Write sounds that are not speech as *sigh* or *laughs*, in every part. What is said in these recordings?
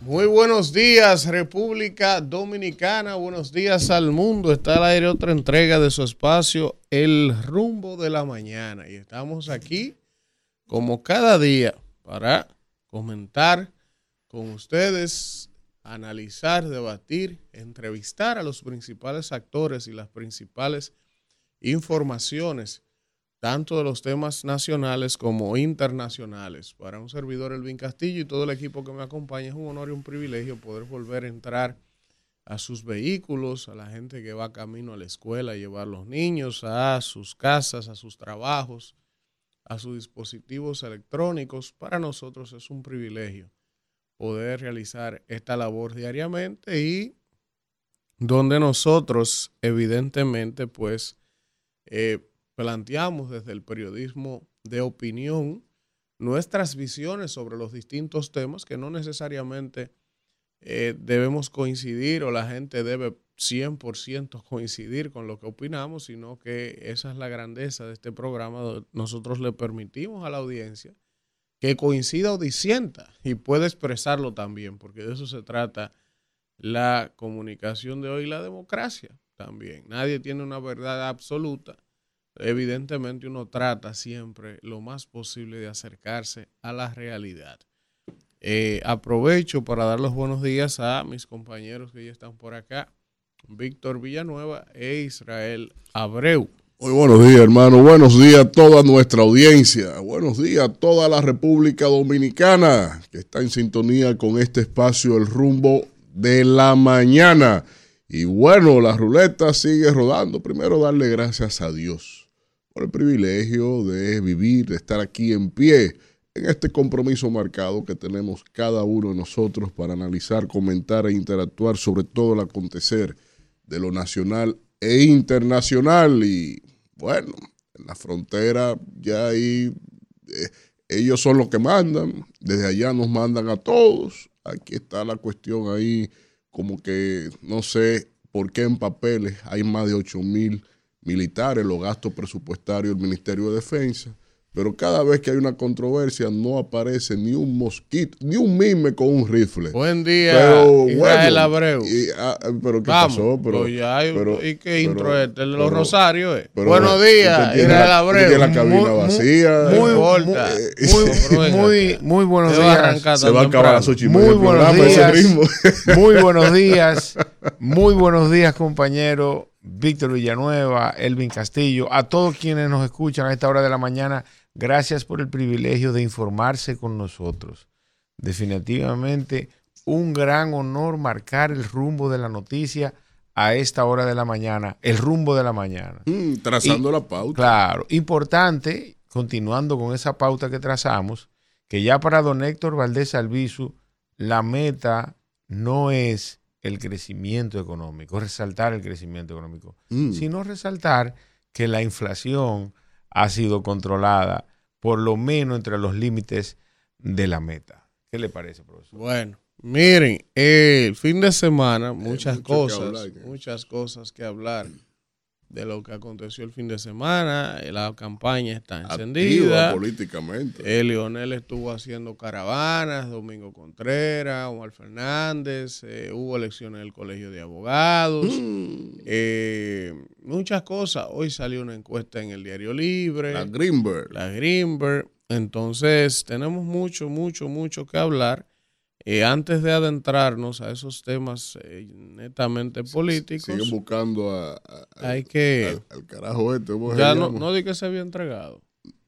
Muy buenos días, República Dominicana. Buenos días al mundo. Está al aire otra entrega de su espacio, El Rumbo de la Mañana. Y estamos aquí, como cada día, para comentar con ustedes, analizar, debatir, entrevistar a los principales actores y las principales informaciones, tanto de los temas nacionales como internacionales. Para un servidor, Elvin Castillo, y todo el equipo que me acompaña, es un honor y un privilegio poder volver a entrar a sus vehículos, a la gente que va camino a la escuela, a llevar los niños a sus casas, a sus trabajos, a sus dispositivos electrónicos. Para nosotros es un privilegio poder realizar esta labor diariamente y donde nosotros evidentemente pues eh, planteamos desde el periodismo de opinión nuestras visiones sobre los distintos temas que no necesariamente eh, debemos coincidir o la gente debe 100% coincidir con lo que opinamos, sino que esa es la grandeza de este programa. Nosotros le permitimos a la audiencia que coincida o disienta y puede expresarlo también, porque de eso se trata la comunicación de hoy y la democracia también. Nadie tiene una verdad absoluta. Evidentemente uno trata siempre lo más posible de acercarse a la realidad. Eh, aprovecho para dar los buenos días a mis compañeros que ya están por acá, Víctor Villanueva e Israel Abreu. Muy buenos días, hermano. Buenos días a toda nuestra audiencia. Buenos días a toda la República Dominicana que está en sintonía con este espacio, el rumbo de la mañana. Y bueno, la ruleta sigue rodando. Primero darle gracias a Dios por el privilegio de vivir, de estar aquí en pie en este compromiso marcado que tenemos cada uno de nosotros para analizar, comentar e interactuar sobre todo el acontecer de lo nacional e internacional. Y bueno, en la frontera ya ahí eh, ellos son los que mandan, desde allá nos mandan a todos. Aquí está la cuestión ahí, como que no sé por qué en papeles hay más de 8 mil militares, los gastos presupuestarios del Ministerio de Defensa pero cada vez que hay una controversia no aparece ni un mosquito, ni un mime con un rifle. Buen día, pero, Israel Abreu. Y, ah, pero ¿qué pasó? Pero, pues ya hay, ¿Y qué intro es? ¿El de los Rosarios? Eh? Buenos días, Israel Abreu. Tiene la cabina muy, vacía. *laughs* Muy, muy, muy, muy, buenos días. Se va a acabar a las ocho y Muy buenos días. Muy buenos *laughs* días. Muy buenos días, compañero. Víctor Villanueva, Elvin Castillo, a todos quienes nos escuchan a esta hora de la mañana Gracias por el privilegio de informarse con nosotros. Definitivamente un gran honor marcar el rumbo de la noticia a esta hora de la mañana, el rumbo de la mañana. Mm, trazando la pauta. Claro, importante, continuando con esa pauta que trazamos, que ya para don Héctor Valdés Albizu, la meta no es el crecimiento económico, resaltar el crecimiento económico, mm. sino resaltar que la inflación ha sido controlada por lo menos entre los límites de la meta. ¿Qué le parece, profesor? Bueno, miren, el fin de semana, muchas cosas, muchas cosas que hablar de lo que aconteció el fin de semana. La campaña está encendida. políticamente. El Leonel estuvo haciendo caravanas, Domingo Contreras, Omar Fernández, eh, hubo elecciones en el Colegio de Abogados, mm. eh, muchas cosas. Hoy salió una encuesta en el Diario Libre. La Greenberg. La Greenberg. Entonces, tenemos mucho, mucho, mucho que hablar. Eh, antes de adentrarnos a esos temas eh, netamente políticos. Siguen buscando a, hay que, al, carajo este. Ya no, no di que se había entregado.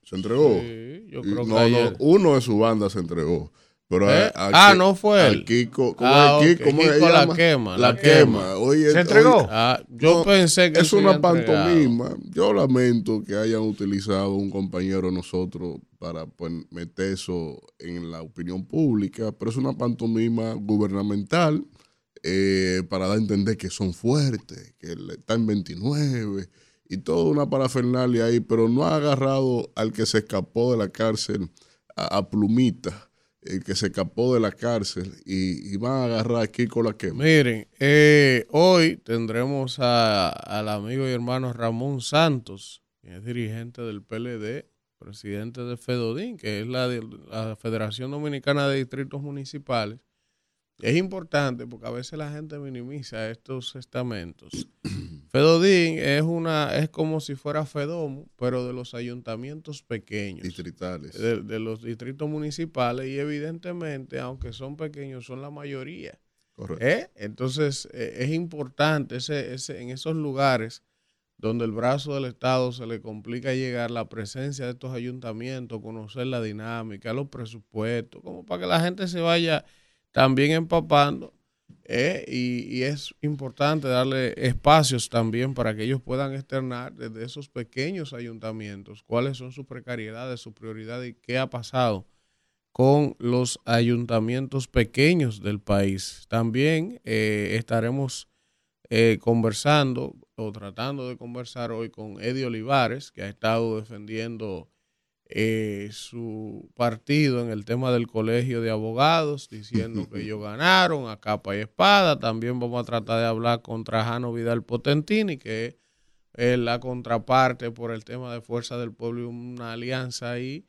¿Se entregó? Sí, yo creo no, que no, uno de su banda se entregó. Pero ¿Eh? ah, no fue él. Kiko, ¿cómo ah, es Kiko? Kiko la quema. La, quema. Oye, ¿Se entregó? ah, yo pensé que es una pantomima. Yo lamento que hayan utilizado un compañero de nosotros para pues, meter eso en la opinión pública, pero es una pantomima gubernamental eh, para dar a entender que son fuertes, que están en 29 y toda una parafernalia ahí, pero no ha agarrado al que se escapó de la cárcel a, a plumita el que se escapó de la cárcel y, van a agarrar aquí con la que. Miren, eh, hoy tendremos al amigo y hermano Ramón Santos, que es dirigente del PLD presidente de FEDODIN, que es la, la Federación Dominicana de Distritos Municipales, es importante porque a veces la gente minimiza estos estamentos. *clears throat* FEDODIN es una es como si fuera FEDOMO, pero de los ayuntamientos pequeños. Distritales. De, de los distritos municipales y evidentemente, aunque son pequeños, son la mayoría. Correcto. ¿Eh? Entonces, eh, es importante ese, ese, en esos lugares donde el brazo del Estado se le complica llegar la presencia de estos ayuntamientos, conocer la dinámica, los presupuestos, como para que la gente se vaya también empapando. ¿eh? Y, y es importante darle espacios también para que ellos puedan externar desde esos pequeños ayuntamientos cuáles son sus precariedades, sus prioridades y qué ha pasado con los ayuntamientos pequeños del país. También eh, estaremos eh, conversando o tratando de conversar hoy con Eddie Olivares, que ha estado defendiendo eh, su partido en el tema del colegio de abogados, diciendo que ellos ganaron a capa y espada. También vamos a tratar de hablar con Trajano Vidal Potentini, que es la contraparte por el tema de Fuerza del Pueblo y una alianza ahí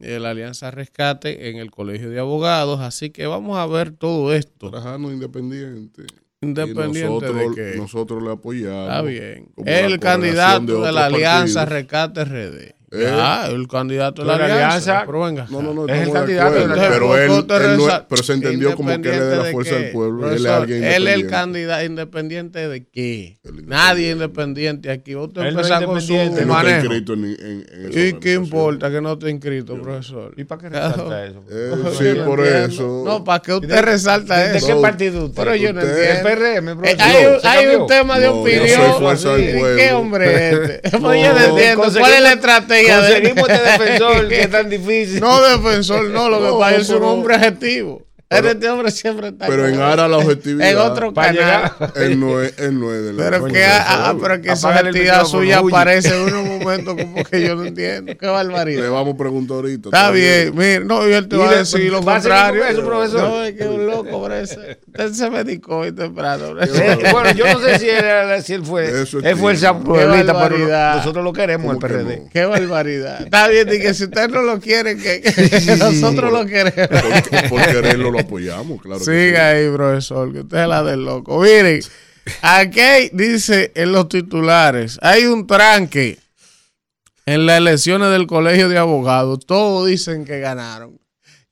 eh, la Alianza Rescate en el Colegio de Abogados. Así que vamos a ver todo esto. Trajano independiente. Independiente Y nosotros, de que nosotros le apoyamos. está bien. El candidato de, la Alianza. Rescate RD. Eh. Ya, el candidato de la la Alianza. Alianza- Pero venga. No, no, no, Es el de candidato de la Alianza. pero él, él no es- pero se entendió como que él es de la ¿independiente fuerza qué? del pueblo y él es Profesor, alguien Él es el independiente. candidato independiente de qué? El Nadie independiente aquí. Usted Él no con su independiente. Él no está manejo. inscrito en, en, en ¿Y qué importa que no esté inscrito, profesor? ¿Y para qué resalta eso? Eh, Yo sí, no por entiendo. eso. No, para que ¿De- usted resalta ¿De eso. qué No, partido usted? Pero yo no Usted- ¿El entiendo. PRM, Eh, profesor? hay, un- tema de yo opinión. soy fuerza del ¿Y pueblo. ¿Qué hombre es este? *laughs* *laughs* No, Oye, no entiendo. ¿Cuál es la estrategia de Conseguimos *laughs* este defensor que es tan difícil. No, defensor, no. Lo que No, pasa es un hombre objetivo. Pero- este hombre siempre está. Pero en aras la objetividad. En otro canal. Él no es, él no es de la Pero que, ah, pero que esa actividad suya aparece en unos momentos como que yo no entiendo. Qué Le barbaridad. vamos a preguntar ahorita. Está bien, mire, no, y él te Y va a le- decir lo ¿va a seguir contrario. con eso, profesor? No, es que es un loco, por eso. Usted se medicó hoy temprano. Eh, bueno, yo no sé si él, si él fue. Eso es él fue el pero nosotros lo queremos, el ¿Cómo que PRD. no? Qué barbaridad. Está bien, y que si usted no lo quiere, que, que nosotros lo queremos. Por, por quererlo lo apoyamos, claro. que Siga ahí, profesor, que usted es la del loco. Miren, aquí dice en los titulares, hay un tranque en las elecciones del colegio de abogados. Todos dicen que ganaron.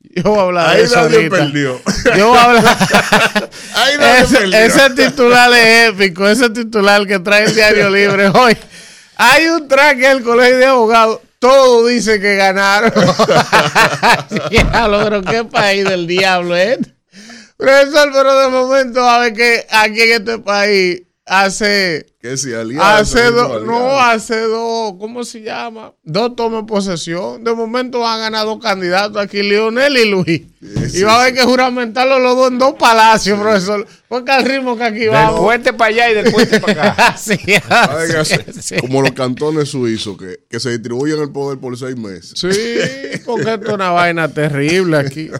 Yo voy a hablar de Ahí eso nadie ahorita. perdió. Yo voy a hablar. *laughs* Ahí nadie ese, perdió. ese titular es épico, ese titular que trae el diario libre hoy. Hay un tranque en el colegio de abogados. Todos dicen que ganaron. *laughs* Diablo, pero qué país del diablo es. este? Profesor, pero de momento a ver que aquí en este país hace Que si alianza. hace dos, no, hace dos, ¿cómo se llama? Dos tomas posesión. De momento han ganado dos candidatos aquí, Lionel y Luis. Sí, y va a sí, haber que juramentarlo los dos en dos palacios, profesor. Porque al ritmo que aquí Del vamos. puente para allá y del puente para acá. *laughs* Así, así, sí. Como los cantones suizos, que, que se distribuyen el poder por seis meses. Sí, porque esto es una vaina terrible aquí.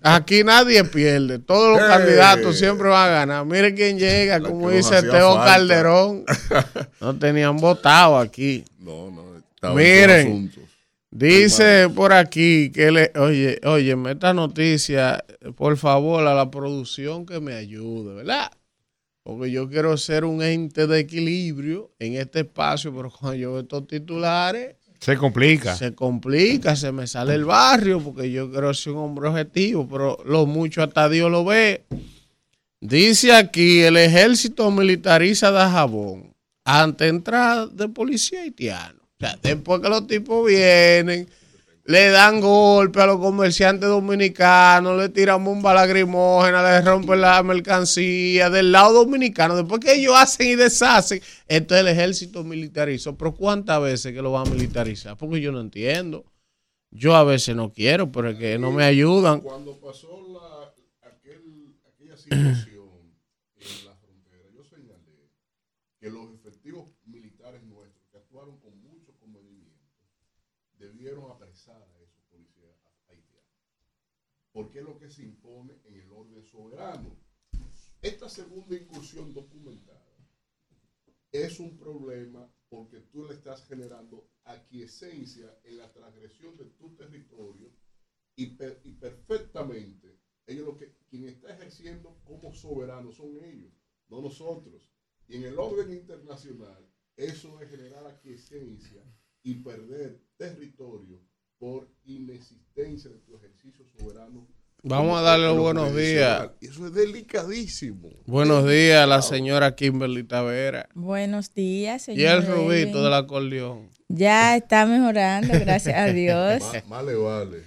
Aquí nadie pierde. Todos los Hey. candidatos siempre van a ganar. Mire quién llega, La como dice Teo falta. Calderón. *laughs* No tenían votado aquí. No, no. Miren. Dice por aquí que le, oye, oye, esta noticia, por favor, a la producción que me ayude, ¿verdad? Porque yo quiero ser un ente de equilibrio en este espacio, pero cuando yo veo estos titulares, Se complica. se complica, se me sale el barrio, porque yo quiero ser un hombre objetivo, pero lo mucho hasta Dios lo ve. Dice aquí, el ejército militariza Dajabón ante entrada de policía haitiano. O sea, después que los tipos vienen, le dan golpe a los comerciantes dominicanos, le tiran bomba lacrimógena, le rompen la mercancía del lado dominicano. Después que ellos hacen y deshacen, esto es el ejército militarizado. Pero ¿cuántas veces que lo van a militarizar? Porque yo no entiendo. Yo a veces no quiero, pero es que no me ayudan. Cuando pasó la, aquel, aquella situación en la frontera, yo señalé que los efectivos militares nuestros que actuaron con mucho comedimiento debieron apresar a esos policías haitianos. Porque es lo que se impone en el orden soberano. Esta segunda incursión documentada es un problema porque tú le estás generando aquiescencia en la transgresión de tu territorio y, per- y perfectamente ellos lo que quien está ejerciendo como soberano son ellos, no nosotros. Y en el orden internacional, eso es generar aquiescencia y perder territorio por inexistencia de tu ejercicio soberano. Vamos a darle los lo buenos. Y eso es delicadísimo. Buenos días a la señora Kimberly Tavera. Buenos días, señor. Y el rubito del acordeón. Ya está mejorando, gracias a *laughs* Dios. Ma- Más le vale.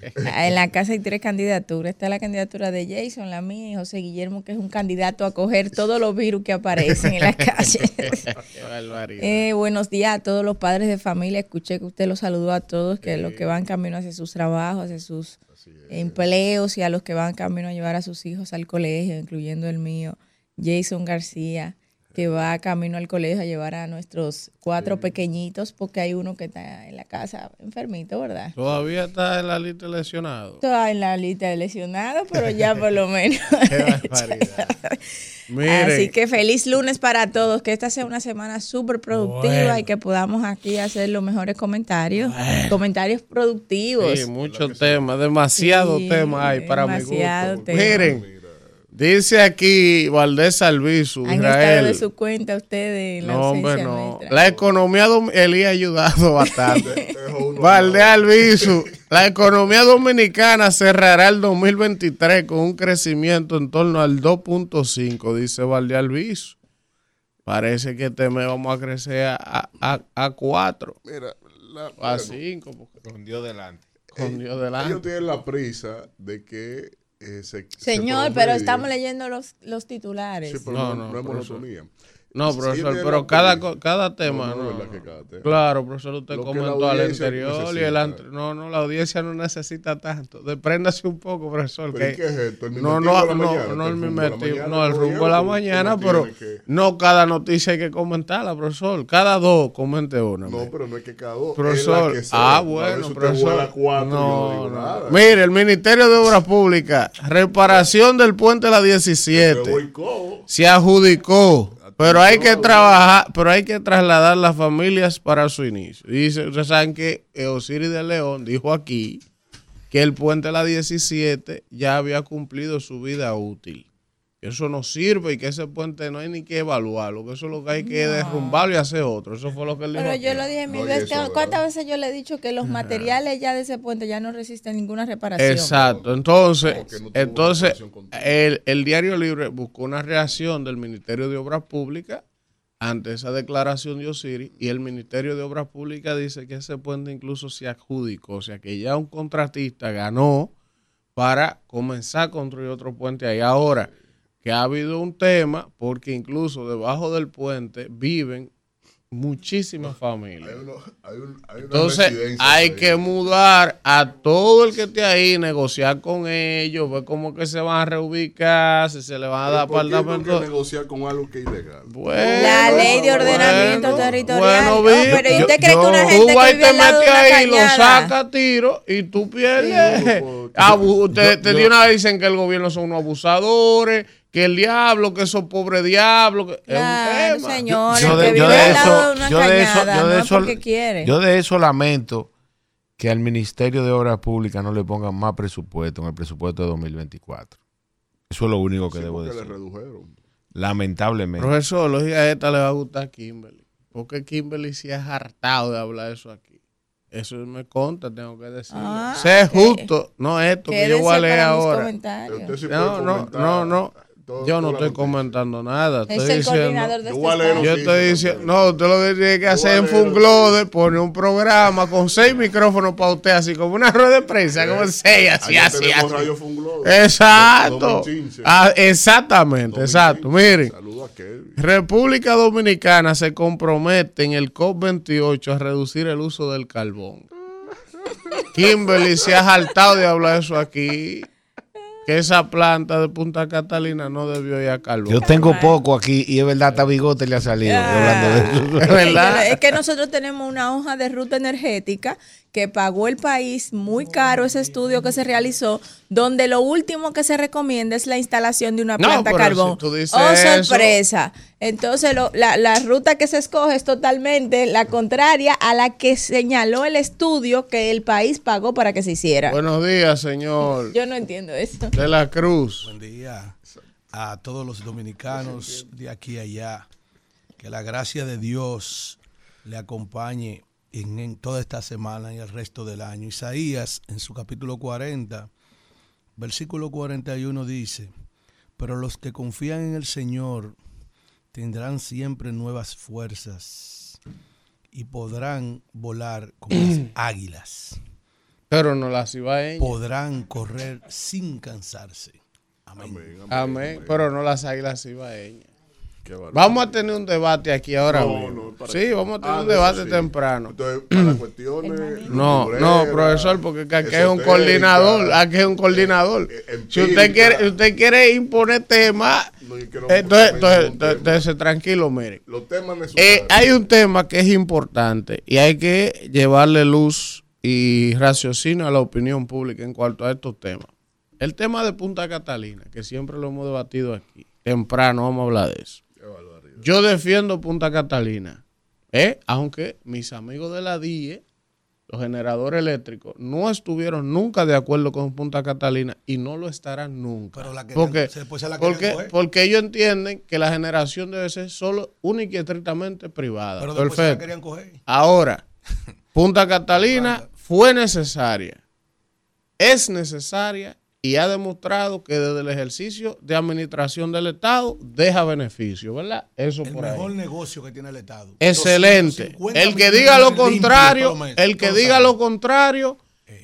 En la casa hay tres candidaturas. Está la candidatura de Jason, la mía y José Guillermo, que es un candidato a coger todos los virus que aparecen en la *laughs* calle. Qué barbaridad. Eh, buenos días a todos los padres de familia. Escuché que usted los saludó a todos, que los que van camino hacia sus trabajos, hacia sus empleos y a los que van camino a llevar a sus hijos al colegio, incluyendo el mío, Jason García, que va camino al colegio a llevar a nuestros cuatro pequeñitos, porque hay uno que está en la casa enfermito, ¿verdad? Todavía está en la lista de lesionados. Está en la lista de lesionados, pero ya por lo menos. *laughs* Qué Así que feliz lunes para todos, que esta sea una semana súper productiva Bueno. y que podamos aquí hacer los mejores comentarios, comentarios productivos. sí, muchos temas, demasiados Sí, temas hay para mi demasiado gusto. tema. Miren, dice aquí Valdés Albizu, Han estado de Israel. su cuenta ustedes No, hombre, no. nuestra. La economía Elí ha ayudado *laughs* bastante. Valdés. Albizu, la economía dominicana cerrará el 2023 con un crecimiento en torno al 2.5, dice Valdés Albizu. Parece que este mes vamos a crecer a, a, a 4 Mira, la- a bueno, 5, porque Con Dios delante. con Dios ellos delante. tienen la prisa de que eh, se. se Señor, pero estamos leyendo los, los titulares. Sí, pero No, no, no, no es profesor. monotonía. No, profesor, pero la cada, co- cada tema, No, no, no. es verdad que cada tema. Claro, profesor, usted Lo la comentó al anterior y el anterior. No, no, la audiencia no necesita tanto. Despréndase un poco, profesor. ¿Pero que qué es esto? ¿El no, no, de la no, mañana? no el ¿El rumbo de la mañana? no, el ¿Cómo rumbo de la mañana, pero que- no cada noticia hay que comentarla, profesor. Cada dos, comente una. No, mire. pero no es que cada dos. es Profesor, la ah, A bueno, profesor. cuatro no no, digo no. nada. Mire, el Ministerio de Obras Públicas, reparación del puente la Yo 17 voy cojo. se adjudicó, pero hay que trabajar, pero hay que trasladar las familias para su inicio. Dice, ustedes saben que Osiris de León dijo aquí que el puente de la 17 ya había cumplido su vida útil. Que eso no sirve y que ese puente no hay ni que evaluarlo, que eso es lo que hay que derrumbarlo y hacer otro. Eso fue lo que él dijo. Pero yo lo dije mil veces. ¿Cuántas veces yo le he dicho que los *laughs* materiales ya de ese puente ya no resisten ninguna reparación? Exacto. Entonces, no entonces el, el Diario Libre buscó una reacción del Ministerio de Obras Públicas ante esa declaración de Osiris y el Ministerio de Obras Públicas dice que ese puente incluso se adjudicó, o sea que ya un contratista ganó para comenzar a construir otro puente ahí. Ahora, que ha habido un tema porque incluso debajo del puente viven muchísimas familias. Hay, uno, hay, un, hay una Entonces hay ahí. que mudar a todo el que esté ahí, negociar con ellos, ver cómo que se van a reubicar, si se le van a ¿Pero dar por qué tengo que apartamento. negociar con algo que es ilegal? Bueno, La ley de ordenamiento bueno, territorial. Bueno, Oh, vi- pero ¿y yo- usted cree que yo- una gente tú que y vive al lado metes ahí, lo saca a tiro y tú pierdes. Sí, no, no, Abu- te, te yo- de una vez dicen que el gobierno son unos abusadores, que el diablo, que esos pobres diablos. Que Claro, es un tema. señor, yo que yo vive de al lado eso- de una yo de eso- cañada, yo de no es eso- porque quiere. Yo de eso lamento que al Ministerio de Obras Públicas no le pongan más presupuesto en el presupuesto de 2024. Eso es lo único que Sí, debo le decir. redujeron. Lamentablemente. Profesor, lógica esta le va a gustar a Kimberly. Porque Kimberly se ha hartado de hablar eso aquí. Eso me conta, tengo que decir. Ah, sé justo, no esto que yo voy a leer ahora. sí No, no, no. Todo- Yo no estoy noticia. comentando nada. Es el diciendo. coordinador de Yo este. Yo estoy diciendo, no, usted lo que tiene que hacer voy a en leer Funglode, pone un programa con seis micrófonos para usted, así como una rueda de prensa, como seis, así, así, así. Radio Funglode. Exacto. 2015. Ah, exactamente, exacto. 2015. Miren. República Dominicana se compromete en el COP28 a reducir el uso del carbón. *laughs* Kimberly se ha saltado de hablar eso aquí. Que esa planta de Punta Catalina no debió ir a carbón. Yo tengo poco aquí y es verdad, hasta bigote le ha salido Ah. hablando de eso. *laughs* Es verdad. Es que nosotros tenemos una hoja de ruta energética que pagó el país muy caro ese estudio que se realizó, donde lo último que se recomienda es la instalación de una No, planta pero carbón. si tú dices oh, eso- sorpresa. Entonces, lo- la, la ruta que se escoge es totalmente la contraria a la que señaló el estudio que el país pagó para que se hiciera. Buenos días, señor Yo no entiendo eso. de la Cruz. Buen día a todos los dominicanos de aquí a allá. Que la gracia de Dios le acompañe en, en toda esta semana y el resto del año. Isaías, en su capítulo 40, versículo 41 dice, pero los que confían en el Señor tendrán siempre nuevas fuerzas y podrán volar como las *clears throat* águilas. Pero no las iba Podrán correr sin cansarse. Amén. Amén. Pero no las águilas ibaeñas. Qué barbaridad. Vamos a tener un debate aquí ahora No, mismo. no, sí, vamos a tener Ah, un debate sí. temprano. Entonces, para cuestiones. No, no, profesor, porque aquí es un coordinador, aquí es un coordinador. Si usted quiere, usted quiere imponer temas, No, entonces, tranquilo, mire. Los temas Eh, hay un tema que es importante y hay que llevarle luz y raciocinio a la opinión pública en cuanto a estos temas. El tema de Punta Catalina, que siempre lo hemos debatido aquí, temprano vamos a hablar de eso. Yo defiendo Punta Catalina, ¿eh? aunque mis amigos de la DIE, los generadores eléctricos, no estuvieron nunca de acuerdo con Punta Catalina y no lo estarán nunca. Pero la porque, se- la porque, coger. porque ellos entienden que la generación debe ser solo, única y estrictamente privada. Pero después se la Perfecto. querían coger. Ahora, Punta *laughs* Catalina fue necesaria, es necesaria y ha demostrado que desde el ejercicio de administración del Estado deja beneficio, ¿verdad? Eso El por ahí. mejor negocio que tiene el Estado. Excelente. 250 El que diga lo contrario, el que diga lo contrario,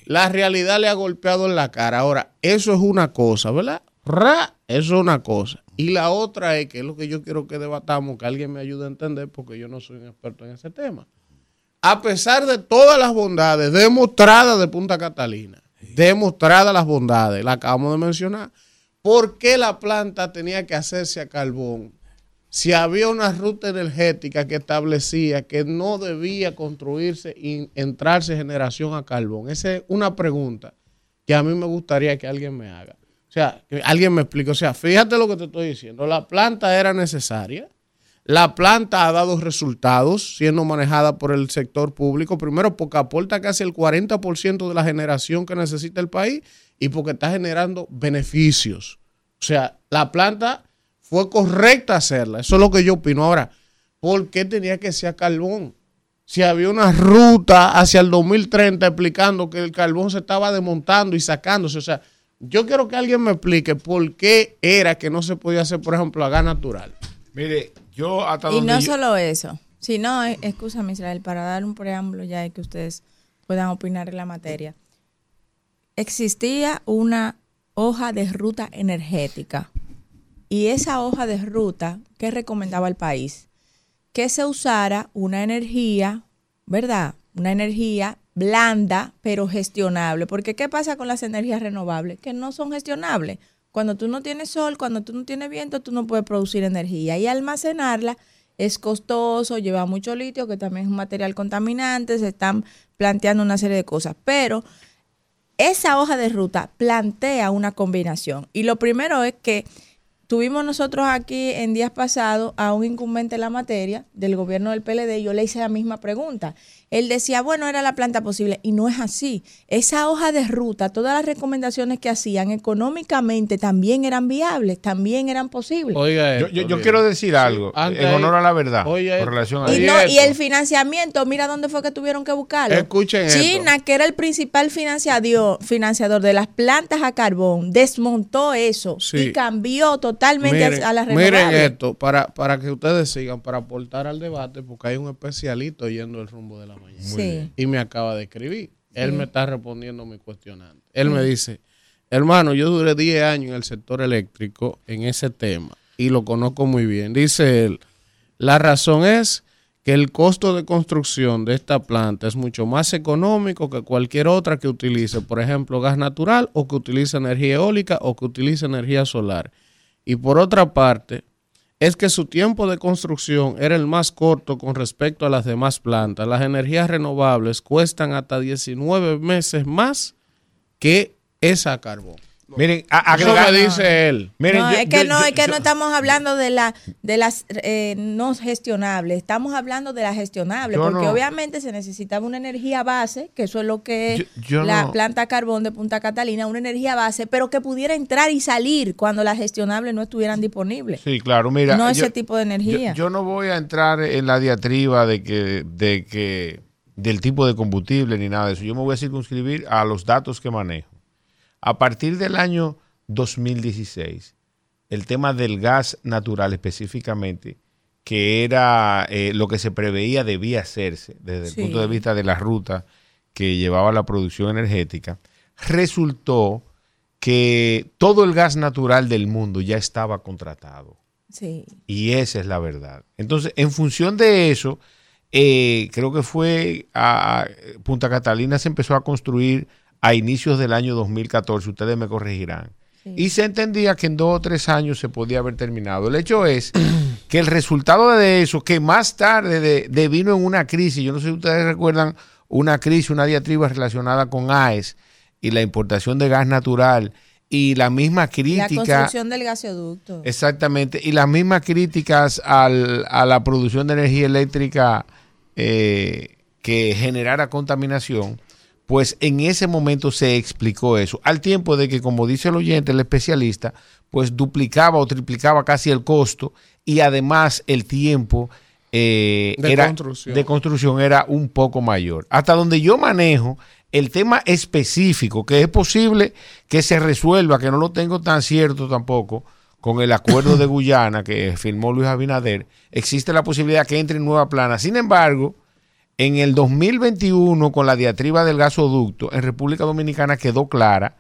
la realidad le ha golpeado en la cara. Ahora, eso es una cosa, ¿verdad? Ra, eso es una cosa. Y la otra es que es lo que yo quiero que debatamos, que alguien me ayude a entender, porque yo no soy un experto en ese tema. A pesar de todas las bondades demostradas de Punta Catalina, demostradas las bondades, la acabamos de mencionar, ¿por qué la planta tenía que hacerse a carbón? si había una ruta energética que establecía que no debía construirse y entrarse generación a carbón. Esa es una pregunta que a mí me gustaría que alguien me haga. O sea, que alguien me explique. O sea, fíjate lo que te estoy diciendo. La planta era necesaria. La planta ha dado resultados siendo manejada por el sector público. Primero, porque aporta casi el 40% de la generación que necesita el país y porque está generando beneficios. O sea, la planta fue correcta hacerla. Eso es lo que yo opino. Ahora, ¿por qué tenía que ser carbón? Si había una ruta hacia el 2030 explicando que el carbón se estaba desmontando y sacándose. O sea, yo quiero que alguien me explique por qué era que no se podía hacer, por ejemplo, a gas natural. Mire, yo hasta Y no yo- solo eso, sino, eh, escúchame Israel, para dar un preámbulo ya y que ustedes puedan opinar en la materia. Existía una hoja de ruta energética y esa hoja de ruta, ¿qué recomendaba el país? Que se usara una energía, ¿verdad? Una energía blanda, pero gestionable. Porque ¿qué pasa con las energías renovables? Que no son gestionables. Cuando tú no tienes sol, cuando tú no tienes viento, tú no puedes producir energía. Y almacenarla es costoso, lleva mucho litio, que también es un material contaminante, se están planteando una serie de cosas. Pero esa hoja de ruta plantea una combinación. Y lo primero es que tuvimos nosotros aquí en días pasados a un incumbente en la materia del gobierno del PLD yo le hice la misma pregunta. Él decía, bueno, era la planta posible y no es así. Esa hoja de ruta, todas las recomendaciones que hacían económicamente también eran viables, también eran posibles. Oiga, yo, esto, yo- yo mire. quiero decir algo en honor a la verdad Oye, con esto. relación a Oye, Y, no, el financiamiento, mira dónde fue que tuvieron que buscarlo. Escuchen esto. China, que era el principal financiador, financiador de las plantas a carbón, desmontó eso Sí. y cambió totalmente Miren, a, las miren renovables. esto, para, para que ustedes sigan, para aportar al debate, porque hay un especialista oyendo el rumbo de la mañana. Sí. y me acaba de escribir. Él me está respondiendo mi cuestionante. Él me dice, hermano, yo duré 10 años en el sector eléctrico en ese tema y lo conozco muy bien. Dice él, la razón es que el costo de construcción de esta planta es mucho más económico que cualquier otra que utilice, por ejemplo, gas natural o que utilice energía eólica o que utilice energía solar. Y por otra parte, es que su tiempo de construcción era el más corto con respecto a las demás plantas. Las energías renovables cuestan hasta 19 meses más que esa a Miren, a- Eso agregar- me dice él. Miren, no, yo- es que yo- no, yo- es que yo- no estamos hablando de la de las eh, no gestionables, estamos hablando de las gestionables, porque no- obviamente se necesitaba una energía base, que eso es lo que es Yo- yo la no- planta carbón de Punta Catalina, una energía base, pero que pudiera entrar y salir cuando las gestionables no estuvieran disponibles. Sí, claro, mira. no yo- ese tipo de energía. Yo, yo no voy a entrar en la diatriba de que, de que del tipo de combustible ni nada de eso. Yo me voy a circunscribir a los datos que manejo. A partir del año 2016, el tema del gas natural específicamente, que era eh, lo que se preveía debía hacerse desde el Sí. punto de vista de la ruta que llevaba la producción energética, resultó que todo el gas natural del mundo ya estaba contratado. Sí. Y esa es la verdad. Entonces, en función de eso, eh, creo que fue a, a- Punta Catalina se empezó a construir a inicios del año 2014, ustedes me corregirán. Sí. Y se entendía que en dos o tres años se podía haber terminado. El hecho es que el resultado de eso, que más tarde de, de vino en una crisis, yo no sé si ustedes recuerdan una crisis, una diatriba relacionada con AES y la importación de gas natural y la misma La crítica. construcción del gasoducto. Exactamente. Y las mismas críticas al- a la producción de energía eléctrica eh, que generara contaminación, pues en ese momento se explicó eso. Al tiempo de que, como dice el oyente, el especialista, pues duplicaba o triplicaba casi el costo y además el tiempo eh, De era, construcción. de construcción era un poco mayor. Hasta donde yo manejo el tema específico, que es posible que se resuelva, que no lo tengo tan cierto tampoco, con el acuerdo de *coughs* Guyana que firmó Luis Abinader, existe la posibilidad que entre en nueva plana. Sin embargo, en el 2021, con la diatriba del gasoducto, en República Dominicana quedó clara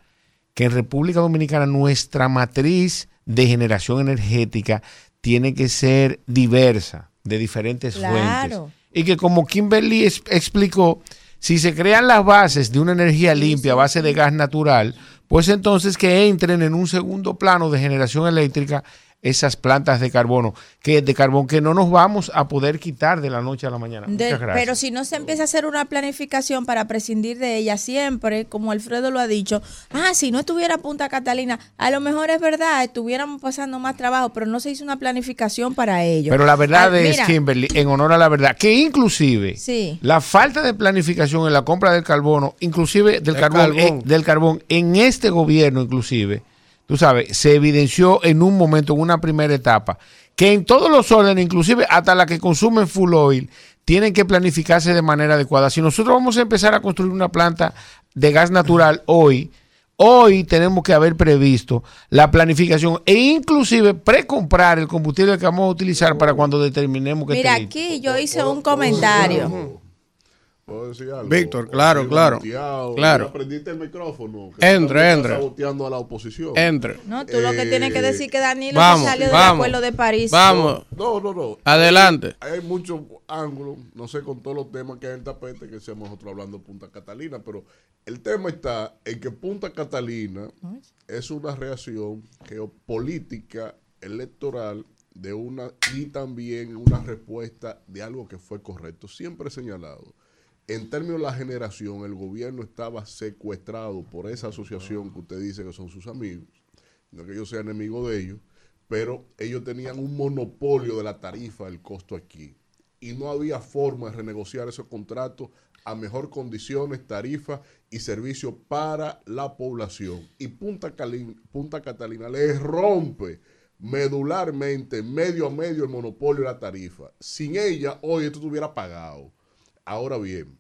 que en República Dominicana nuestra matriz de generación energética tiene que ser diversa, de diferentes Claro. fuentes. Y que como Kimberly explicó, si se crean las bases de una energía limpia a base de gas natural, pues entonces que entren en un segundo plano de generación eléctrica esas plantas de carbono, que de carbón que no nos vamos a poder quitar de la noche a la mañana. De- Muchas gracias. pero si no se empieza a hacer una planificación para prescindir de ella siempre, como Alfredo lo ha dicho, ah, si no estuviera Punta Catalina, a lo mejor es verdad, estuviéramos pasando más trabajo, pero no se hizo una planificación para ello. Pero la verdad Ah, es, mira, Kimberly, en honor a la verdad, que inclusive Sí. la falta de planificación en la compra del carbono, inclusive del Del carbón, carbón. eh, del carbón, en este gobierno inclusive, tú sabes, se evidenció en un momento, en una primera etapa, que en todos los órdenes, inclusive hasta la que consumen full oil, tienen que planificarse de manera adecuada. Si nosotros vamos a empezar a construir una planta de gas natural hoy, hoy tenemos que haber previsto la planificación e inclusive precomprar el combustible que vamos a utilizar para cuando determinemos que Mira, aquí yo hice un comentario. ¿Puedo decir algo? Víctor, claro, claro, claro. Ya prendiste el micrófono. Entre, Está entre. saboteando a la oposición. Entre. No, tú lo que tienes que decir que Danilo Vamos, se salió del vamos. acuerdo de París. Vamos, No, no, no. adelante. Hay muchos ángulos, no sé con todos los temas que hay en el tapete, que seamos nosotros hablando de Punta Catalina, pero el tema está en que Punta Catalina es una reacción geopolítica electoral de una y también una respuesta de algo que fue correcto. Siempre he señalado, en términos de la generación, el gobierno estaba secuestrado por esa asociación que usted dice que son sus amigos, no que yo sea enemigo de ellos, pero ellos tenían un monopolio de la tarifa del costo aquí y no había forma de renegociar esos contratos a mejor condiciones, tarifa y servicio para la población. Y Punta, Catalina le rompe medularmente, medio a medio, el monopolio de la tarifa. Sin ella, hoy esto estuviera pagado. Ahora bien,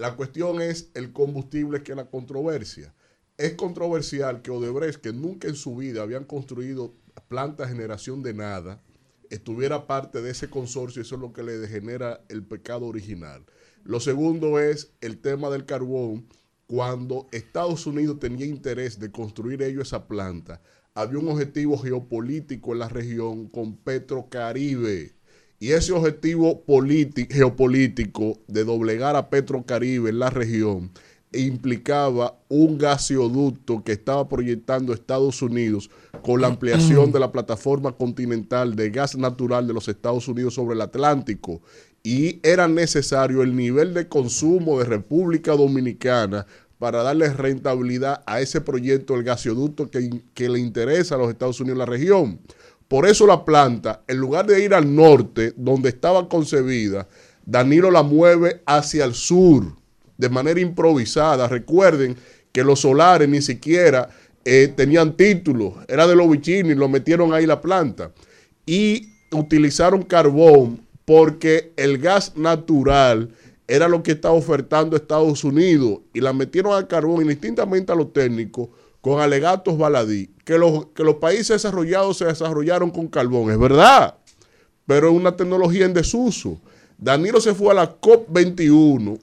la cuestión es el combustible que es la controversia. Es controversial que Odebrecht, que nunca en su vida habían construido plantas de generación de nada, estuviera parte de ese consorcio, eso es lo que le genera el pecado original. Lo segundo es el tema del carbón. Cuando Estados Unidos tenía interés de construir ellos esa planta, había un objetivo geopolítico en la región con Petrocaribe. Y ese objetivo político, geopolítico de doblegar a Petrocaribe en la región implicaba un gaseoducto que estaba proyectando Estados Unidos con la ampliación de la plataforma continental de gas natural de los Estados Unidos sobre el Atlántico y era necesario el nivel de consumo de República Dominicana para darle rentabilidad a ese proyecto, el gaseoducto que, que le interesa a los Estados Unidos en la región. Por eso la planta, en lugar de ir al norte, donde estaba concebida, Danilo la mueve hacia el sur de manera improvisada. Recuerden que los solares ni siquiera eh, tenían título, era de los bichinis, lo metieron ahí la planta. Y utilizaron carbón porque el gas natural era lo que estaba ofertando Estados Unidos y la metieron al carbón indistintamente a los técnicos con alegatos baladí, que los, que los países desarrollados se desarrollaron con carbón, es verdad, pero es una tecnología en desuso. Danilo se fue a la COP21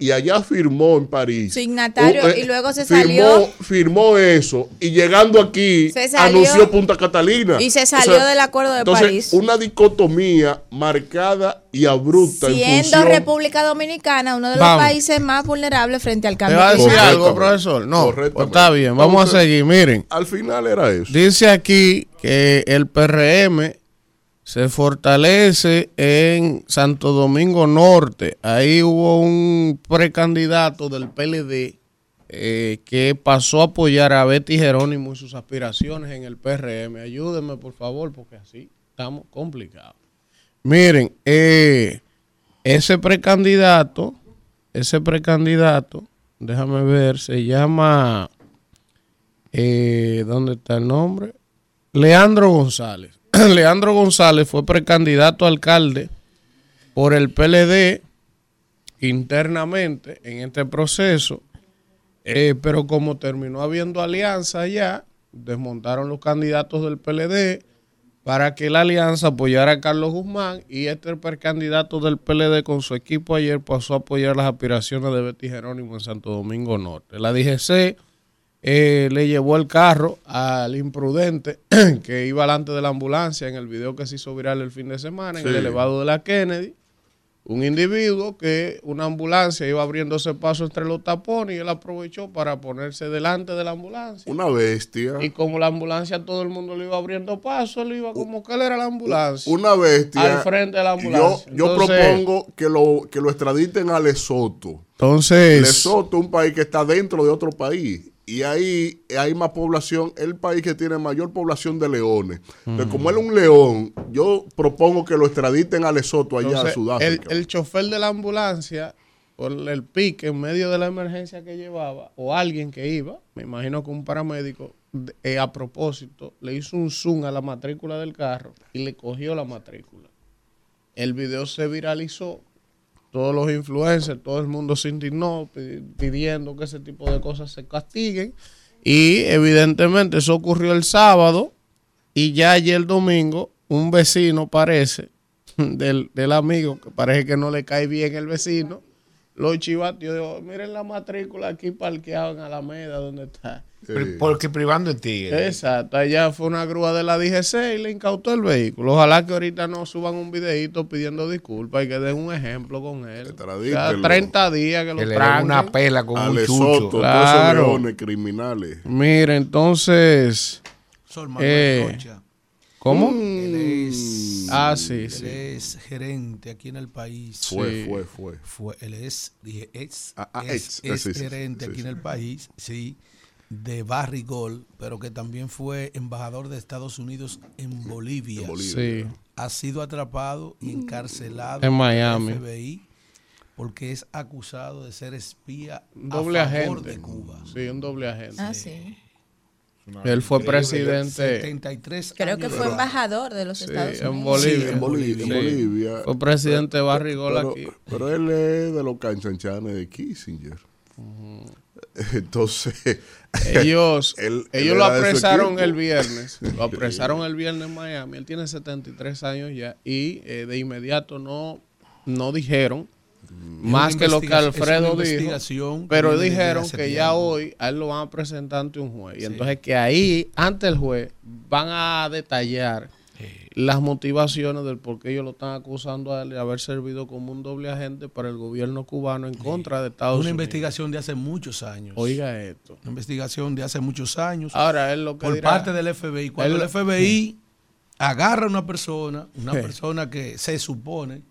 y allá firmó en París. Signatario, eh, y luego se firmó, salió. Firmó eso y llegando aquí salió- anunció Punta Catalina. y se salió del Acuerdo de entonces, París. Una dicotomía marcada y abrupta en Siendo función- República Dominicana uno de los Vamos. países más vulnerables frente al ¿Te cambio va a decir algo, profesor? No, está bien, vamos a Entonces- seguir. Miren, Al final era eso. dice aquí que el PRM se fortalece en Santo Domingo Norte. Ahí hubo un precandidato del PLD eh, que pasó a apoyar a Betty Jerónimo y sus aspiraciones en el PRM. Ayúdenme, por favor, porque así estamos complicados. Miren, eh, ese precandidato, ese precandidato, déjame ver, se llama, eh, ¿dónde está el nombre? Leandro González. *clears throat* Leandro González fue precandidato a alcalde por el PLD internamente en este proceso, eh, pero como terminó habiendo alianza ya, desmontaron los candidatos del PLD para que la alianza apoyara a Carlos Guzmán y este precandidato del PLD con su equipo ayer pasó a apoyar las aspiraciones de Betty Jerónimo en Santo Domingo Norte. La DGC eh, le llevó el carro al imprudente *clears throat* que iba delante de la ambulancia en el video que se hizo viral el fin de semana en el elevado de la Kennedy. Un individuo que una ambulancia iba abriéndose paso entre los tapones y él aprovechó para ponerse delante de la ambulancia. Una bestia. Y como la ambulancia todo el mundo le iba abriendo paso, él iba como que él era la ambulancia. Una bestia. Al frente de la ambulancia. yo Entonces- propongo que lo, que lo extraditen a Lesoto. Entonces, Lesoto es un país que está dentro de otro país. Y ahí hay más población, el país que tiene mayor población de leones. Entonces, como él es un león, yo propongo que lo extraditen a Lesoto allá entonces, a Sudáfrica. el, el chofer de la ambulancia, por el pique en medio de la emergencia que llevaba, o alguien que iba, me imagino que un paramédico, eh, a propósito, le hizo un zoom a la matrícula del carro y le cogió la matrícula. El video se viralizó, todos los influencers, todo el mundo se indignó pi- pidiendo que ese tipo de cosas se castiguen. Y evidentemente eso ocurrió el sábado y ya ayer domingo un vecino parece *laughs* del, del amigo, que parece que no le cae bien el vecino, lo chivateó, miren la matrícula aquí parqueado en Alameda, donde está. Porque privando el tigre. Exacto, allá fue una grúa de la DGC y le incautó el vehículo. Ojalá que ahorita no suban un videito pidiendo disculpas y que den un ejemplo con él. Extradítelo. Ya 30 días que Que lo tranquen. una pela con un chucho. Claro. esos criminales. Mire, entonces, Sol Manuel Eh. ¿cómo? Él es, Ah, sí, él sí. es gerente aquí en el país. Fue, Sí. fue, fue. Fue, él es, dije, ex, Ah, ah, ex, gerente sí, aquí sí. en el país, sí, de Barrigol, pero que también fue embajador de Estados Unidos en Bolivia. En Bolivia. Sí. Ha sido atrapado y encarcelado En por el Miami. FBI porque es acusado de ser espía Un a doble favor agente. de Cuba. Sí, un doble agente. Ah, sí. Él fue presidente. 73 Creo años que fue embajador de los Sí, Estados en Unidos. Bolivia. Sí, en Bolivia. en Sí. Bolivia. Fue presidente de Barrigol pero, aquí. pero él es de los canchanchanes de Kissinger. *laughs* Entonces, Ellos, *laughs* Él- él ellos lo apresaron el viernes. Lo *laughs* apresaron el viernes en Miami. Él tiene 73 años ya. Y eh, de inmediato no, no dijeron más una que lo que Alfredo dijo. que Pero dijeron que ya tiempo. hoy a él lo van a presentar ante un juez. Y entonces que ahí, ante el juez, van a detallar las motivaciones del por qué ellos lo están acusando a él de haber servido como un doble agente para el gobierno cubano en contra de Estados Una Unidos. investigación de hace muchos años. Oiga esto. Una investigación de hace muchos años. Ahora él lo que por dirá- parte del FBI. Cuando Él- el FBI agarra a una persona, una Sí. persona que se supone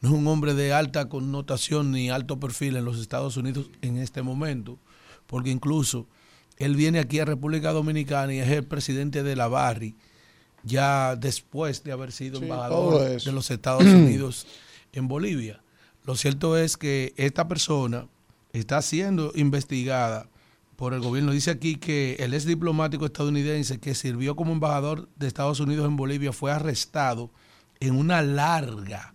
no es un hombre de alta connotación ni alto perfil en los Estados Unidos en este momento, porque incluso él viene aquí a República Dominicana y es el presidente de la Barri, ya después de haber sido Sí, embajador de los Estados *clears throat* Unidos en Bolivia. Lo cierto es que esta persona está siendo investigada por el gobierno. Dice aquí que el ex diplomático estadounidense que sirvió como embajador de Estados Unidos en Bolivia fue arrestado en una larga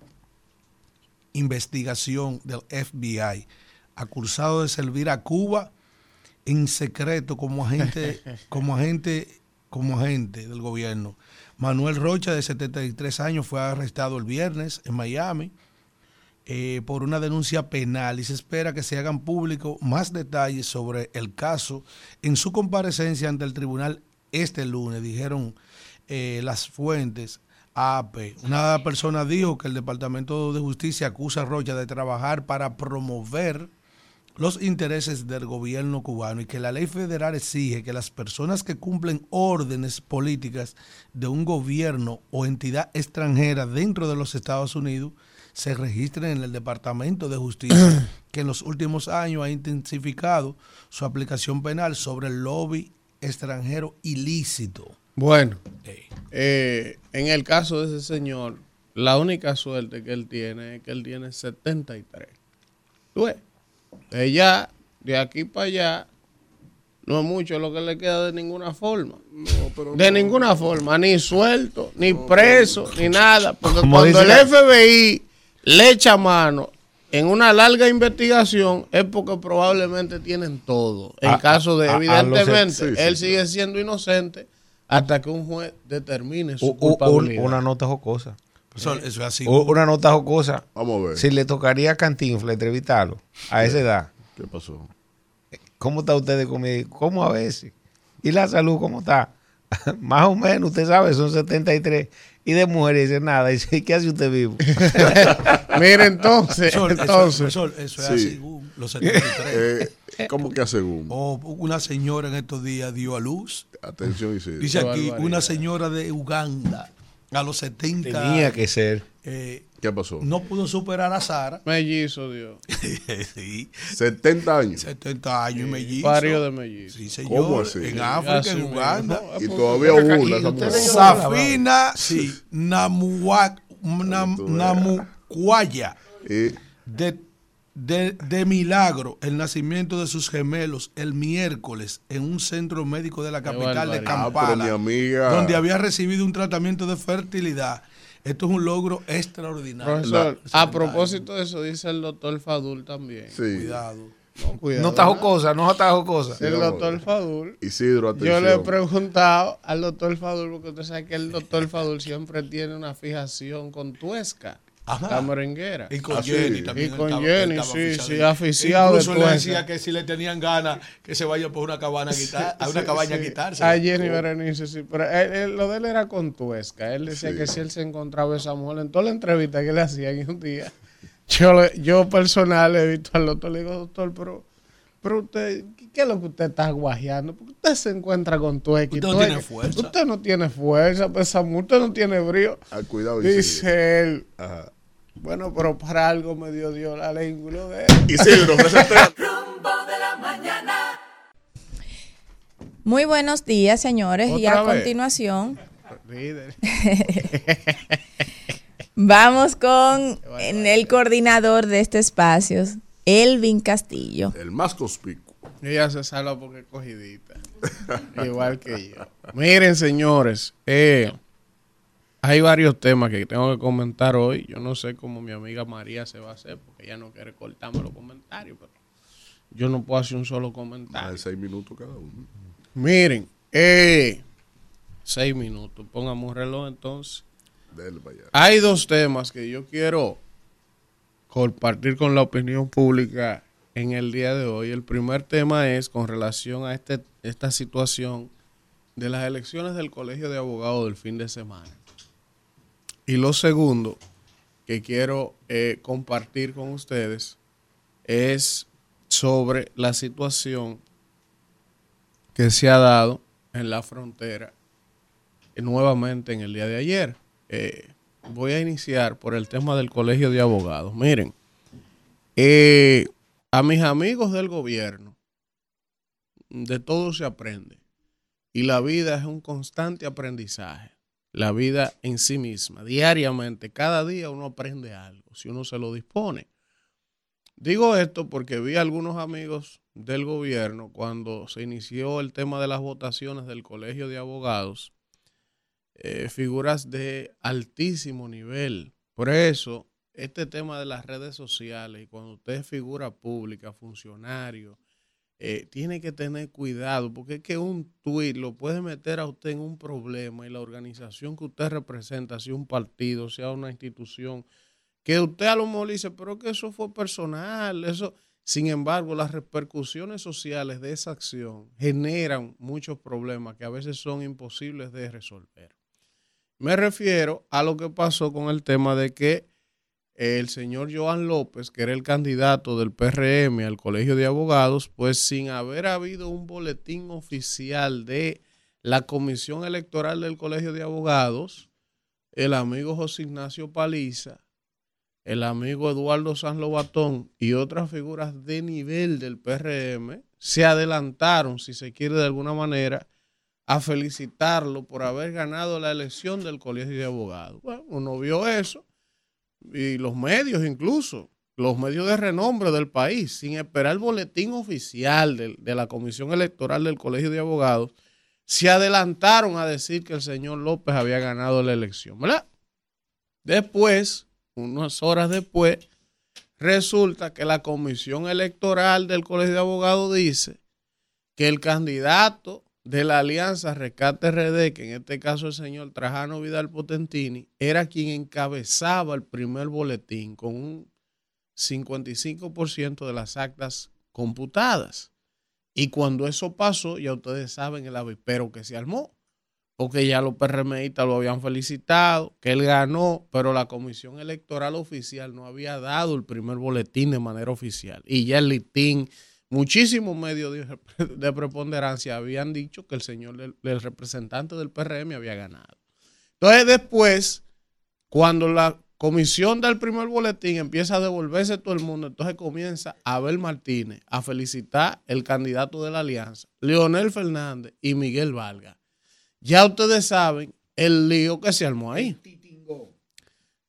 investigación del FBI, acusado de servir a Cuba en secreto como agente, *laughs* como agente, como agente del gobierno. Manuel Rocha, de 73 años, fue arrestado el viernes en Miami eh, por una denuncia penal y se espera que se hagan públicos más detalles sobre el caso en su comparecencia ante el tribunal este lunes, dijeron eh, las fuentes AP. Una persona dijo que el Departamento de Justicia acusa a Rocha de trabajar para promover los intereses del gobierno cubano y que la ley federal exige que las personas que cumplen órdenes políticas de un gobierno o entidad extranjera dentro de los Estados Unidos se registren en el Departamento de Justicia, *clears throat* que en los últimos años ha intensificado su aplicación penal sobre el lobby extranjero ilícito. Bueno, Eh, en el caso de ese señor, la única suerte que él tiene es que él tiene 73. ¿Tú ves? De ya, de aquí para allá, no es mucho lo que le queda de ninguna forma. No, pero De no. ninguna forma, ni suelto, ni preso, ni nada. Porque Como cuando el FBI le echa mano en una larga investigación es porque probablemente tienen todo. En A- caso de, a- a los- evidentemente, sí, sí, él sí. sigue siendo inocente hasta que un juez determine su un- culpabilidad. una nota jocosa. Eso, eso es así. U- Una nota jocosa. Vamos a ver. Si le tocaría a Cantinfla entrevistarlo a esa edad, ¿Qué pasó? ¿cómo está usted de comida? ¿Cómo a veces? ¿Y la salud cómo está? *laughs* Más o menos, usted sabe, son 73. Y de mujeres dice nada. *laughs* Dice, ¿qué hace usted vivo? *laughs* Mire, entonces, Eso, eso- entonces, eso- eso es Sí. así, los 73. Eh, ¿Cómo que hace boom? Una señora en estos días dio a luz. Atención, Isidro. Dice Qué aquí, una señora de Uganda a los 70 Tenía que ser. eh, ¿Qué pasó? no pudo superar a Sara. mellizo, Dios. *laughs* sí, 70 años. 70 años y mellizo. Pario de mellizo. Sí, señor. ¿Cómo así? En África, en asumió. Uganda. No, Y todavía una, Safina, sí, Namuak, Nam-. Namucuaya. Y de, de, de milagro el nacimiento de sus gemelos el miércoles en un centro médico de la capital de barbaridad. Ah, donde había recibido un tratamiento de fertilidad. Esto es un logro extraordinario. Profesor, a propósito de eso, dice el doctor Fadul también. Sí. Cuidado. No, cuidado. No está jocosa, no está jocosa. El doctor Fadul. Isidro, Yo le he atención. preguntado al doctor Fadul, porque usted sabe que el doctor Fadul siempre tiene una fijación con Tuesca, Ajá. la merenguera. Y con Ah, sí. Jenny también. Y con estaba- Jenny, sí, sí, aficiado Incluso le decía que si le tenían ganas que se vaya por una cabana a quitar, a una Sí, cabaña sí. a quitarse. A Jenny Berenice, sí. Pero él- él- lo de él era con Tuesca. Él decía Sí. que si él se encontraba esa mujer en toda la entrevista que le hacían y un día, yo, le- yo personal he visto al doctor, le digo, doctor, pero, pero usted, ¿qué es lo que usted está guajeando? Porque usted se encuentra con Tuesca. y Usted no tiene fuerza. Usted no tiene fuerza, pues, esa mujer, usted no tiene brío. Ah, cuidado. Dice él, Ajá. Bueno, pero para algo me dio Dios la lengua de él. Isidro. Rumbo de la mañana. Muy buenos días, señores. Y ¿Otra a vez? continuación, Líder. *laughs* vamos con en el coordinador de este espacio, Elvin Castillo. El más conspicuo. Ella se salva porque es cogidita. *laughs* Igual que yo. Miren, señores, eh, hay varios temas que tengo que comentar hoy. Yo no sé cómo mi amiga María se va a hacer porque ella no quiere cortarme los comentarios, pero yo no puedo hacer un solo Más comentario. de seis minutos cada uno. Miren, eh, seis minutos. Pongamos un reloj entonces. Dele para allá. Hay dos temas que yo quiero compartir con la opinión pública en el día de hoy. El primer tema es con relación a este, esta situación de las elecciones del Colegio de Abogados del fin de semana. Y lo segundo que quiero eh, compartir con ustedes es sobre la situación que se ha dado en la frontera eh, nuevamente en el día de ayer. Eh, voy a iniciar por el tema del colegio de abogados. Miren, a mis amigos del gobierno, de todo se aprende. Y la vida es un constante aprendizaje. La vida en sí misma, diariamente, cada día uno aprende algo, si uno se lo dispone. Digo esto porque vi a algunos amigos del gobierno cuando se inició el tema de las votaciones del Colegio de Abogados, eh, figuras de altísimo nivel. Por eso, este tema de las redes sociales y cuando usted es figura pública, funcionario, eh, tiene que tener cuidado porque es que un tuit lo puede meter a usted en un problema y la organización que usted representa, sea un partido, sea una institución, que usted a lo mejor dice, pero que eso fue personal, eso... Sin embargo, las repercusiones sociales de esa acción generan muchos problemas que a veces son imposibles de resolver. Me refiero a lo que pasó con el tema de que el señor Joan López, que era el candidato del PRM al Colegio de Abogados, pues sin haber habido un boletín oficial de la Comisión Electoral del Colegio de Abogados, el amigo José Ignacio Paliza el amigo Eduardo San Lobatón y otras figuras de nivel del PRM se adelantaron, si se quiere de alguna manera, a felicitarlo por haber ganado la elección del Colegio de Abogados. Bueno, uno vio eso y los medios incluso, los medios de renombre del país, sin esperar el boletín oficial de, de la Comisión Electoral del Colegio de Abogados, se adelantaron a decir que el señor López había ganado la elección, ¿verdad? Después, unas horas después, resulta que la comisión electoral del Colegio de Abogados dice que el candidato de la alianza Rescate RD, que en este caso el señor Trajano Vidal Potentini, era quien encabezaba el primer boletín con un 55% de las actas computadas. Y cuando eso pasó, ya ustedes saben el avispero que se armó porque ya los PRMistas lo habían felicitado, que él ganó, pero la comisión electoral oficial no había dado el primer boletín de manera oficial. Y ya el listín, muchísimos medios *laughs* de, preponderancia habían dicho que el señor, el, representante del PRM había ganado. Entonces después, cuando la comisión del primer boletín empieza a devolverse todo el mundo, entonces comienza Abel Martínez a felicitar el candidato de la alianza, Leonel Fernández y Miguel Valga ya ustedes saben el lío que se armó ahí.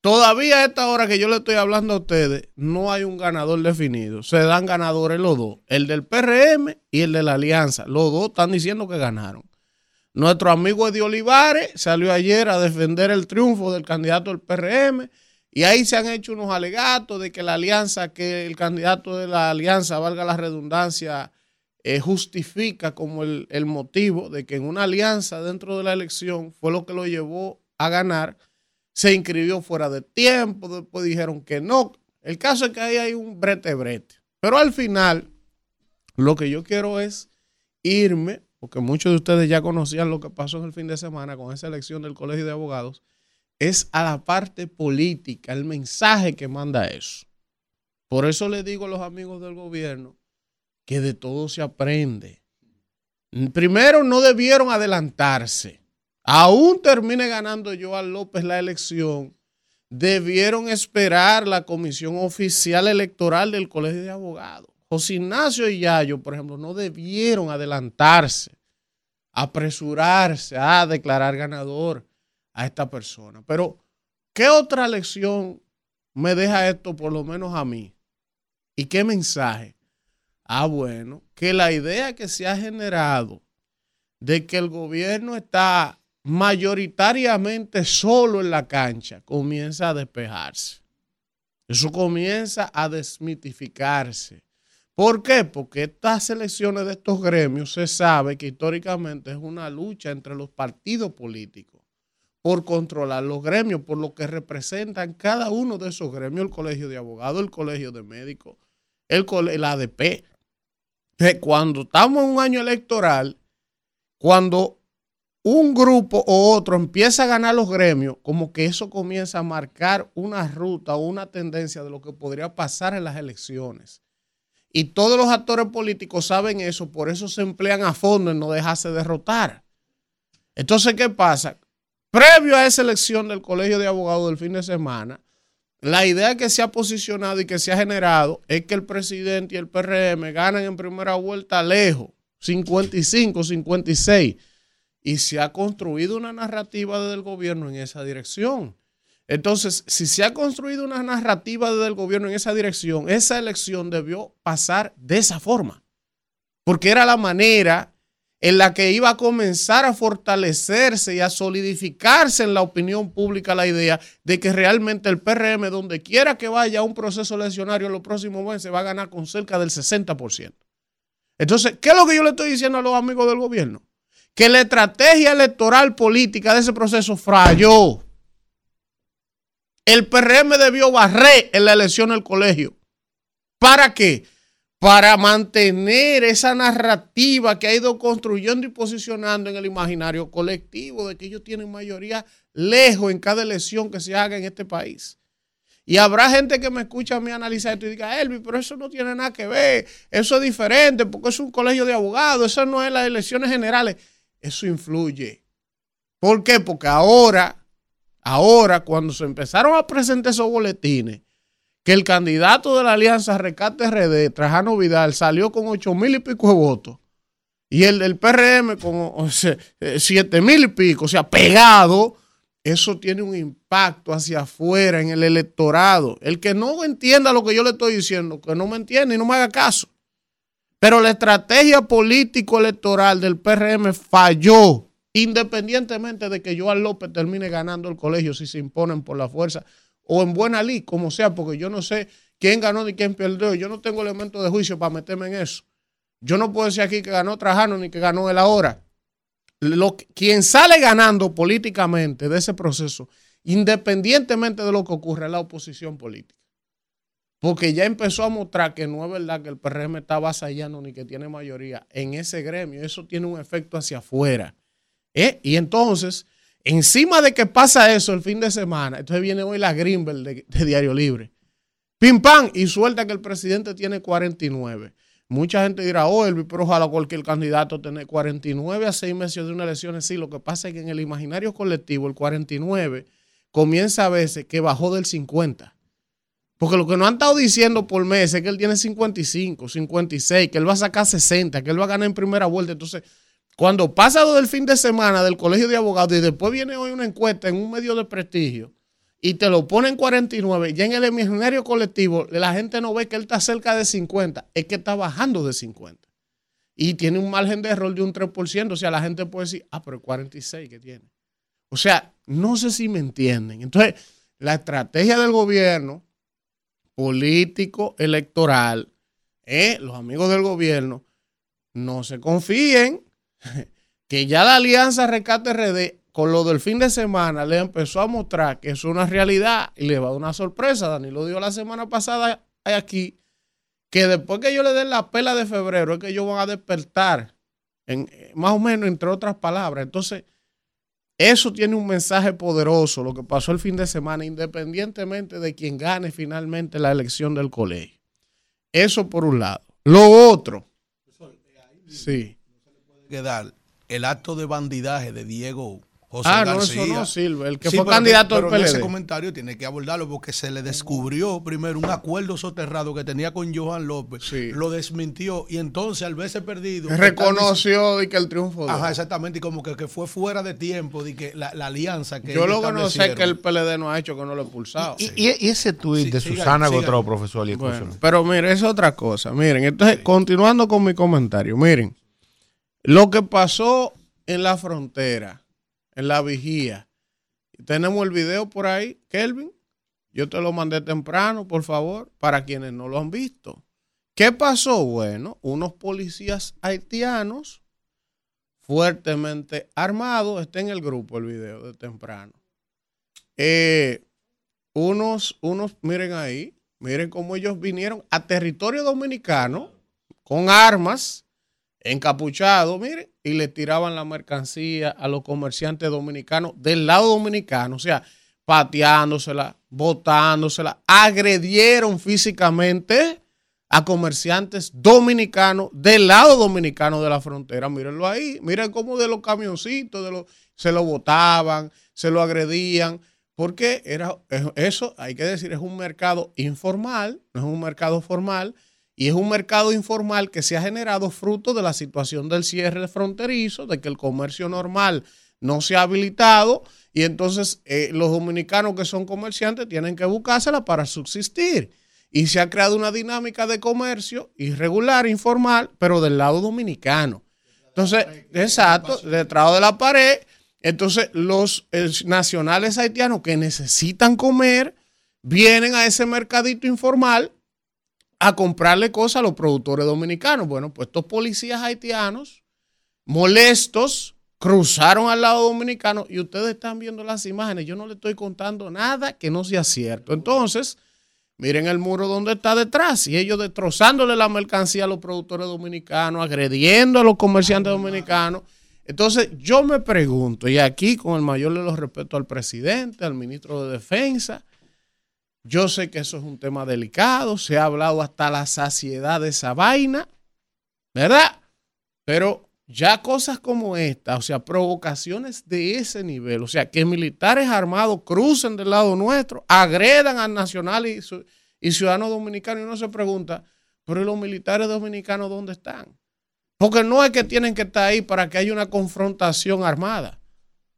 Todavía a esta hora que yo le estoy hablando a ustedes, no hay un ganador definido. Se dan ganadores los dos, el del PRM y el de la Alianza. Los dos están diciendo que ganaron. Nuestro amigo Eddie Olivares salió ayer a defender el triunfo del candidato del PRM y ahí se han hecho unos alegatos de que la alianza, que el candidato de la alianza, valga la redundancia, eh, justifica como el, el, motivo de que en una alianza dentro de la elección fue lo que lo llevó a ganar, se inscribió fuera de tiempo, después dijeron que no. El caso es que ahí hay un brete brete. Pero al final, lo que yo quiero es irme, porque muchos de ustedes ya conocían lo que pasó en el fin de semana con esa elección del Colegio de Abogados, es a la parte política, el mensaje que manda eso. Por eso le digo a los amigos del gobierno, que de todo se aprende. Primero, no debieron adelantarse. Aún termine ganando Joan López la elección, debieron esperar la comisión oficial electoral del Colegio de Abogados. José Ignacio y Yayo, por ejemplo, no debieron adelantarse, apresurarse a declarar ganador a esta persona. Pero, ¿qué otra lección me deja esto, por lo menos a mí? ¿Y qué mensaje? Ah, bueno, que la idea que se ha generado de que el gobierno está mayoritariamente solo en la cancha comienza a despejarse. Eso comienza a desmitificarse. ¿Por qué? Porque estas elecciones de estos gremios se sabe que históricamente es una lucha entre los partidos políticos por controlar los gremios, por lo que representan cada uno de esos gremios, el colegio de abogados, el colegio de médicos, el, el ADP, cuando estamos en un año electoral, cuando un grupo o otro empieza a ganar los gremios, como que eso comienza a marcar una ruta o una tendencia de lo que podría pasar en las elecciones. Y todos los actores políticos saben eso, por eso se emplean a fondo en no dejarse derrotar. Entonces, ¿qué pasa? Previo a esa elección del Colegio de Abogados del fin de semana, la idea que se ha posicionado y que se ha generado es que el presidente y el PRM ganan en primera vuelta lejos, 55, 56 y se ha construido una narrativa desde el gobierno en esa dirección. Entonces, si se ha construido una narrativa desde el gobierno en esa dirección, esa elección debió pasar de esa forma, porque era la manera en la que iba a comenzar a fortalecerse y a solidificarse en la opinión pública la idea de que realmente el PRM, donde quiera que vaya un proceso eleccionario en los próximos meses, va a ganar con cerca del 60%. Entonces, ¿qué es lo que yo le estoy diciendo a los amigos del gobierno? Que la estrategia electoral política de ese proceso falló. El PRM debió barrer en la elección del colegio. ¿Para qué? Para mantener esa narrativa que ha ido construyendo y posicionando en el imaginario colectivo de que ellos tienen mayoría lejos en cada elección que se haga en este país. Y habrá gente que me escucha a mí analizar esto y diga, Elvi, pero eso no tiene nada que ver, eso es diferente porque es un colegio de abogados, eso no es las elecciones generales eso influye. ¿Por qué? Porque ahora, ahora, cuando se empezaron a presentar esos boletines, que el candidato de la Alianza Recate RD, Trajano Vidal, salió con ocho mil y pico de votos, y el del PRM con siete mil y pico, o sea, pegado, eso tiene un impacto hacia afuera en el electorado. El que no entienda lo que yo le estoy diciendo, que no me entiende y no me haga caso. Pero la estrategia político-electoral del PRM falló, independientemente de que Joan López termine ganando el colegio si se imponen por la fuerza o en buena ley, como sea, porque yo no sé quién ganó ni quién perdió. Yo no tengo elementos de juicio para meterme en eso. Yo no puedo decir aquí que ganó Trajano ni que ganó él ahora. Quien sale ganando políticamente de ese proceso, independientemente de lo que ocurra, es la oposición política. Porque ya empezó a mostrar que no es verdad que el PRM está vasallando ni que tiene mayoría en ese gremio. Eso tiene un efecto hacia afuera. ¿Eh? Y entonces, encima de que pasa eso el fin de semana, entonces viene hoy la Greenbelt de, Diario Libre. Pim pam, y suelta que el presidente tiene 49. Mucha gente dirá, oh, Elvi, pero ojalá cualquier candidato tenga 49 a 6 meses de una elección. Sí, lo que pasa es que en el imaginario colectivo, el 49 comienza a veces que bajó del 50. Porque lo que nos han estado diciendo por meses es que él tiene 55, 56, que él va a sacar 60, que él va a ganar en primera vuelta. Entonces, cuando pasa lo del fin de semana del colegio de abogados y después viene hoy una encuesta en un medio de prestigio y te lo ponen 49, ya en el imaginario colectivo la gente no ve que él está cerca de 50, es que está bajando de 50. Y tiene un margen de error de un 3%, o sea, la gente puede decir, ah, pero 46 que tiene. O sea, no sé si me entienden. Entonces, la estrategia del gobierno político electoral, eh, los amigos del gobierno, no se confíen *laughs* que ya la alianza Rescate RD con lo del fin de semana le empezó a mostrar que es una realidad y le va a dar una sorpresa. Dani lo dio la semana pasada aquí, que después que yo le den la pela de febrero es que ellos van a despertar, en, más o menos entre otras palabras. Entonces, eso tiene un mensaje poderoso, lo que pasó el fin de semana, independientemente de quien gane finalmente la elección del colegio. Eso por un lado. Lo otro. Sí. Quedar el acto de bandidaje de Diego ah, no, eso no sirve. El que fue candidato al PLD. ese comentario tiene que abordarlo porque se le descubrió primero un acuerdo soterrado que tenía con Johan López. Lo desmintió y entonces al verse perdido. Reconoció y que el triunfo. Ajá, exactamente. Y como que, que, fue fuera de tiempo, de que la, alianza que. Yo lo que no sé que el PLD no ha hecho que no lo ha expulsado. Y, ese tuit de Susana Gotró, profesor. pero mire, es otra cosa. Miren, entonces, continuando con mi comentario, miren, lo que pasó en la frontera en la vigía. Tenemos el video por ahí, Kelvin. Yo te lo mandé temprano, por favor, para quienes no lo han visto. ¿Qué pasó? Bueno, unos policías haitianos fuertemente armados, está en el grupo el video de temprano. Eh, unos, unos, miren ahí, miren cómo ellos vinieron a territorio dominicano con armas encapuchados, miren, y le tiraban la mercancía a los comerciantes dominicanos del lado dominicano, o sea, pateándosela, botándosela, agredieron físicamente a comerciantes dominicanos del lado dominicano de la frontera. Mírenlo ahí, miren cómo de los camioncitos de se lo botaban, se lo agredían, porque era eso, hay que decir, es un mercado informal, no es un mercado formal, y es un mercado informal que se ha generado fruto de la situación del cierre fronterizo, de que el comercio normal no se ha habilitado y entonces eh, los dominicanos que son comerciantes tienen que buscársela para subsistir. Y se ha creado una dinámica de comercio irregular, informal, pero del lado dominicano. Entonces, exacto, detrás de la pared. Entonces, los eh, nacionales haitianos que necesitan comer vienen a ese mercadito informal a comprarle cosas a los productores dominicanos. Bueno, pues estos policías haitianos molestos cruzaron al lado dominicano y ustedes están viendo las imágenes. Yo no le estoy contando nada que no sea cierto. Entonces, miren el muro donde está detrás y ellos destrozándole la mercancía a los productores dominicanos, agrediendo a los comerciantes dominicanos. Entonces, yo me pregunto, y aquí con el mayor de los respetos al presidente, al ministro de Defensa, yo sé que eso es un tema delicado, se ha hablado hasta la saciedad de esa vaina, ¿verdad? Pero ya cosas como esta, o sea, provocaciones de ese nivel, o sea, que militares armados crucen del lado nuestro, agredan al nacional y, y ciudadanos dominicanos y uno se pregunta, pero los militares dominicanos dónde están? Porque no es que tienen que estar ahí para que haya una confrontación armada.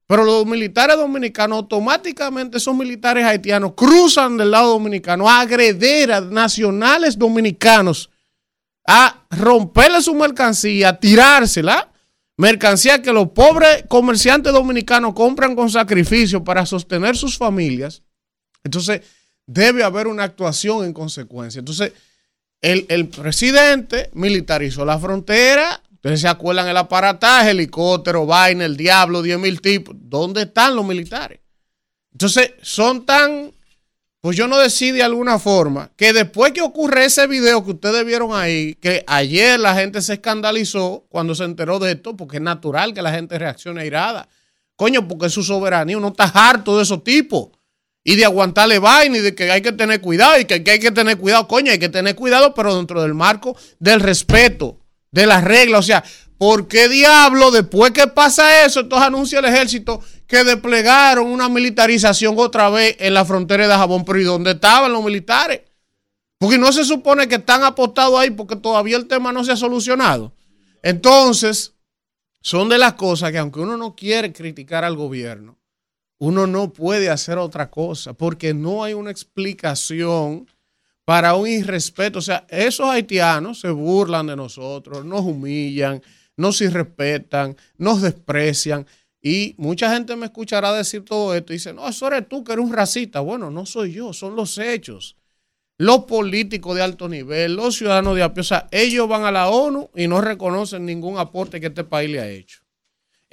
Pero los militares dominicanos automáticamente, esos militares haitianos, cruzan del lado dominicano a agreder a nacionales dominicanos, a romperle su mercancía, a tirársela. Mercancía que los pobres comerciantes dominicanos compran con sacrificio para sostener sus familias. Entonces, debe haber una actuación en consecuencia. Entonces, el, el presidente militarizó la frontera, Ustedes se acuerdan el aparataje, helicóptero, vaina, el diablo, 10 mil tipos. ¿Dónde están los militares? Entonces, son tan, pues yo no decidí de alguna forma, que después que ocurre ese video que ustedes vieron ahí, que ayer la gente se escandalizó cuando se enteró de esto, porque es natural que la gente reaccione irada. Coño, porque es su soberanía, uno está harto de esos tipos. Y de aguantarle vaina y de que hay que tener cuidado y que hay que tener cuidado, coño, hay que tener cuidado, pero dentro del marco del respeto de las reglas. O sea, ¿por qué diablo después que pasa eso, entonces anuncia el ejército que desplegaron una militarización otra vez en la frontera de Jabón? Pero ¿y dónde estaban los militares? Porque no se supone que están apostados ahí porque todavía el tema no se ha solucionado. Entonces, son de las cosas que aunque uno no quiere criticar al gobierno, uno no puede hacer otra cosa porque no hay una explicación para un irrespeto. O sea, esos haitianos se burlan de nosotros, nos humillan, nos irrespetan, nos desprecian. Y mucha gente me escuchará decir todo esto y dice, no, eso eres tú que eres un racista. Bueno, no soy yo, son los hechos. Los políticos de alto nivel, los ciudadanos de a pie, o sea, ellos van a la ONU y no reconocen ningún aporte que este país le ha hecho.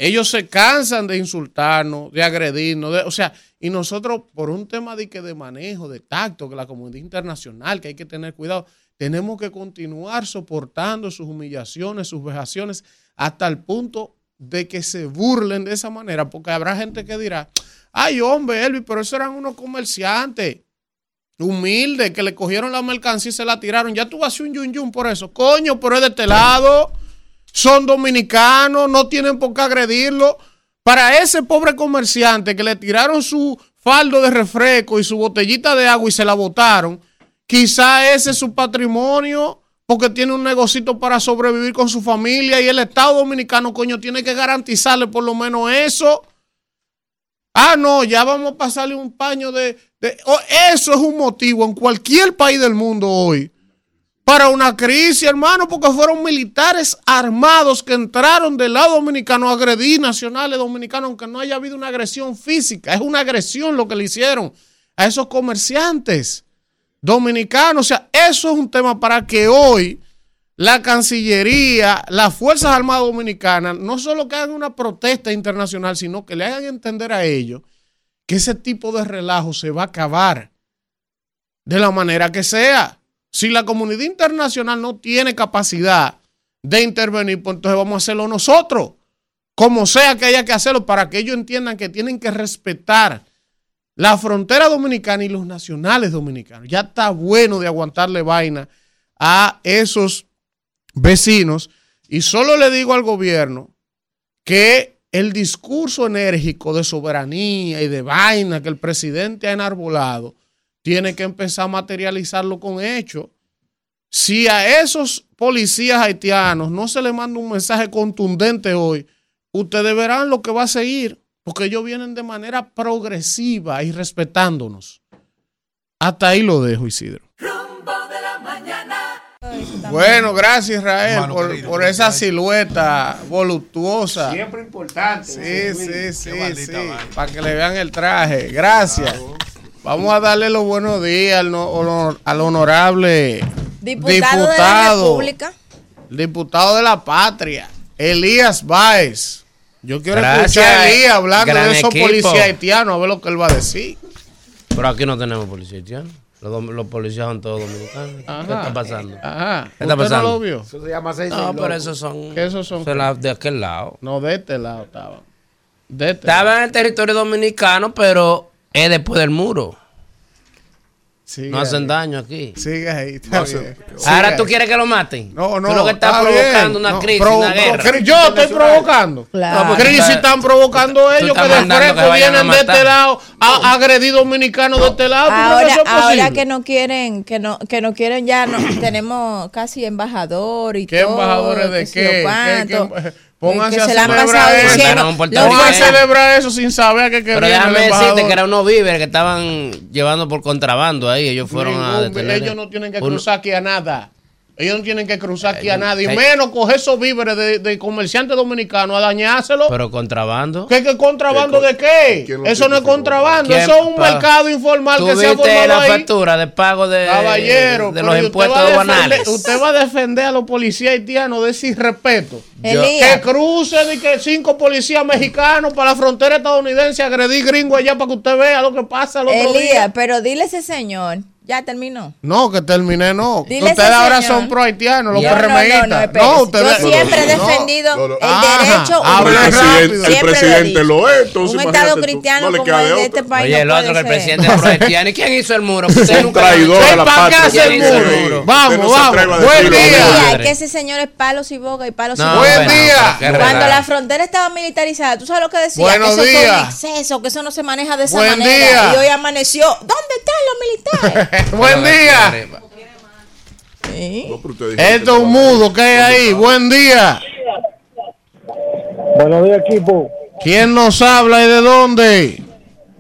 Ellos se cansan de insultarnos, de agredirnos, o sea, y nosotros por un tema de, que de manejo, de tacto, que la comunidad internacional, que hay que tener cuidado, tenemos que continuar soportando sus humillaciones, sus vejaciones, hasta el punto de que se burlen de esa manera, porque habrá gente que dirá, ay hombre, Elvis, pero esos eran unos comerciantes humildes que le cogieron la mercancía y se la tiraron. Ya tú vas a un yun yun por eso. Coño, pero es de este lado. Son dominicanos, no tienen por qué agredirlo. Para ese pobre comerciante que le tiraron su faldo de refresco y su botellita de agua y se la botaron, quizá ese es su patrimonio porque tiene un negocito para sobrevivir con su familia y el Estado Dominicano, coño, tiene que garantizarle por lo menos eso. Ah, no, ya vamos a pasarle un paño de... Oh, eso es un motivo en cualquier país del mundo hoy para una crisis, hermano, porque fueron militares armados que entraron del lado dominicano a nacionales dominicanos, aunque no haya habido una agresión física. Es una agresión lo que le hicieron a esos comerciantes dominicanos. O sea, eso es un tema para que hoy la Cancillería, las Fuerzas Armadas Dominicanas, no solo que hagan una protesta internacional, sino que le hagan entender a ellos que ese tipo de relajo se va a acabar de la manera que sea. Si la comunidad internacional no tiene capacidad de intervenir, pues entonces vamos a hacerlo nosotros. Como sea que haya que hacerlo, para que ellos entiendan que tienen que respetar la frontera dominicana y los nacionales dominicanos. Ya está bueno de aguantarle vaina a esos vecinos. Y solo le digo al gobierno que el discurso enérgico de soberanía y de vaina que el presidente ha enarbolado tiene que empezar a materializarlo con hechos. Si a esos policías haitianos no se les manda un mensaje contundente hoy, ustedes verán lo que va a seguir, porque ellos vienen de manera progresiva y respetándonos. Hasta ahí lo dejo, Isidro. Rumbo de la mañana. Bueno, gracias Israel por, querido, por esa silueta voluptuosa. Siempre importante. Sí, sí, sí, sí. Para que le vean el traje. Gracias. Vamos a darle los buenos días al, no- honor- al honorable Diputado, de la República. diputado de la patria, Elías Báez. Yo quiero Gracias, escuchar a Elías hablando gran de esos equipo. policías haitianos, a ver lo que él va a decir. Pero aquí no tenemos policía haitiano. Los, policías son todos dominicanos. ¿Qué está pasando? Ajá. ¿Qué está ¿Usted pasando? no lo vio? Eso se llama seis No, seis pero esos son, ¿Qué esos son? son la- de aquel lado. No, de este lado estaba. De este lado. Estaba en el territorio dominicano, pero es después del muro. Sigue No hacen ahí. daño aquí. Sigue ahí. está bien. Sigue Ahora tú ahí. quieres que lo maten. No, no. Tú lo que estás está provocando bien. una No, crisis, provo- una guerra. Yo estoy provocando. Claro. Crisis tú están provocando tú ellos que de fresco vienen de este lado a agredir dominicanos de este lado. ¿Tú Ahora, eso es ahora que no quieren, que no, que no quieren ya, no, *clears throat* tenemos casi embajador y ¿Qué todo. embajadores de qué? cuánto. ¿Qué- qué- Pónganse Que a se la han celebrar pasado eso. diciendo. Vamos a celebrar eso sin saber que, que Pero déjame decirte que eran unos víveres que estaban llevando por contrabando ahí. Ellos fueron a Ningún- detener. ellos no tienen que un- cruzar aquí a nada. Ellos no tienen que cruzar aquí a nada. Y eh. menos coger esos víveres de, de comerciantes dominicanos a dañárselo. Pero contrabando. ¿Qué, qué contrabando ¿Qué de qué? Eso no es contrabando, ¿Quién eso es un mercado informal ¿Tú que se ha formado la ahí. factura de pago de, Caballero, de los ¿y usted impuestos aduanales? Usted va a defender a los policías haitianos de ese irrespeto. Elías, Que crucen y que cinco policías mexicanos para la frontera estadounidense agredir gringo allá para que usted vea lo que pasa el otro día. pero dile a ese señor, ya terminó. No, que terminé, no. Dile ustedes ahora señor. son pro haitianos, los No, No, no, no, PRMistas. no, ustedes. Yo siempre he no. defendido no, no. el derecho el humano. rápido. presidente, el presidente lo es, entonces Un estado tú, cristiano no le como el de este país Oye, el no otro que el presidente *laughs* es pro-haitiano. ¿Y quién hizo el muro? Usted Un nunca traidor a la ¿Para qué patria. hace el ¿Quién hizo muro? el muro? Vamos, vamos. Buen día. Que ese señor es palos y boga y palos y No, boga. Buen día. Cuando la frontera estaba militarizada, ¿tú sabes lo que decía? Buenos que eso días. un exceso, que eso no se maneja de esa manera. Y hoy amaneció. ¿Dónde están los militares? *laughs* Buen día. Sí. Esto es un mudo que hay ahí. Buen día. Buenos días, equipo. ¿Quién nos habla y de dónde?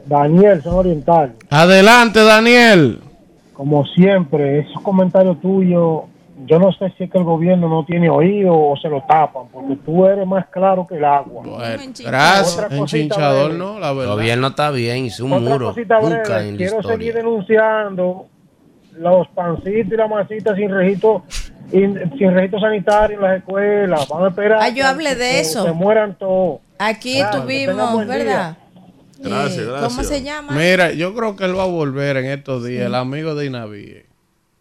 Daniel, son oriental. Adelante, Daniel. Como siempre, esos comentarios tuyos, yo no sé si es que el gobierno no tiene oído o se lo tapan, porque tú eres más claro que el agua. Bueno, gracias. Enchinchador, breve. no, la El verdad. gobierno está bien, hizo un Otra muro. cosita Nunca breve, quiero seguir denunciando los pancitos y las masitas sin registro in- sin registro sanitario en las escuelas. Van a esperar Ah, yo que- hablé de que eso. Se mueran todos. Aquí Claro, tuvimos. ¿verdad? Gracias, Eh, gracias. ¿Cómo se llama? Mira, yo creo que él va a volver en estos días, el amigo de Inaví.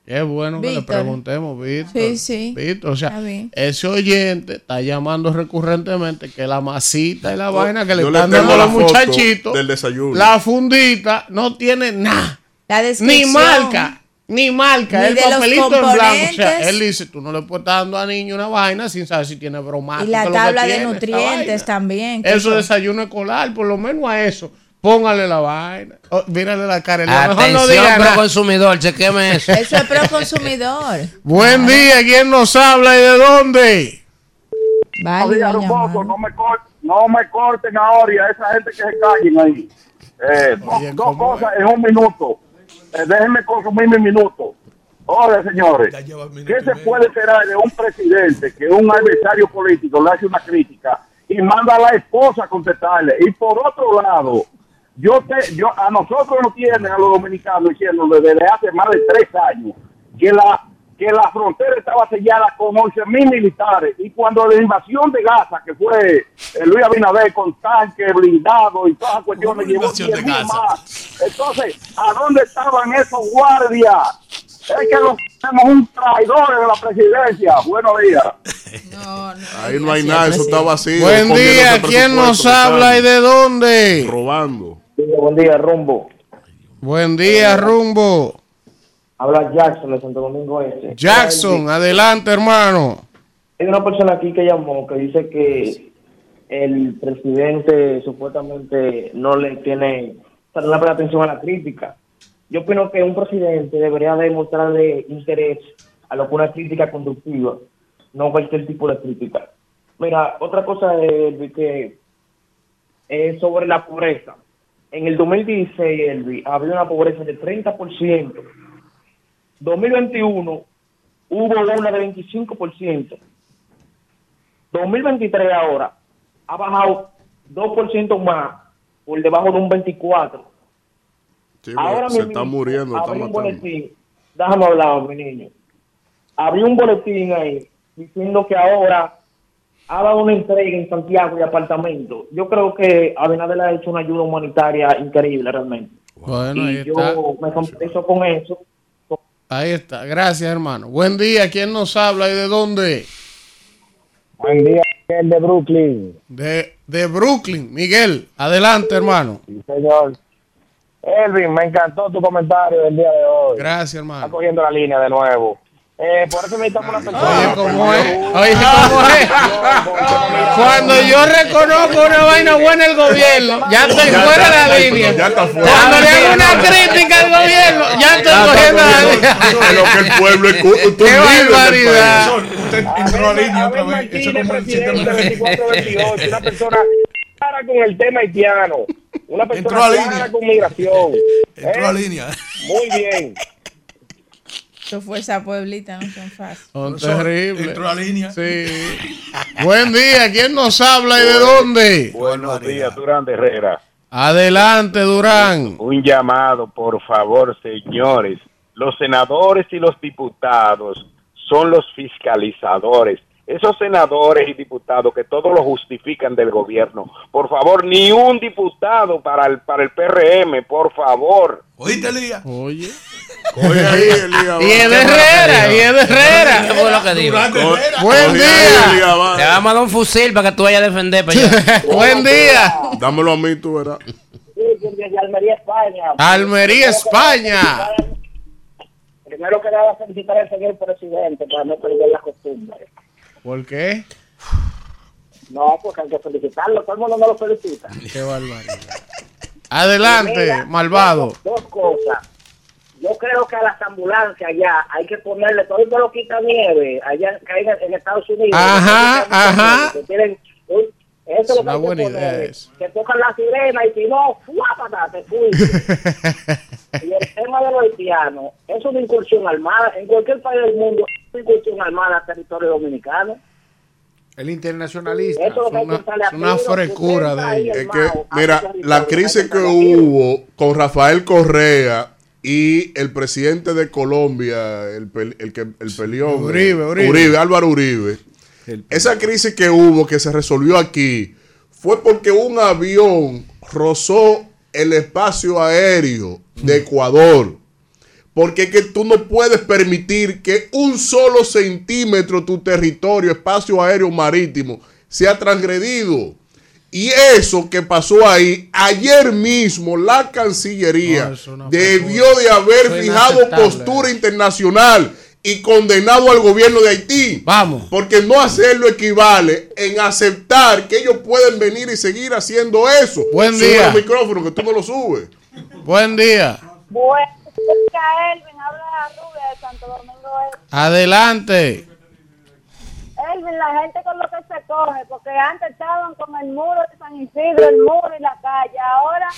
Es bueno que le preguntemos, Víctor. Sí, sí. Víctor, o sea, ese oyente está llamando recurrentemente que la masita y la vaina que le están dando a los muchachitos, del desayuno. la fundita, no tiene nada. La Ni marca, ni marca, Ni el de los papelito en blanco. O sea, él dice, tú no le puedes estar dando a niño una vaina sin saber si tiene bromático. Y la tabla de tiene nutrientes también. Eso eso- es desayuno escolar, por lo menos a eso. Póngale la vaina. Oh, mírale la cara. Lo mejor no diga pro nada. consumidor, chequeme *laughs* eso. Eso es pro consumidor. Buen día, ¿quién nos habla y de dónde? Vale, doña Ruboso, no me, cor- no me corten ahora y a esa gente que se callen ahí. Eh, dos- Oye, dos ¿cómo cosas en un minuto. Eh, déjenme consumir mi minuto. Oye, señores, ¿qué se puede esperar de un presidente que un adversario político le hace una crítica y manda a la esposa a contestarle? Y por otro lado, yo te, yo a nosotros nos tienen a los dominicanos diciendo desde hace más de tres años que la que la frontera estaba sellada con 11 mil militares y cuando la invasión de Gaza que fue eh, Luis Abinader con tanques blindados y todas las cuestiones ¿Cómo llevó invasión de 10.000 Gaza? más entonces ¿a dónde estaban esos guardias? es que los tenemos un traidor de la presidencia buenos días *laughs* No, no. Ahí no hay nada, eso está vacío. Buen día, ¿quién nos habla y de dónde? Robando. Buen día, Rumbo. Buen día, rumbo. Habla Jackson de Santo Domingo Este. Jackson, adelante, hermano. Hay una persona aquí que llamó que dice que el presidente supuestamente no le tiene, o sea, no le presta atención a la crítica. Yo opino que un presidente debería demostrarle interés a lo que una crítica conductiva, no cualquier tipo de crítica. Mira, otra cosa es que es sobre la pobreza. En el 2016, Elvi, había una pobreza del 30%. 2021 hubo una de 25%. 2023 ahora ha bajado 2% más por debajo de un 24%. Sí, Ahora se está muriendo, está matando. boletín, déjame hablar, mi niño. Abrió un boletín ahí diciendo que ahora ha dado una entrega en Santiago de apartamentos. Yo creo que Abinader le ha hecho una ayuda humanitaria increíble realmente. Bueno, ahí y yo está. me comprometo con eso. Ahí está. Gracias, hermano. Buen día, ¿quién nos habla y de dónde? Buen día, el de Brooklyn. De, de Brooklyn. Miguel, adelante, hermano. Sí, señor. Elvin, me encantó tu comentario del día de hoy. Gracias, Está hermano. cogiendo la línea de nuevo. Eh, por eso necesitamos una persona. Oye, ¿cómo es? Oye, ¿cómo es? Cuando yo reconozco una vaina buena del gobierno, ya estoy fuera de la línea. Ya está fuera. Cuando le hago una crítica al gobierno, ya estoy cogiendo la línea. Es lo que el pueblo escucha. ¡Qué barbaridad! Usted entró a línea otra vez. Eso es como el sistema de 24-28, una persona clara con el tema haitiano. Una persona clara con migración. Entró a ¿Eh? línea. Muy bien. Su fuerza pueblita no son fáciles. Son terribles. Entró a línea. Sí. Buen día, ¿quién nos habla y de dónde? Buenos días, Durán de Herrera. Adelante, Durán. Un llamado, por favor, señores. Los senadores y los diputados son los fiscalizadores. Esos senadores y diputados que todo lo justifican del gobierno. Por favor, ni un diputado para el, para el PRM, por favor. ¿Oíste, Elías? Oye. Oye, ahí, *laughs* Elías, Y es de va. Herrera, y es de ¿Qué Herrera. fue lo que dijo? Buen día. Te vamos a dar un fusil para que tú vayas a defender para allá. *laughs* Buen día. Dámelo a mí, tú verás. Desde Almería, España. Almería, España. Primero que nada, felicitar al señor presidente para no perder la costumbre. ¿Por qué? No, porque hay que felicitarlo. Todo el mundo no lo felicita. *laughs* Qué barbaridad. *laughs* Adelante, Mira, malvado. Dos, cosas. Yo creo que a las ambulancias allá hay que ponerle todo el que lo quita nieve allá que hay en Estados Unidos. Ajá, ajá. que tienen un- eso es una buena idea eso. Que tocan la sirena y si no, ¡fuápata! Te fuiste. *laughs* y el tema de los haitianos es una incursión armada. En cualquier país del mundo es una incursión armada al territorio dominicano. El internacionalista. Eso es una- una está de ellos. Es que, mira, la crisis que hubo con Rafael Correa y el presidente de Colombia, el, el que el peleó, Uribe, Uribe. Álvaro Uribe. Esa crisis que hubo, que se resolvió aquí, fue porque un avión rozó el espacio aéreo de Ecuador. Porque es que tú no puedes permitir que un solo centímetro de tu territorio, espacio aéreo marítimo, sea transgredido. Y eso que pasó ahí, ayer mismo la Cancillería No, eso no debió de haber fijado postura internacional y condenado al gobierno de Haití. Vamos. Porque no hacerlo equivale en aceptar que ellos pueden venir y seguir haciendo eso. Buen Sube día. el micrófono, que tú no lo subes. Buen día. Bueno, Elvin, habla Rubia de Santo Domingo Este. Adelante. Elvin, la gente con lo que se coge, porque antes estaban con el muro de San Isidro, el muro y la calle. Ahora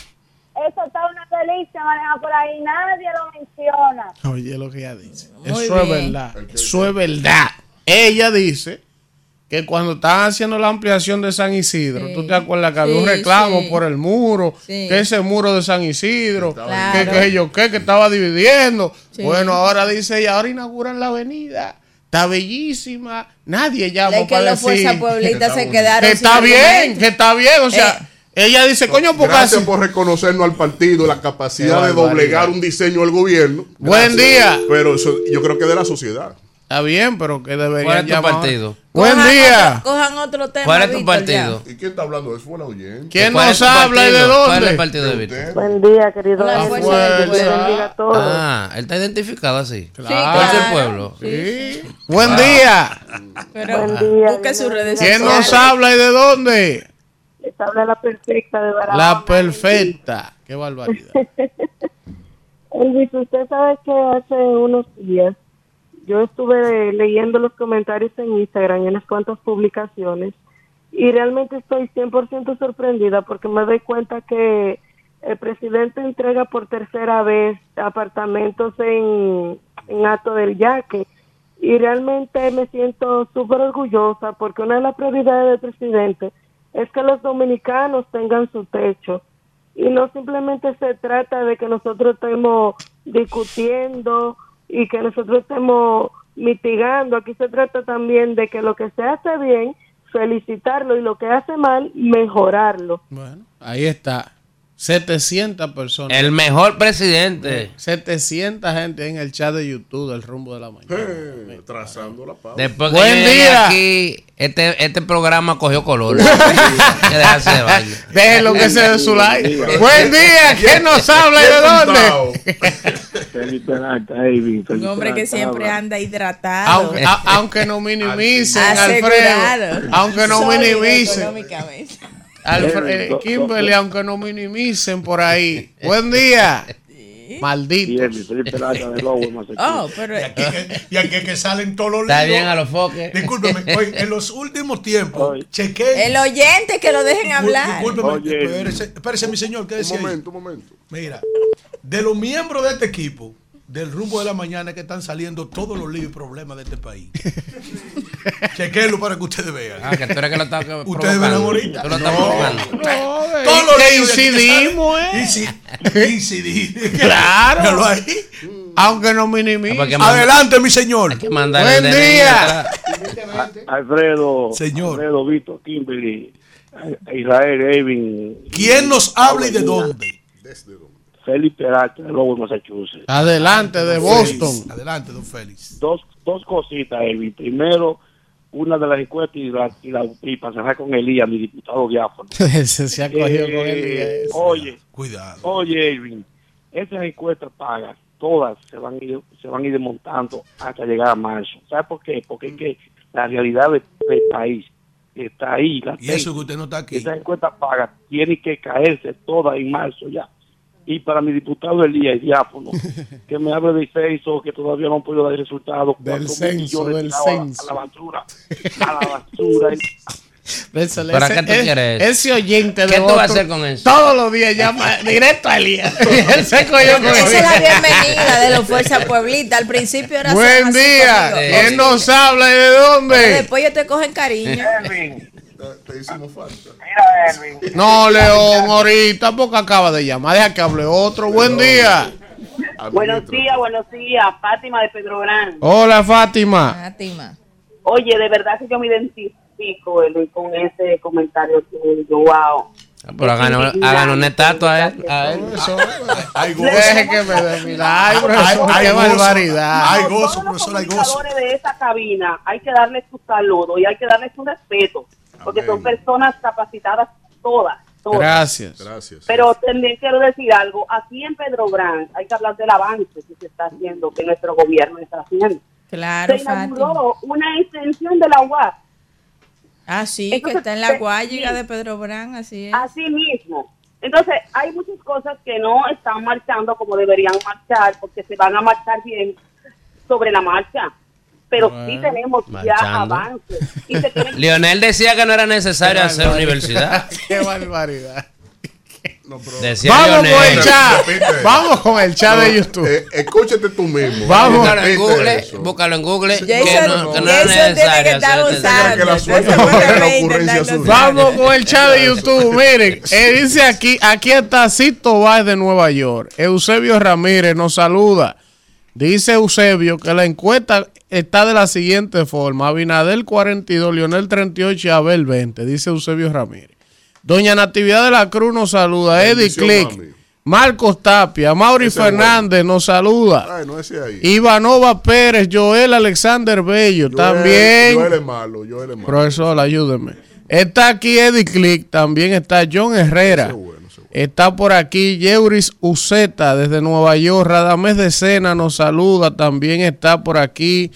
eso está una delicia manejar por ahí, nadie lo menciona. Oye, lo que ella dice. Muy Eso es verdad. Eso es verdad. Ella dice que cuando estaban haciendo la ampliación de San Isidro, Sí. tú te acuerdas que había un reclamo sí. por el muro, Sí. que ese muro de San Isidro, Claro. que, que yo qué, que estaba dividiendo. Sí. Bueno, ahora dice ella, ahora inauguran la avenida. Está bellísima. Nadie llama Es que para decir Fuerza Pueblita se quedaron. que sin está bien, que está bien. O sea, Eh. Ella dice, coño, porque Gracias así- por reconocernos al partido la capacidad de barbaridad. doblegar un diseño del gobierno. Buen día. Pero eso, yo creo que de la sociedad. Está bien, pero que deberían ¿Cuál es tu llamar. partido? Buen Cojan día. Otro, cojan otro tema. ¿Cuál es tu Víctor, partido? ¿Y quién está hablando? Eso fue la oyente. ¿Quién ¿Cuál es nos habla y de partido? ¿Cuál es el dónde? partido de Víctor? Buen día, querido. La fuerza bendiga a todos. Ah, él está identificado así. Sí, Claro. ¿Cuál es el claro. pueblo? Sí. Buen día. Pero Buen día, busque sus redes ¿Quién sociales. nos habla y de dónde? Les habla la perfecta de Barahona. La perfecta. Qué barbaridad. *laughs* Elvis, usted sabe que hace unos días yo estuve leyendo los comentarios en Instagram y en unas cuantas publicaciones y realmente estoy 100% sorprendida porque me doy cuenta que el presidente entrega por tercera vez apartamentos en, en Ato del Yaque y realmente me siento súper orgullosa porque una de las prioridades del presidente es que los dominicanos tengan su techo y no simplemente se trata de que nosotros estemos discutiendo y que nosotros estemos mitigando, aquí se trata también de que lo que se hace bien, felicitarlo y lo que hace mal, mejorarlo. Bueno, ahí está. 700 personas. El mejor presidente. 700 gente en el chat de YouTube del rumbo de la mañana. Eh, trazando la pauta. Después que Buen día. aquí, este, este programa cogió color. *laughs* Déjenlo que se dé su like. Buen día. ¿Quién nos habla y de dónde? Un hombre que siempre anda hidratado. Aunque, a- aunque no minimicen. Alfredo. Aunque no minimicen. Económicamente. Alfredo, Kimberly, aunque no minimicen por ahí. Buen día. Maldito. Oh, pero Y aquí, que- y aquí que salen todos los Está líos. bien a los foques. Discúlpeme, oye, en los últimos tiempos, chequé. el oyente que lo dejen hablar. Discúlpeme, espérese, espérese, mi señor, ¿qué decía Un ahí? momento, un momento. Mira, de los miembros de este equipo, del rumbo de la mañana, que están saliendo todos los líos y problemas de este país. *laughs* Chequenlo para que ustedes vean. Ah, que tú eres que lo estás Ustedes verán ahorita. Tú lo estás provocando. Todos los que líos que incidimos, eh. Inci- *laughs* Incidir. Claro. Míralo ahí. Aunque no manda- Adelante, mi señor. que mandar Buen día. Alfredo, Señor. Alfredo, Víctor, Kimberly, Israel, Evin, ¿Quién nos habla y de dónde? Felipe Peralta, de Lobo, Massachusetts. Adelante, de Boston. Félix. Adelante, don Félix. Dos, dos cositas, Evin. Primero, una de las encuestas y, la, y, la, y para cerrar con Elías, mi diputado diáfano. *laughs* Se ha cogido Eh, con el día ese. Oye, Cuidado. oye, Evin, esas encuestas pagas, todas se van a ir, se van a ir desmontando hasta llegar a marzo. ¿Sabe por qué? Porque es que la realidad del, del país está ahí. Y eso que usted no está aquí. Esas encuestas pagas tienen que caerse todas en marzo ya. Y para mi diputado Elías, el diáfono, *laughs* que me hable de censo, que todavía no han podido dar resultados. Del censo, del tirados a la- censo. A la basura. A la basura. *laughs* Ese- ¿Para ese- qué tú quieres? Ese oyente de ¿Qué tú vas a hacer con eso? Todos los días llama *laughs* directo a Elías. Él se cogió con Esa es la bienvenida de los Fuerza Pueblita. Al principio era Buen día. conmigo. ¿Quién nos habla y de Pero dónde? Después yo te cogen cariño. Te, hicimos falta. mira Elvin. *laughs* No, León, ahorita porque acaba de llamar. Deja que hable otro. Buen día. Buenos días, buenos días. Fátima de Pedro Gran. Hola, Fátima. Fátima. Oye, de verdad que yo me identifico Elvin, con ese comentario tuyo. Wow. Ah, Pero háganos una estatua a él. a él. Eso, Hay gozo. deje que me dé mi Ay, profesor, hay qué gozo. barbaridad. Hay gozo, los profesor, hay gozo. comunicadores de esa cabina hay que darles su saludo y hay que darles su respeto, porque Amén. son personas capacitadas todas, todas. Gracias. Gracias. Pero también quiero decir algo, aquí en Pedro Gran hay que hablar del avance que se está haciendo, que nuestro gobierno está haciendo. Claro, se Fátima. inauguró una extensión de la UAS, Ah, sí, que está en la guayiga sí. de Pedro Brán, así es. así mismo. Entonces, hay muchas cosas que no están marchando como deberían marchar, porque se van a marchar bien sobre la marcha. Pero sí Bueno, tenemos ya avances. Y se tienen *laughs* Lionel decía que no era necesario Qué hacer universidad. *laughs* Qué barbaridad. No, Decía Vamos con el chat. Repite. Vamos con el chat de YouTube. Eh, escúchate tú mismo. Vamos. Búscalo en Google, eso. búscalo en Google. Jason, que no, que no que necesario que. Vamos con el chat de YouTube. Miren, *laughs* eh, dice aquí, aquí está Cito Báez de Nueva York. Eusebio Ramírez nos saluda. Dice Eusebio que la encuesta está de la siguiente forma. Abinadel 42, Leonel 38 y Abel 20. Dice Eusebio Ramírez. Doña Natividad de la Cruz nos saluda. Eddie Click. mami. Marcos Tapia, Mauri Ese Fernández nos saluda. Ay, no ese ahí. Ivanova Pérez, Joel Alexander Bello, Joel- también. Joel es malo, Joel es malo. Profesor, ayúdeme. Está aquí Eddie Click, también está John Herrera. Está por aquí Yeuris Uceta desde Nueva York. Radamés de Sena nos saluda. También está por aquí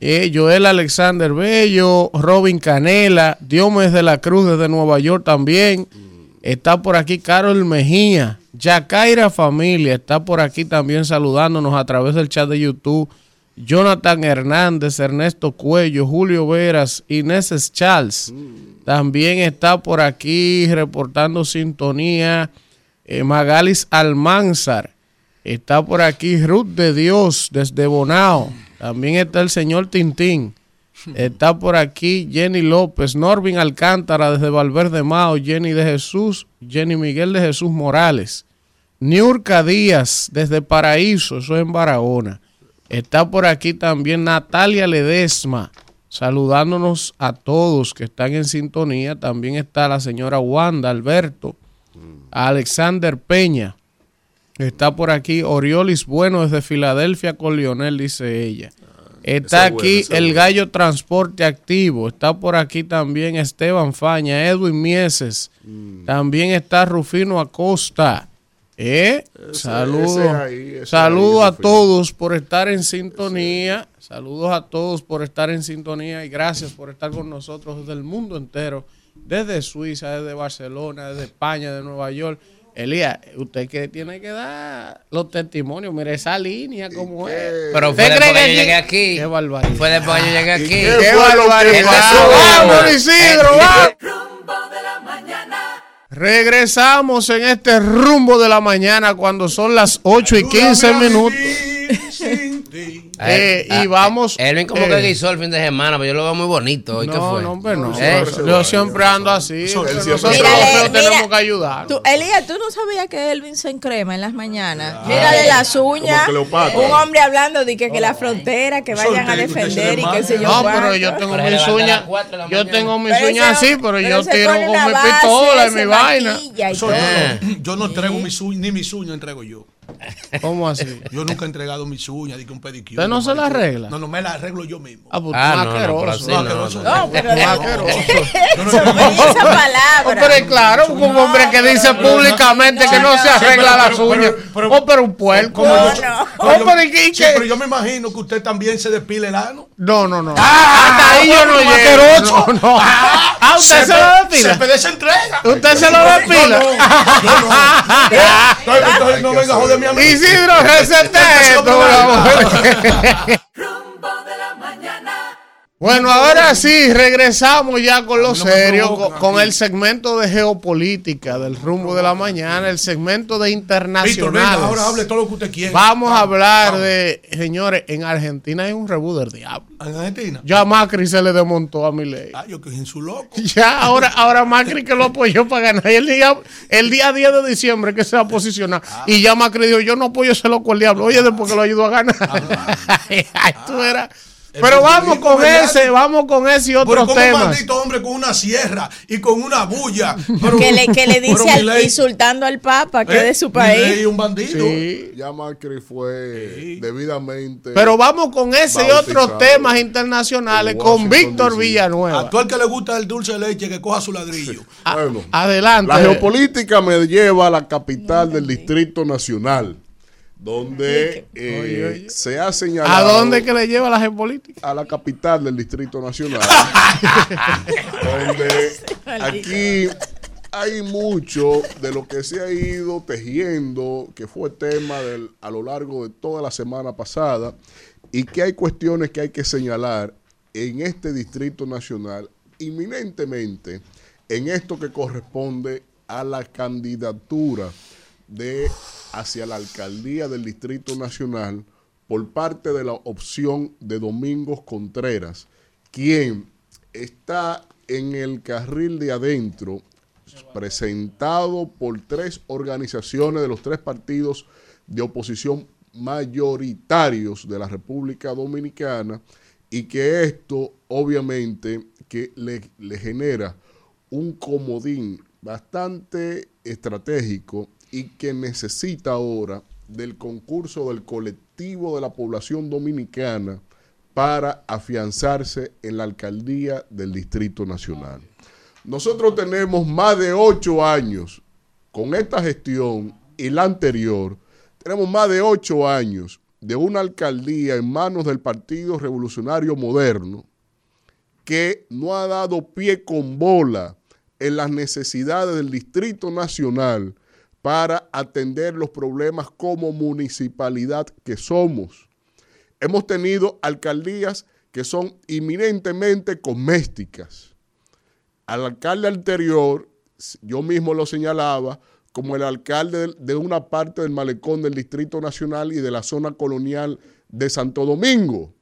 eh, Joel Alexander Bello, Robin Canela, Diomes de la Cruz desde Nueva York también. Está por aquí Carol Mejía, Yacaira Familia. Está por aquí también saludándonos a través del chat de YouTube. Jonathan Hernández, Ernesto Cuello, Julio Veras, Inés Charles. También está por aquí reportando sintonía eh, Magalis Almanzar. Está por aquí Ruth de Dios desde Bonao. También está el señor Tintín. Está por aquí Jenny López, Norvin Alcántara desde Valverde Mao, Jenny de Jesús, Jenny Miguel de Jesús Morales. Niurka Díaz desde Paraíso, eso es en Barahona. Está por aquí también Natalia Ledesma, saludándonos a todos que están en sintonía. También está la señora Wanda Alberto, Alexander Peña. Está por aquí Oriolis Bueno desde Filadelfia con Lionel, dice ella. Está aquí el. Gallo Transporte Activo. Está por aquí también Esteban Faña, Edwin Mieses. Mm. También está Rufino Acosta. ¿Eh? Saludos. ese ahí, ese Saludos ahí, a todos por estar en sintonía. Saludos a todos por estar en sintonía y gracias por estar con nosotros desde el mundo entero, desde Suiza, desde Barcelona, desde España, de Nueva York. Elías, usted que tiene que dar los testimonios, mire esa línea como es. Pero ¿Usted fue después que yo aquí- llegué aquí. Qué barbaridad. Fue después que yo llegué aquí. qué barbaridad. Vamos. Isidro, vamos. Regresamos en este rumbo de la mañana cuando son las 8 y 15 minutos. Eh, y vamos. Elvin como eh, que guisó el fin de semana, pero yo lo veo muy bonito. ¿hoy qué No, fue? no, hombre, no. ¿Eh? Yo siempre ando así. Nosotros tenemos mira, que ayudar. Tú, Elías, ¿tú no sabías que Elvin se encrema en las mañanas? Mírale las uñas. Un hombre hablando de que, que la frontera, que vayan a defender y qué sé yo. No, pero yo tengo se mis uñas. de Yo tengo mis uñas así, pero yo se tiro con mi pistola y se mi vaina. no, yo no entrego mis uñas, ni mis uñas entrego yo. ¿Cómo así? Yo nunca he entregado mis uñas, di que un pedicure. ¿Usted no se la arregla? No, no, me la arreglo yo mismo. Ah, pues Ah, no, no, asqueroso. no, no. No, pero asqueroso. esa palabra. Hombre, claro, un hombre que dice públicamente que no se arregla las uñas. Oh, pero un puerco. Oh, no. pero ¿y qué- y Sí, qué? pero yo me imagino que usted también se despile el ano. No, no, no. Ah, Hasta ahí yo no llego. No, no. Ah, ¿usted se lo despila? Se. ¿Usted se lo despila? Entonces, entonces no venga a joderme a mí. Isidro, recete esto. por favor. Bueno, ahora sí, regresamos ya con lo no serio, con, el segmento de geopolítica del rumbo de la mañana, el segmento de Víctor, venga, internacionales. ahora hable todo lo que usted quiera. Vamos a hablar de, señores, en Argentina hay un rebú del diablo. En Argentina. Ya Macri se le desmontó a mi ley. Ah, yo que en su loco. *laughs* Ya, ahora, ahora Macri que lo apoyó para ganar. Y el día, el día 10 de diciembre que se va a posicionar. Y ya Macri dijo, yo no apoyo ese loco el diablo. Oye, después que lo ayudó a ganar. *laughs* Ay, tú eras- Pero vamos con ese, vamos con ese y Pero otros un temas. maldito hombre con una sierra y con una bulla. Pero- Que le, que le *laughs* pero dice al- insultando al Papa que eh, es de su Milei país. es un bandido. Sí. Ya Macri fue debidamente. Pero vamos con ese y otros temas internacionales con Víctor. Villanueva. A todo el que le gusta el dulce de leche que coja su ladrillo. Bueno, Adelante. la geopolítica me lleva a la capital del Distrito Nacional, donde eh, Oye, oye. se ha señalado. ¿A dónde que le lleva la geopolítica? a la capital del Distrito Nacional, *laughs* donde aquí hay mucho de lo que se ha ido tejiendo, que fue tema del, a lo largo de toda la semana pasada, y que hay cuestiones que hay que señalar en este Distrito Nacional, inminentemente en esto que corresponde a la candidatura de hacia la alcaldía del Distrito Nacional por parte de la opción de Domingos Contreras, quien está en el carril de adentro, presentado por tres organizaciones de los tres partidos de oposición mayoritarios de la República Dominicana, y que esto obviamente que le, le genera un comodín bastante estratégico y que necesita ahora del concurso del colectivo de la población dominicana para afianzarse en la alcaldía del Distrito Nacional. Nosotros tenemos más de ocho años con esta gestión y la anterior, tenemos más de ocho años de una alcaldía en manos del Partido Revolucionario Moderno que no ha dado pie con bola en las necesidades del Distrito Nacional para atender los problemas como municipalidad que somos. Hemos tenido alcaldías que son inminentemente domésticas. Al alcalde anterior, yo mismo lo señalaba, como el alcalde de una parte del malecón del Distrito Nacional y de la zona colonial de Santo Domingo,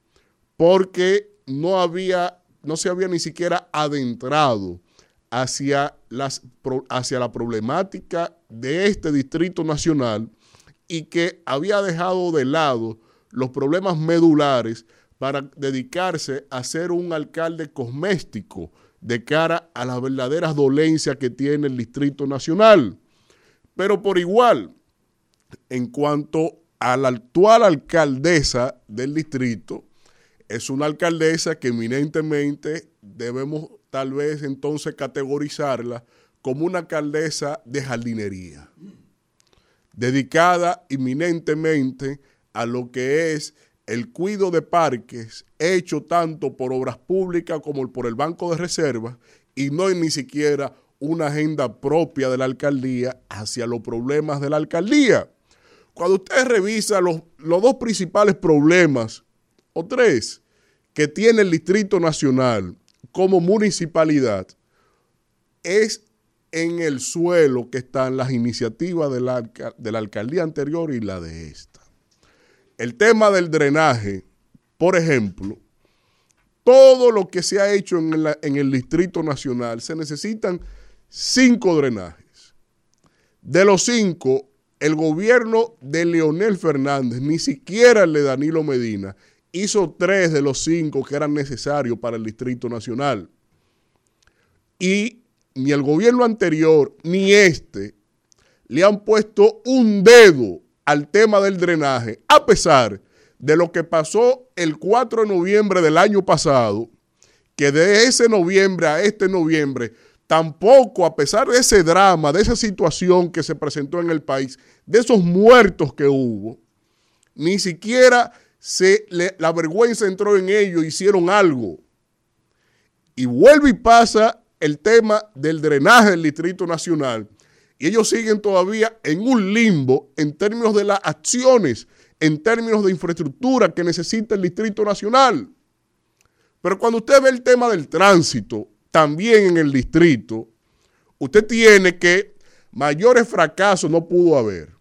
porque no había, no se había ni siquiera adentrado hacia, las, hacia la problemática de este Distrito Nacional y que había dejado de lado los problemas medulares para dedicarse a ser un alcalde cosmético de cara a las verdaderas dolencias que tiene el Distrito Nacional. Pero por igual, en cuanto a la actual alcaldesa del distrito, es una alcaldesa que eminentemente debemos tal vez entonces categorizarla como una alcaldesa de jardinería, dedicada eminentemente a lo que es el cuido de parques, hecho tanto por obras públicas como por el Banco de Reservas, y no ni siquiera una agenda propia de la alcaldía hacia los problemas de la alcaldía. Cuando usted revisa los, los dos principales problemas, o tres, que tiene el Distrito Nacional como municipalidad, es en el suelo que están las iniciativas de la, de la alcaldía anterior y la de esta. El tema del drenaje, por ejemplo, todo lo que se ha hecho en, en el Distrito Nacional, se necesitan cinco drenajes. De los cinco, el gobierno de Leonel Fernández, ni siquiera el de Danilo Medina, hizo tres de los cinco que eran necesarios para el Distrito Nacional. Y ni el gobierno anterior ni este le han puesto un dedo al tema del drenaje, a pesar de lo que pasó el 4 de noviembre del año pasado, que de ese noviembre a este noviembre tampoco, a pesar de ese drama, de esa situación que se presentó en el país, de esos muertos que hubo, ni siquiera se la vergüenza entró en ellos, hicieron algo. Y vuelve y pasa el tema del drenaje del Distrito Nacional. Y ellos siguen todavía en un limbo en términos de las acciones, en términos de infraestructura que necesita el Distrito Nacional. Pero cuando usted ve el tema del tránsito, también en el distrito, usted tiene que mayores fracasos no pudo haber.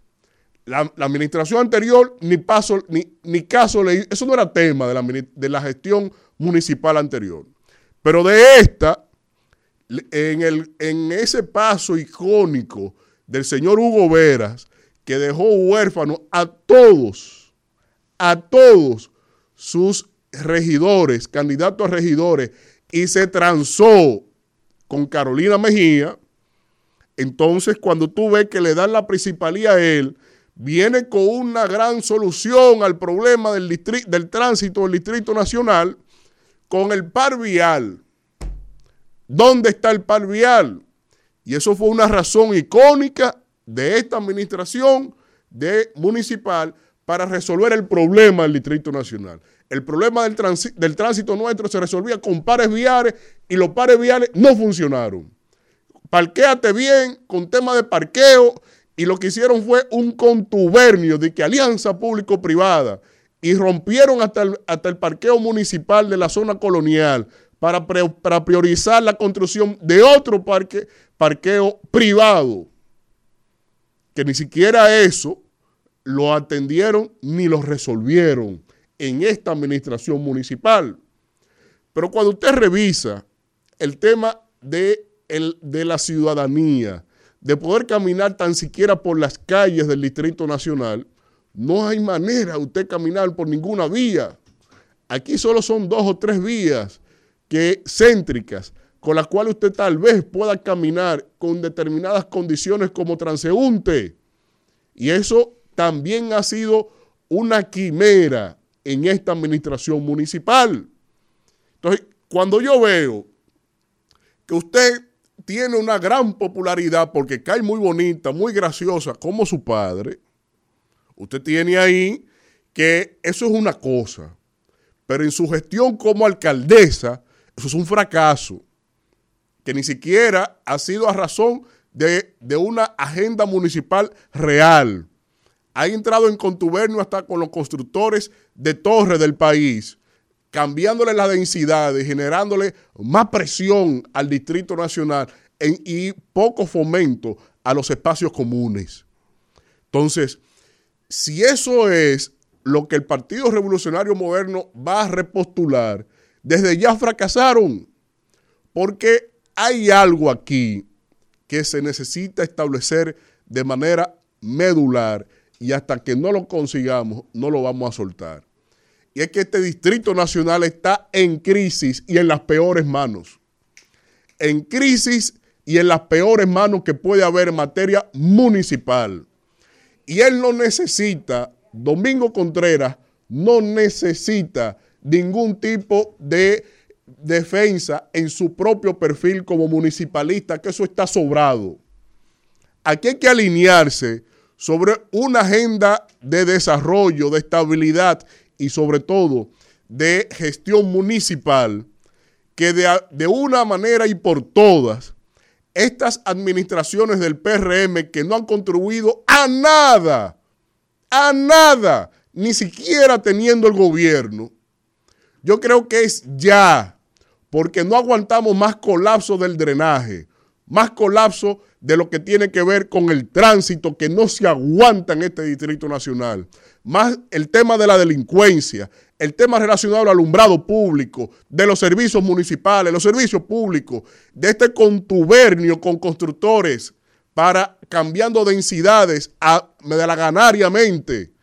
La, administración anterior ni paso, ni, ni caso le eso no era tema de la, de la gestión municipal anterior. Pero de esta, en, el, en ese paso icónico del señor Hugo Veras, que dejó huérfano a todos, a todos sus regidores, candidatos a regidores y se transó con Carolina Mejía, entonces cuando tú ves que le dan la principalía a él, viene con una gran solución al problema del, tránsito del Distrito Nacional con el par vial. ¿Dónde está el par vial? Y eso fue una razón icónica de esta administración de municipal para resolver el problema del Distrito Nacional. El problema del, del tránsito nuestro se resolvía con pares viales y los pares viales no funcionaron. Parquéate bien con tema de parqueo y lo que hicieron fue un contubernio de que alianza público-privada y rompieron hasta el, hasta el parqueo municipal de la zona colonial para, para priorizar la construcción de otro parque, parqueo privado, que ni siquiera eso lo atendieron ni lo resolvieron en esta administración municipal. Pero cuando usted revisa el tema de, el, de la ciudadanía, de poder caminar tan siquiera por las calles del Distrito Nacional, no hay manera de usted caminar por ninguna vía. Aquí solo son dos o tres vías que, céntricas con las cuales usted tal vez pueda caminar con determinadas condiciones como transeúnte. Y eso también ha sido una quimera en esta administración municipal. Entonces, cuando yo veo que usted tiene una gran popularidad porque cae muy bonita, muy graciosa, como su padre, usted tiene ahí que eso es una cosa, pero en su gestión como alcaldesa, eso es un fracaso, que ni siquiera ha sido a razón de, de una agenda municipal real. Ha entrado en contubernio hasta con los constructores de torres del país, cambiándole la densidad y generándole más presión al Distrito Nacional y poco fomento a los espacios comunes. Entonces, si eso es lo que el Partido Revolucionario Moderno va a repostular, desde ya fracasaron, porque hay algo aquí que se necesita establecer de manera medular y hasta que no lo consigamos, no lo vamos a soltar. Y es que este Distrito Nacional está en crisis y en las peores manos. En crisis y en las peores manos que puede haber en materia municipal. Y él no necesita, Domingo Contreras no necesita ningún tipo de defensa en su propio perfil como municipalista, que eso está sobrado. Aquí hay que alinearse sobre una agenda de desarrollo, de estabilidad y sobre todo de gestión municipal que de, de una manera y por todas, estas administraciones del PRM que no han contribuido a nada, a nada, ni siquiera teniendo el gobierno, yo creo que es ya, porque no aguantamos más colapso del drenaje, más colapso de lo que tiene que ver con el tránsito que no se aguanta en este Distrito Nacional, más el tema de la delincuencia, el tema relacionado al alumbrado público, de los servicios municipales, los servicios públicos, de este contubernio con constructores para cambiando densidades a, ganariamente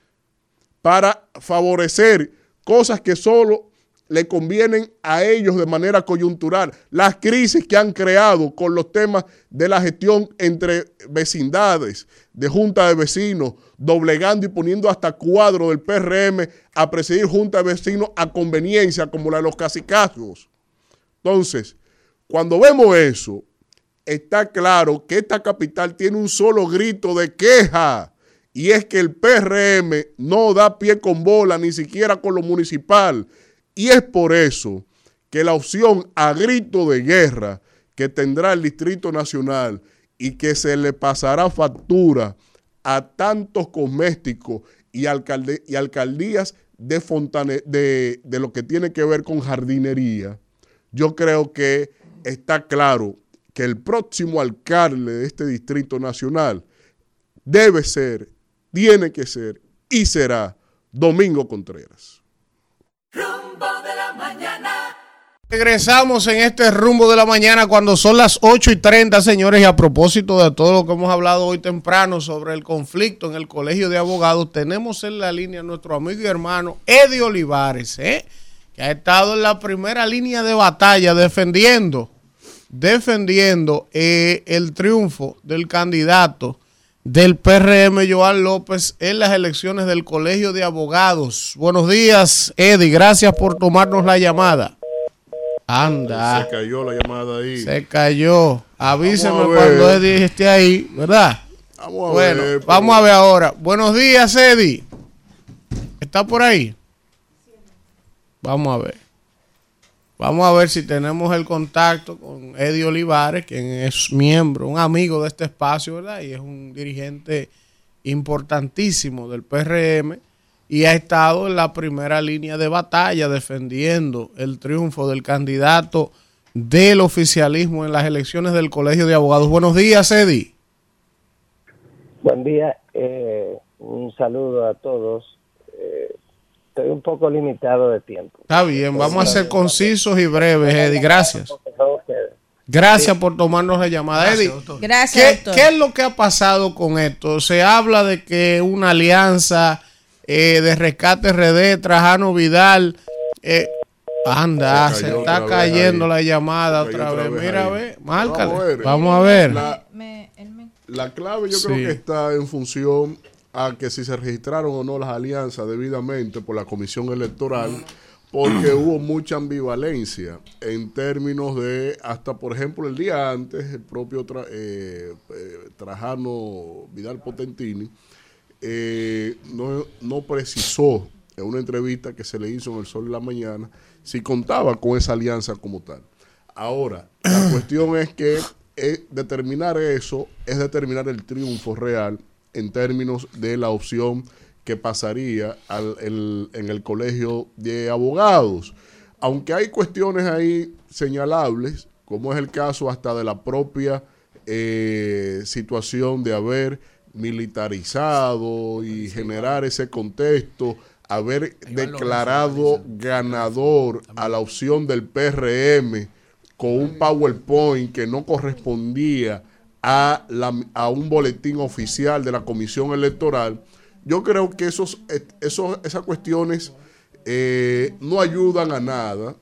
para favorecer cosas que solo le convienen a ellos de manera coyuntural. Las crisis que han creado con los temas de la gestión entre vecindades, de junta de vecinos, doblegando y poniendo hasta cuadro del PRM a presidir junta de vecinos a conveniencia, como la de los casicazgos. Entonces, cuando vemos eso, está claro que esta capital tiene un solo grito de queja y es que el PRM no da pie con bola ni siquiera con lo municipal y es por eso que la opción a grito de guerra que tendrá el Distrito Nacional y que se le pasará factura a tantos cosméticos y, alcaldías de, de lo que tiene que ver con jardinería, yo creo que está claro que el próximo alcalde de este Distrito Nacional debe ser, tiene que ser y será Domingo Contreras. Regresamos en este rumbo de la mañana cuando son las 8 y 30, señores, y a propósito de todo lo que hemos hablado hoy temprano sobre el conflicto en el Colegio de Abogados, tenemos en la línea a nuestro amigo y hermano Eddie Olivares, ¿eh? que ha estado en la primera línea de batalla defendiendo, defendiendo eh, el triunfo del candidato del PRM, Joan López, en las elecciones del Colegio de Abogados. Buenos días, Eddie, gracias por tomarnos la llamada. Anda. Se cayó la llamada ahí. Se cayó. Avíseme cuando Eddie esté ahí, ¿verdad? Vamos a bueno, ver, pero- vamos a ver ahora. Buenos días, Eddie. ¿Está por ahí? Vamos a ver. Vamos a ver si tenemos el contacto con Eddie Olivares, quien es miembro, un amigo de este espacio, ¿verdad? Y es un dirigente importantísimo del PRM y ha estado en la primera línea de batalla defendiendo el triunfo del candidato del oficialismo en las elecciones del Colegio de Abogados. Buenos días, Eddie. Buen día, eh, un saludo a todos. Eh, estoy un poco limitado de tiempo. Está bien, vamos a ser concisos y breves, Eddie. Gracias. Gracias por tomarnos la llamada, Eddie. Gracias, ¿Qué, doctor. qué es lo que ha pasado con esto? Se habla de que una alianza eh, de rescate RD, Trajano Vidal. eh, anda, Se está cayendo ahí. la llamada otra otra vez. vez Mira, ahí. ve, márcale. Vamos a ver. Vamos a ver. La, la clave yo Sí. creo que está en función a que si se registraron o no las alianzas debidamente por la comisión electoral, porque *clears throat* hubo mucha ambivalencia en términos de, hasta por ejemplo el día antes, el propio tra- eh, eh, Trajano Vidal Potentini eh, no, no precisó en una entrevista que se le hizo en El Sol de la Mañana si contaba con esa alianza como tal. Ahora, la *clears throat* cuestión es que eh, determinar eso es determinar el triunfo real en términos de la opción que pasaría al- el- en el colegio de abogados. Aunque hay cuestiones ahí señalables, como es el caso hasta de la propia eh, situación de haber militarizado y generar ese contexto, haber declarado ganador a la opción del PRM con un PowerPoint que no correspondía a, la- a un boletín oficial de la Comisión Electoral, yo creo que esos, eh, esos, esas cuestiones eh, no ayudan a nada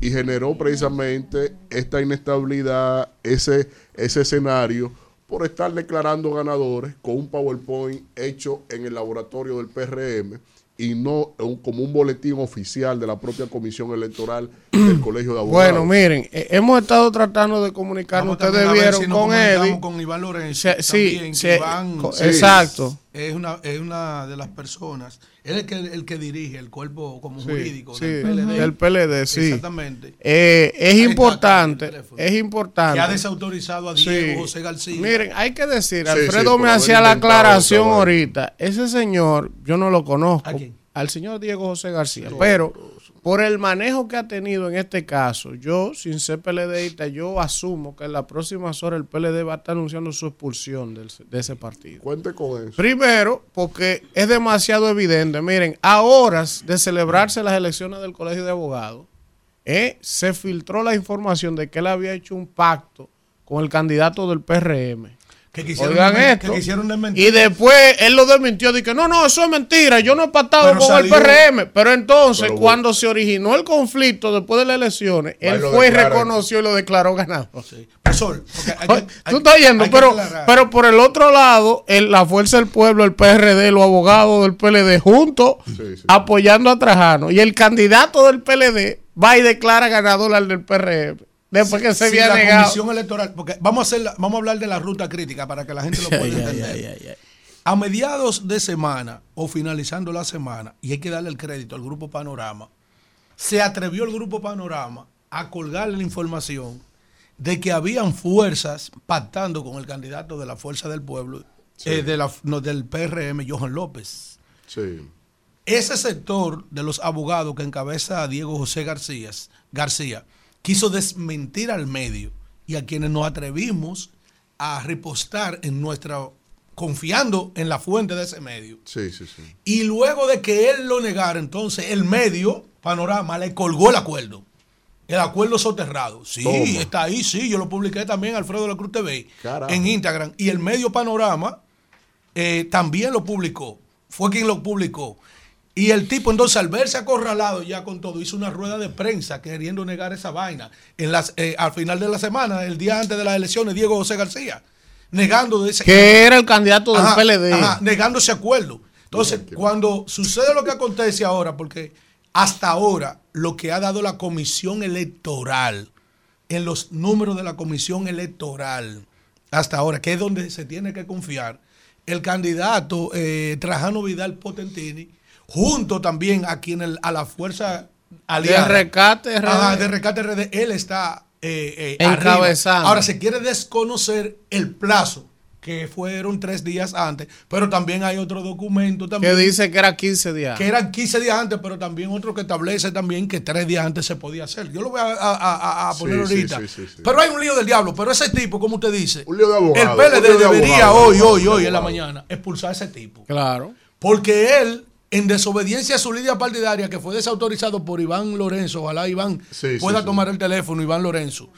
y generó precisamente esta inestabilidad, ese, ese escenario, por estar declarando ganadores con un PowerPoint hecho en el laboratorio del PRM y no un- como un boletín oficial de la propia Comisión Electoral del Colegio de Abogados. Bueno, miren, eh, hemos estado tratando de comunicarnos, Vamos ustedes vieron si con Eddie. con Iván Lorenzo. Sí, también, que Iván co- exacto. Es una, es una de las personas, él es el que, el que dirige el cuerpo como Sí, jurídico sí, del PLD. del PLD, sí. Exactamente. Eh, es Ahí importante, es importante. Que ha desautorizado a Diego Sí. José García. Miren, hay que decir, Alfredo sí, me hacía la aclaración ahorita. Ese señor, yo no lo conozco. ¿A quién? Al señor Diego José García. Pero por el manejo que ha tenido en este caso, yo, sin ser PLDista, yo asumo que en las próximas horas el PLD va a estar anunciando su expulsión del- de ese partido. Cuente con eso. Primero, porque es demasiado evidente. Miren, a horas de celebrarse las elecciones del Colegio de Abogados, eh, se filtró la información de que él había hecho un pacto con el candidato del PRM. Que quisieron Oigan esto. que quisieron desmentir. Y después él lo desmintió. Dije, no, no, eso es mentira. Yo no he pactado Pero con salió- el PRM. Pero entonces, Pero bueno. cuando se originó el conflicto después de las elecciones, él fue y reconoció y lo declaró hay que- Oye, hay Tú estás yendo, pero, aclarar. pero por el otro lado, el- la Fuerza del Pueblo, el PRD, los abogados del PLD, juntos, apoyando a Trajano. Y el candidato del PLD va y declara ganador al del PRM. Después que se Si había la negado. comisión electoral, porque vamos a hacer vamos a hablar de la ruta crítica para que la gente lo *laughs* pueda entender. A mediados de semana o finalizando la semana, y hay que darle el crédito al grupo Panorama, se atrevió el grupo Panorama a colgarle la información de que habían fuerzas pactando con el candidato de la Fuerza del Pueblo, eh, de la- no, del PRM, Johan López. Sí. Ese sector de los abogados que encabeza a Diego José García, García quiso desmentir al medio y a quienes nos atrevimos a repostar en nuestra confiando en la fuente de ese medio. Sí, sí, sí. Y luego de que él lo negara, entonces el medio, Panorama, le colgó el acuerdo. El acuerdo soterrado. Sí, Toma. está ahí, sí. Yo lo publiqué también, Alfredo de la Cruz TV, Carajo. en Instagram. Y el medio Panorama eh, también lo publicó. Fue quien lo publicó. Y el tipo, entonces, al verse acorralado ya con todo, hizo una rueda de prensa queriendo negar esa vaina. En las, eh, al final de la semana, el día antes de las elecciones, Diego José García, negando de ese Que era el candidato del Ajá, PLD. ajá, negando ese acuerdo. Entonces, cuando sucede lo que acontece ahora, porque hasta ahora lo que ha dado la comisión electoral, en los números de la comisión electoral, hasta ahora, que es donde se tiene que confiar, el candidato eh, Trajano Vidal Potentini, junto también a quien el- a la fuerza aliada. De Rescate RD. Ajá, de Rescate RD, él está eh, eh, Encabezando. arriba. Ahora se quiere desconocer el plazo, que fueron tres días antes, pero también hay otro documento Que también. dice que era 15 días. que eran 15 días antes, pero también otro que establece también que tres días antes se podía hacer. Yo lo voy a, a- a- a Sí, poner sí, ahorita. sí, sí, sí. Pero hay un lío del diablo, pero ese tipo, como usted dice, Un lío de abogado, el un PLD lío de debería abogado, hoy, hoy, de hoy en la mañana expulsar a ese tipo. Claro. Porque él, en desobediencia a su línea partidaria, que fue desautorizado por Iván Lorenzo, ojalá Iván Sí, pueda sí, sí. tomar el teléfono, Iván Lorenzo,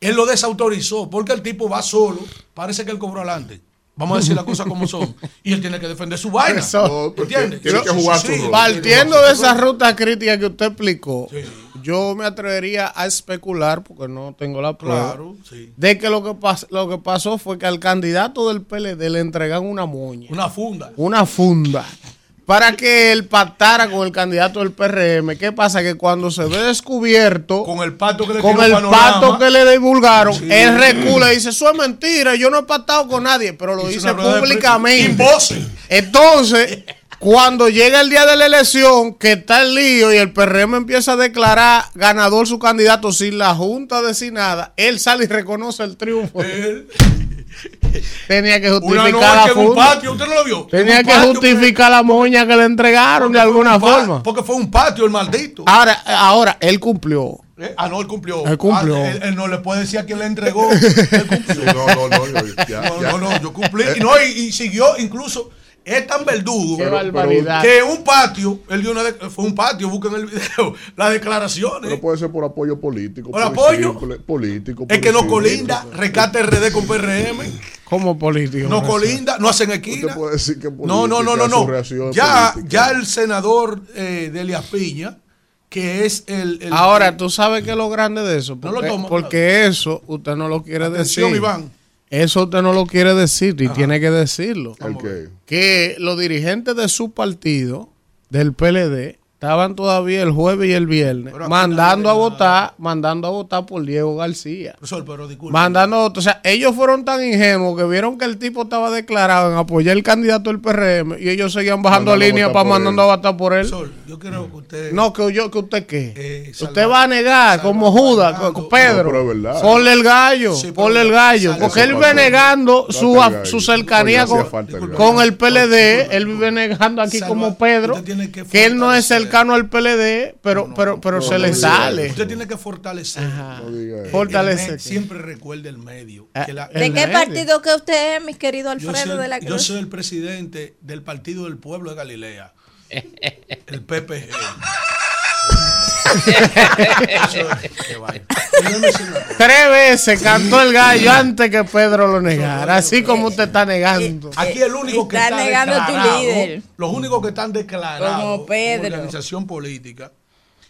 él lo desautorizó porque el tipo va solo, parece que él cobró adelante. Vamos a decir las cosas como son. Y él tiene que defender su vaina. Eso. No, ¿Entiendes? tiene que jugar su Sí, rol. Partiendo de esa ruta crítica que usted explicó, yo me atrevería a especular, porque no tengo la prueba, Claro, sí. de que lo que, pas- lo que pasó fue que al candidato del PLD le entregan una moña, Una funda. una funda, para que él pactara con el candidato del PRM. ¿Qué pasa? Que cuando se ve descubierto Con el pato que le con el panorama, que le divulgaron, Sí. él recula y dice, eso es mentira, yo no he pactado con nadie, pero lo dice de públicamente. Entonces, cuando llega el día de la elección, que está el lío y el PRM empieza a declarar ganador su candidato sin la Junta nada, él sale y reconoce el triunfo. *laughs* Tenía que justificar la en un patio, ¿usted no lo vio? Tenía que patio, justificar la moña que le entregaron de alguna forma. Porque fue un patio el maldito. Ahora, ahora, él cumplió. Eh, Ah, no, él cumplió. Él cumplió. Ah, él, él no le puede decir a quién le entregó. *laughs* Él cumplió. No, no, no, yo- ya, no, ya. no, no, yo cumplí. Y, no, y, y siguió, incluso, es tan verdugo que un patio, él dio una de- fue un patio, busquen el video, *laughs* las declaraciones. Pero puede ser por apoyo político. ¿Por apoyo? simple, político. es que no colinda, rescate RD con PRM, Como político. no colinda, no hacen esquina. Usted puede decir que No, no, no, no, no. Ya, política. ya el senador eh, de Elias Piña, que es el. el- Ahora, tú sabes que es lo grande de eso. No lo Porque, toma, porque eso usted no lo quiere Atención, decir. Iván. Eso usted no lo quiere decir y tiene que decirlo. ¿El qué? Que los dirigentes de su partido, del PLD, estaban todavía el jueves y el viernes Pero mandando a votar, mandando a votar por Diego García. Profesor, pero disculpe. Mandando a votar. O sea, ellos fueron tan ingenuos que vieron que el tipo estaba declarado en apoyar el candidato del PRM y ellos seguían bajando Mandando línea para mandando él. a votar por él. Profesor, yo quiero que usted. No, que yo, que usted qué. Eh, usted va a negar como Judas, co- co- Pedro. No, pero es verdad. ponle el gallo, Sí, pero ponle el gallo. salva- Porque él pasó. negando su, el a- su cercanía con, el con el PLD. Él vive negando aquí Salva- como Pedro. que él no es fortalecer. Cercano al PLD, pero, pero, pero se le sale. Usted tiene que fortalecer. No diga eso. Eh, Fortalece el me- que- siempre recuerde el medio. Ah, que la- el ¿De qué medio. partido que usted es, mi querido yo, Alfredo soy, de la yo Cruz? soy el presidente del Partido del Pueblo de Galilea. el PPG. *laughs* Tres veces cantó el gallo antes que Pedro lo negara. Así como usted está negando. Aquí el único que Está negando a tu declarado, líder. los únicos que están declarados Como Pedro. organización política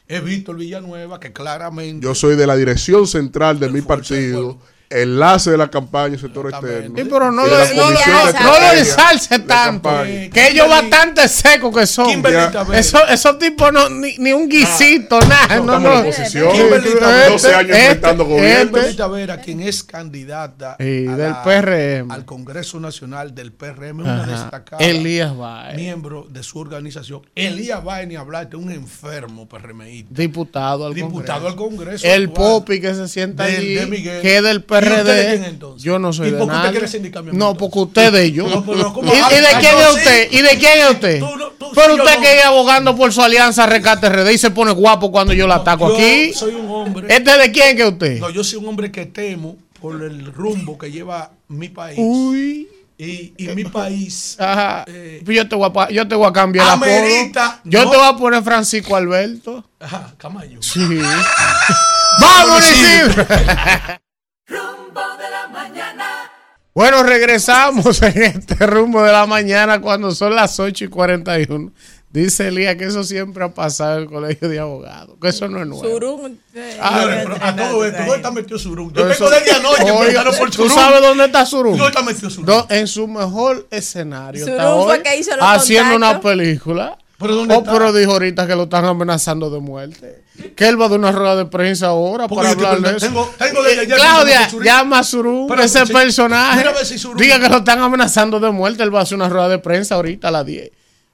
es Víctor Villanueva, que claramente Yo soy de la dirección central de mi partido, enlace de la campaña y sector externo. Sí, pero no y lo, de la no no- de no lo tanto. campaña. Que ellos bastante secos que son. Tavera. Eso, esos tipos no, ni, ni un guisito, nada. No, Estamos no. en la oposición, Kimberly Tavera. 12 años Este- enfrentando gobierno. Kimberly Tavera, quien es candidata a del la- PRM. al Congreso Nacional del PRM, una Ajá. destacada Elías Baez. miembro de su organización. Elías Baez, ni hablar, este es un enfermo PRMista. Diputado al Diputado al Congreso. Congreso. El actual. Popi que se sienta allí, de Miguel. que es del ¿Y de PRD. quién entonces? Yo no soy ¿Y de por qué usted nada. quiere sindicarme a mí, No, porque usted de ellos. No, pero ¿cómo? ¿Y, y de Ah, quién yo es usted? ¿Y de quién es usted? Tú no- tú Pero yo usted que es abogando por su alianza Rescate RD y se pone guapo cuando yo la ataco Yo aquí. soy un hombre. ¿Este de quién que es usted? No, yo soy un hombre que temo por el rumbo que lleva mi país. Uy. Y, y mi país. Ajá. eh, yo, te voy a, pa- yo te voy a cambiar la Amerita Yo no- te voy a poner Francisco Alberto. ajá, Camayo. Sí. *laughs* ¡Vamos, Isidro! *laughs* Rumbo de la mañana. Bueno, regresamos *laughs* en este rumbo de la mañana cuando son las 8 y 41. Dice Elías que eso siempre ha pasado en el colegio de abogados, que eso no es nuevo. Surún. eh, Ah, pero a todo esto, ¿dónde está metido Surún? Yo Eso- tengo desde anoche Oiga, preguntando por ¿Tú Surún. sabes dónde está Surún? ¿Dónde está metido? No, en su mejor escenario. está Surún fue hoy que hizo los haciendo una contactos. película. ¿Pero dónde oh, está? pero dijo ahorita que lo están amenazando de muerte. Que él va de una rueda de prensa ahora Porque para hablar de eso. tengo- Eh, ayer Claudia, llama a Surún, Pero, ese personaje. a si Diga que lo están amenazando de muerte. Él va a hacer una rueda de prensa ahorita a las 10.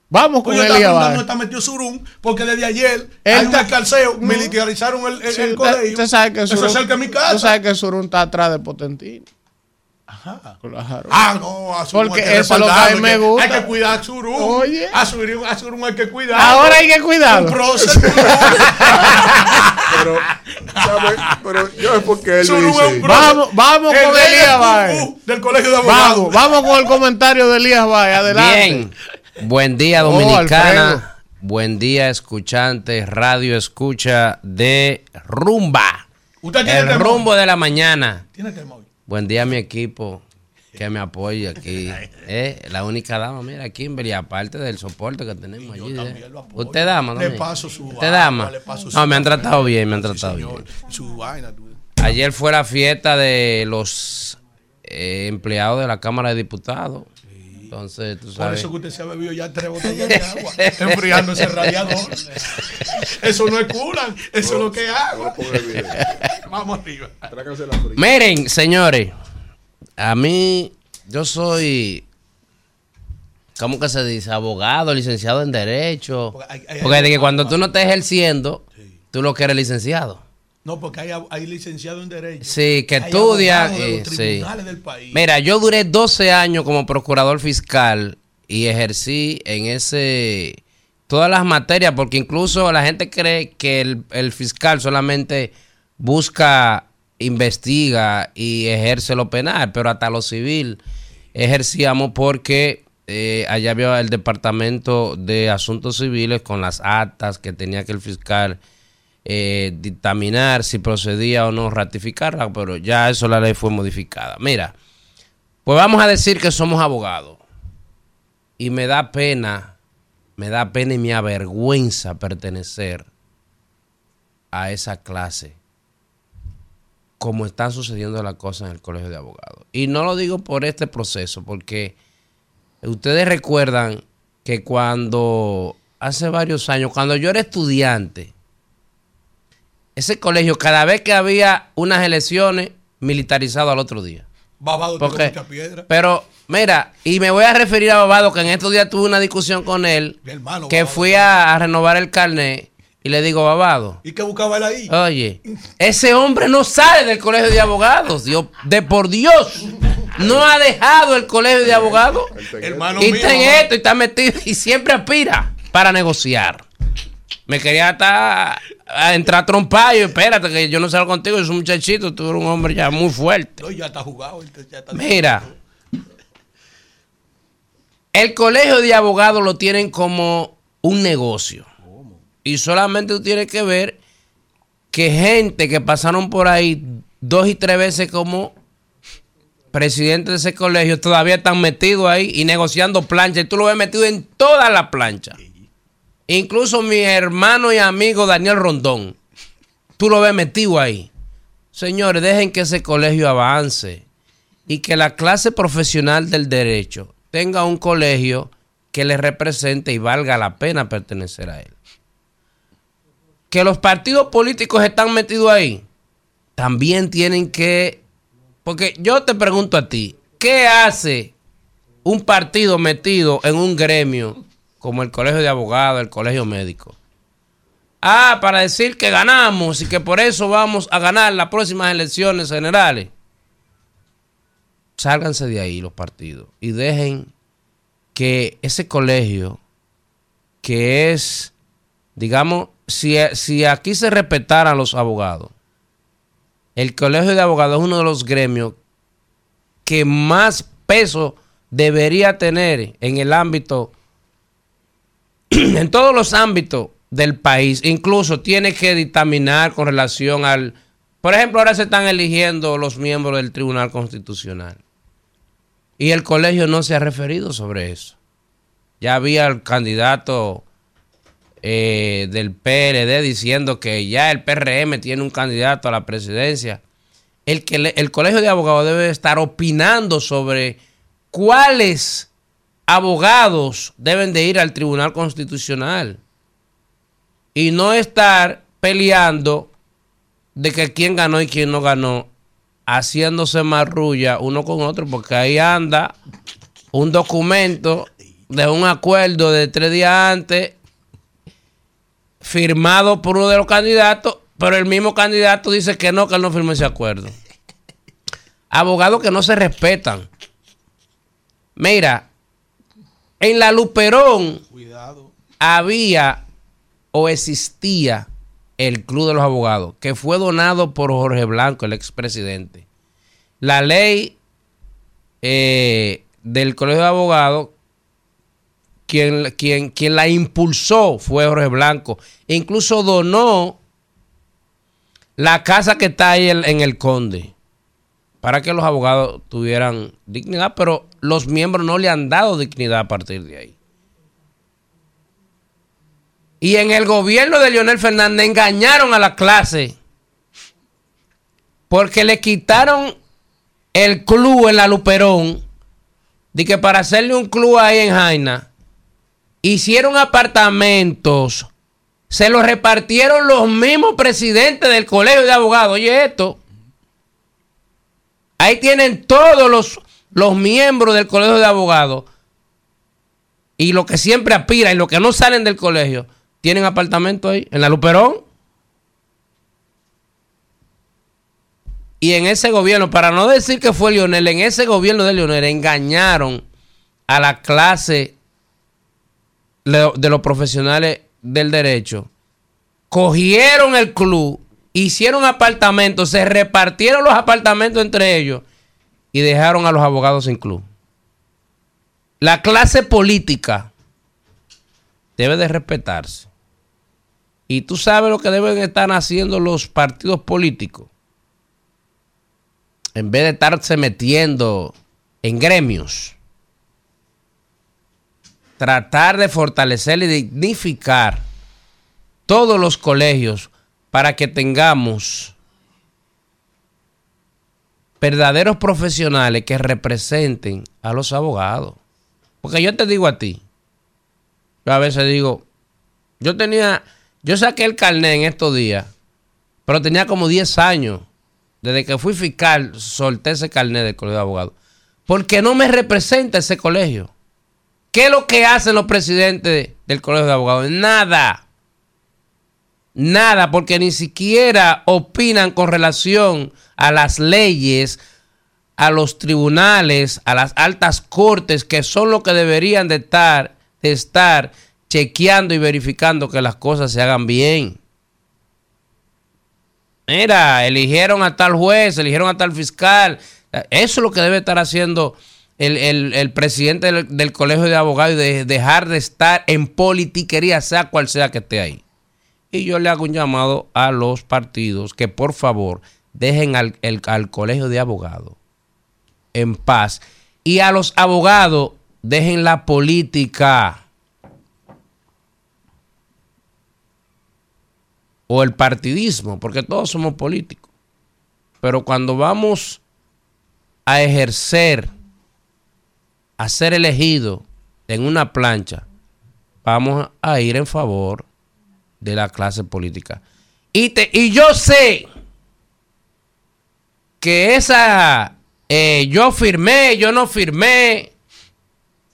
Vamos con preguntando Baez. dónde está metido Surún, porque desde ayer Él hay un está- No. militarizaron el, el, Sí, el usted- colegio. usted sabe que Eso Surún- es cerca de mi casa. Tú sabes que Surún está atrás de Potentino. Ajá. Ah, no, a Porque hay que eso es lo que a mí me gusta. Hay que cuidar a Surún. Oye. A Surún, a Surún hay que cuidar. Ahora hay que prócer. *laughs* Pero, ¿sabe? Pero yo es porque él un dice. Vamos, vamos El con Elías del Baez. Del colegio de abogados. Vamos, vamos con el comentario de Elías Baez. Adelante. Bien. Buen día, Oh, Dominicana. Buen día, escuchantes. Radio escucha de Rumba. Usted tiene El temor. rumbo de la mañana. Tiene temor. Buen día, mi equipo. que me apoye aquí. *laughs* Eh, la única dama, mira, Kimberly, aparte del soporte que tenemos allí. eh. Usted dama, Le también? paso su Usted dama. le paso No, me han tratado bien, me han tratado bien. Su vaina, tú. Ayer fue la fiesta de los eh, empleados de la Cámara de Diputados. Entonces, tú Por eso que usted se ha bebido ya tres botellas de *laughs* agua, enfriando ese radiador. Eso no es curan, eso es lo que hago. *laughs* Vamos arriba. Miren, señores, a mí, yo soy, ¿cómo que se dice? Abogado, licenciado en Derecho. hay- hay- Porque de que cuando tú no estés ejerciendo, tú lo que eres licenciado. No, porque hay, hay licenciado en Derecho. Sí, que estudia. eh, sí. del país. Mira, yo duré 12 años como procurador fiscal y ejercí en ese todas las materias, porque incluso la gente cree que el, el fiscal solamente busca, investiga y ejerce lo penal, pero hasta lo civil ejercíamos porque eh, allá había el departamento de asuntos civiles con las actas que tenía que el fiscal eh, dictaminar si procedía o no ratificarla, pero ya eso la ley fue modificada. Mira, pues vamos a decir que somos abogados. Y me da pena, me da pena y me avergüenza pertenecer a esa clase. Como están sucediendo las cosas en el colegio de abogados. Y no lo digo por este proceso, porque ustedes recuerdan que cuando hace varios años, cuando yo era estudiante, ese colegio, cada vez que había unas elecciones, militarizado al otro día. Babado ¿Por tiene qué? mucha piedra. Pero, mira, y me voy a referir a Babado, que en estos días tuve una discusión con él, hermano, que Babado. fui a, a renovar el carnet, y le digo, Babado, ¿Y qué buscaba él ahí? oye, ese hombre no sale del colegio de abogados, Dios, de por Dios, no ha dejado el colegio de abogados, Hermano y está en esto, y está metido, y siempre aspira para negociar. Me quería hasta a entrar a trompar, y espérate, que yo no salgo contigo, yo soy un muchachito, tú eres un hombre ya muy fuerte. No, ya está jugado. él ya está- Mira, el colegio de abogados lo tienen como un negocio. Y solamente tú tienes que ver que gente que pasaron por ahí dos y tres veces como presidente de ese colegio todavía están metidos ahí y negociando planchas. Y tú lo ves metido en todas las planchas. Incluso mi hermano y amigo Daniel Rondón. Tú lo ves metido ahí. Señores, dejen que ese colegio avance y que la clase profesional del derecho tenga un colegio que le represente y valga la pena pertenecer a él. Que los partidos políticos están metidos ahí, también tienen que... Porque yo te pregunto a ti, ¿qué hace un partido metido en un gremio como el colegio de abogados, el colegio médico? Ah, para decir que ganamos y que por eso vamos a ganar las próximas elecciones generales. Sálganse de ahí los partidos y dejen que ese colegio, que es, digamos, si, si aquí se respetaran los abogados, el colegio de abogados es uno de los gremios que más peso debería tener en el ámbito, *clears throat* en todos los ámbitos del país. Incluso tiene que dictaminar con relación al... Por ejemplo, ahora se están eligiendo los miembros del Tribunal Constitucional. Y el colegio no se ha referido sobre eso. Ya había el candidato eh, del PLD diciendo que ya el PRM tiene un candidato a la presidencia. El, que el colegio de abogados debe estar opinando sobre cuáles abogados deben de ir al Tribunal Constitucional. Y no estar peleando de que quién ganó y quién no ganó, haciéndose marrulla uno con otro, porque ahí anda un documento de un acuerdo de tres días antes, firmado por uno de los candidatos, pero el mismo candidato dice que no, que él no firmó ese acuerdo. *laughs* Abogados que no se respetan. Mira, en la Luperón había o existía el Club de los Abogados, que fue donado por Jorge Blanco, el expresidente. La ley eh, del Colegio de Abogados, quien, quien, quien la impulsó fue Jorge Blanco. E incluso donó la casa que está ahí en, en el Conde. Para que los abogados tuvieran dignidad, pero los miembros no le han dado dignidad a partir de ahí. Y en el gobierno de Leonel Fernández engañaron a la clase porque le quitaron el club en la Luperón, de que para hacerle un club ahí en Jaina, hicieron apartamentos, se los repartieron los mismos presidentes del colegio de abogados. Oye, esto. Ahí tienen todos los, los miembros del colegio de abogados. Y lo que siempre aspira y los que no salen del colegio, tienen apartamento ahí, en la Luperón. Y en ese gobierno, para no decir que fue Lionel, en ese gobierno de Lionel engañaron a la clase de los profesionales del derecho. Cogieron el club, hicieron apartamentos, se repartieron los apartamentos entre ellos y dejaron a los abogados sin club. La clase política debe de respetarse. Y tú sabes lo que deben estar haciendo los partidos políticos. En vez de estarse metiendo en gremios, tratar de fortalecer y dignificar todos los colegios para que tengamos verdaderos profesionales que representen a los abogados. Porque yo te digo a ti, yo a veces digo, yo tenía, yo saqué el carnet en estos días, pero tenía como 10 años. Desde que fui fiscal, solté ese carnet del colegio de abogados. Porque no me representa ese colegio. ¿Qué es lo que hacen los presidentes del colegio de abogados? Nada. Nada, porque ni siquiera opinan con relación a las leyes, a los tribunales, a las altas cortes, que son los que deberían de estar, de estar chequeando y verificando que las cosas se hagan bien. Mira, eligieron a tal juez, eligieron a tal fiscal. Eso es lo que debe estar haciendo el, el- presidente del, del colegio de abogados y de dejar de estar en politiquería, sea cual sea que esté ahí. Y yo le hago un llamado a los partidos que por favor dejen al, al colegio de abogados en paz. Y a los abogados dejen la política. o el partidismo, porque todos somos políticos. Pero cuando vamos a ejercer, a ser elegido en una plancha, vamos a ir en favor de la clase política. Y, te, y yo sé que esa, eh, yo firmé, yo no firmé,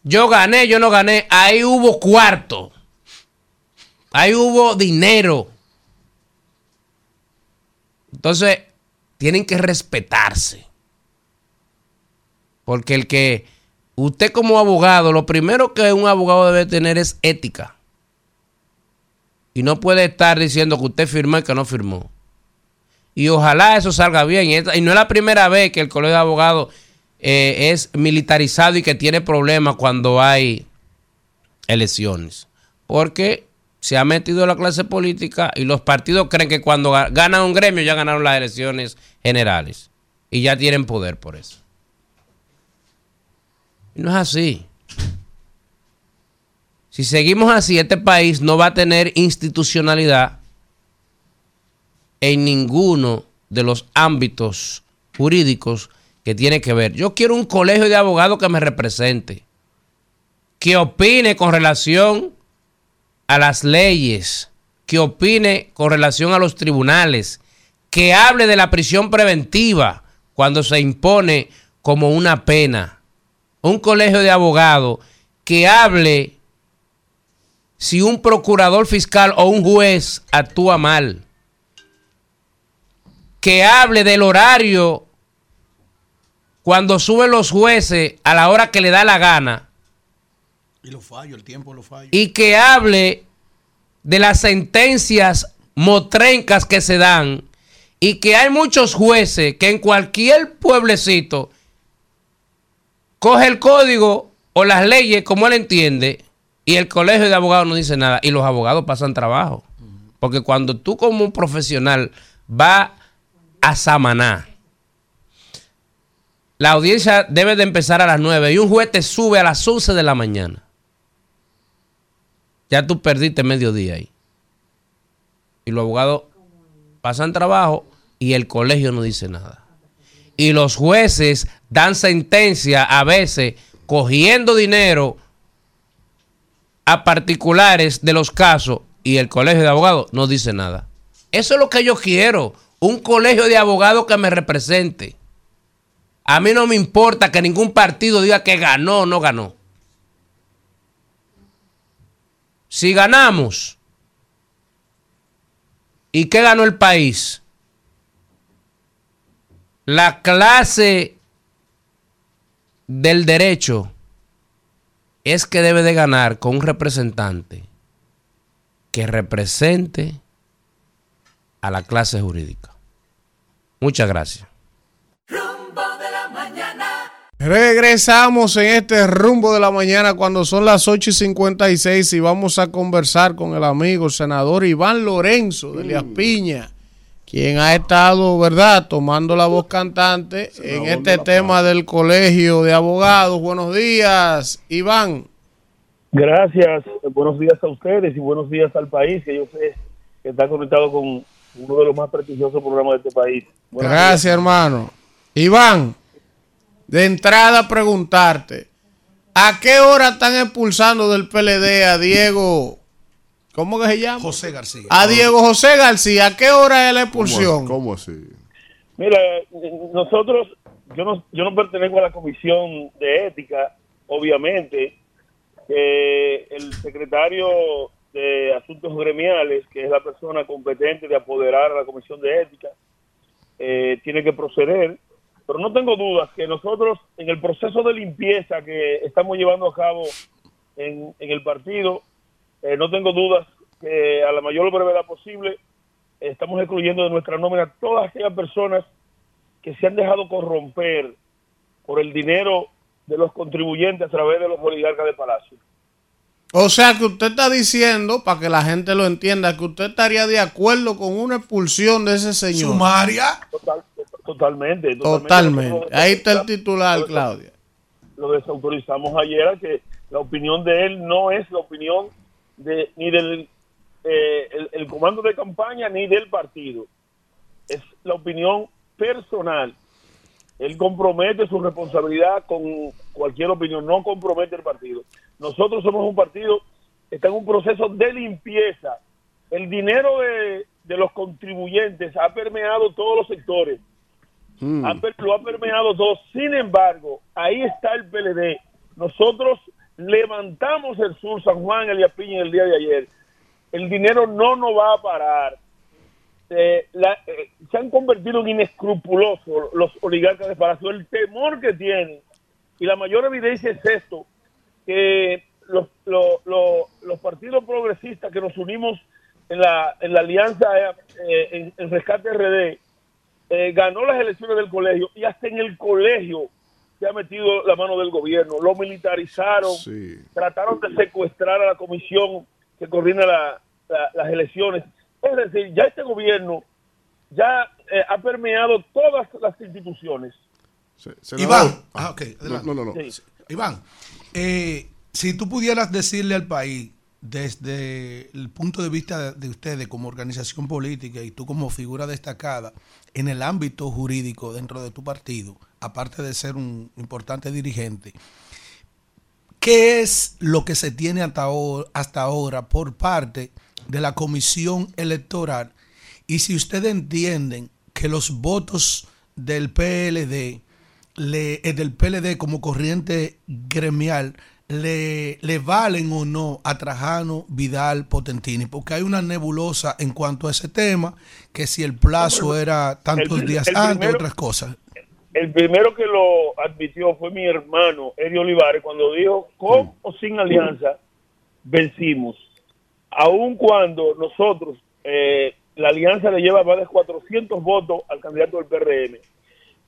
yo gané, yo no gané, ahí hubo cuarto, ahí hubo dinero. Entonces, tienen que respetarse. Porque el que usted como abogado, lo primero que un abogado debe tener es ética. Y no puede estar diciendo que usted firmó y que no firmó. Y ojalá eso salga bien. Y, no es la primera vez que el colegio de abogados eh, es militarizado y que tiene problemas cuando hay elecciones. Porque se ha metido la clase política y los partidos creen que cuando ga- ganan un gremio ya ganaron las elecciones generales. Y ya tienen poder por eso. Y no es así. Si seguimos así, este país no va a tener institucionalidad en ninguno de los ámbitos jurídicos que tiene que ver. Yo quiero un colegio de abogados que me represente, que opine con relación a las leyes, que opine con relación a los tribunales, que hable de la prisión preventiva cuando se impone como una pena. Un colegio de abogados que hable si un procurador fiscal o un juez actúa mal. Que hable del horario cuando suben los jueces a la hora que le da la gana Y lo fallo, el tiempo lo fallo. y que hable de las sentencias motrencas que se dan y que hay muchos jueces que en cualquier pueblecito coge el código o las leyes como él entiende y el colegio de abogados no dice nada y los abogados pasan trabajo. Porque cuando tú como un profesional vas a Samaná la audiencia debe de empezar a las 9 y un juez te sube a las 11 de la mañana. Ya tú perdiste medio día ahí. Y los abogados pasan trabajo y el colegio no dice nada. Y los jueces dan sentencia a veces cogiendo dinero a particulares de los casos y el colegio de abogados no dice nada. Eso es lo que yo quiero. Un colegio de abogados que me represente. A mí no me importa que ningún partido diga que ganó o no ganó. Si ganamos, ¿y qué ganó el país? La clase del derecho es que debe de ganar con un representante que represente a la clase jurídica. Muchas gracias. Rumbo de la mañana. Regresamos en este rumbo de la mañana cuando son las 8 y 56 y vamos a conversar con el amigo senador Iván Lorenzo de Elías Piña, quien ha estado, ¿verdad?, tomando la voz cantante en este tema del colegio de abogados. Buenos días, Iván. Gracias, buenos días a ustedes y buenos días al país, que yo sé que está conectado con uno de los más prestigiosos programas de este país. Buenos Gracias, días. hermano. Iván, de entrada preguntarte, ¿a qué hora están expulsando del PLD a Diego? ¿Cómo que se llama? José García. A Diego José García. ¿A qué hora es la expulsión? ¿Cómo así? Mira, nosotros, yo no, yo no pertenezco a la comisión de ética, obviamente, que el secretario de Asuntos Gremiales, que es la persona competente de apoderar a la comisión de ética, eh, tiene que proceder. Pero no tengo dudas que nosotros, en el proceso de limpieza que estamos llevando a cabo en, en el partido, eh, no tengo dudas que a la mayor brevedad posible estamos excluyendo de nuestra nómina todas aquellas personas que se han dejado corromper por el dinero de los contribuyentes a través de los oligarcas de Palacio. O sea que usted está diciendo, para que la gente lo entienda, que usted estaría de acuerdo con una expulsión de ese señor. Sumaria. Total- totalmente, Totalmente. Nosotros- Ahí está el titular, Claudia. Lo desautorizamos ayer a que la opinión de él no es la opinión de ni del eh, el, el comando de campaña ni del partido. Es la opinión personal. Él compromete su responsabilidad con cualquier opinión, no compromete el partido. Nosotros somos un partido que está en un proceso de limpieza. El dinero de, de los contribuyentes ha permeado todos los sectores. Ha per- lo ha permeado todo. Sin embargo, ahí está el PLD. Nosotros levantamos el sur, San Juan, el Piña el día de ayer. El dinero no nos va a parar. Eh, la- eh, se han convertido en inescrupulosos los oligarcas de Palacio. El temor que tienen, y la mayor evidencia es esto, que los, lo- lo- los partidos progresistas que nos unimos en la, en la alianza eh, en, en Rescate RD, eh, ganó las elecciones del colegio y hasta en el colegio se ha metido la mano del gobierno. Lo militarizaron, trataron de secuestrar a la comisión que coordina la- la- las elecciones. Es decir, ya este gobierno ya eh, ha permeado todas las instituciones. Iván. Ah. No, no, no. Iván, eh, si tú pudieras decirle al país, desde el punto de vista de ustedes como organización política y tú como figura destacada en el ámbito jurídico dentro de tu partido, aparte de ser un importante dirigente, ¿qué es lo que se tiene hasta ahora, hasta ahora por parte de la comisión electoral? Y si ustedes entienden que los votos del PLD, le, eh, del PLD como corriente gremial, le, le valen o no a Trajano Vidal Potentini, porque hay una nebulosa en cuanto a ese tema, que si el plazo era tantos El- días el antes, primero- otras cosas. El primero que lo admitió fue mi hermano Eddie Olivares cuando dijo, con o sin alianza, vencimos. Aun cuando nosotros, eh, la alianza le lleva más de 400 votos al candidato del PRM.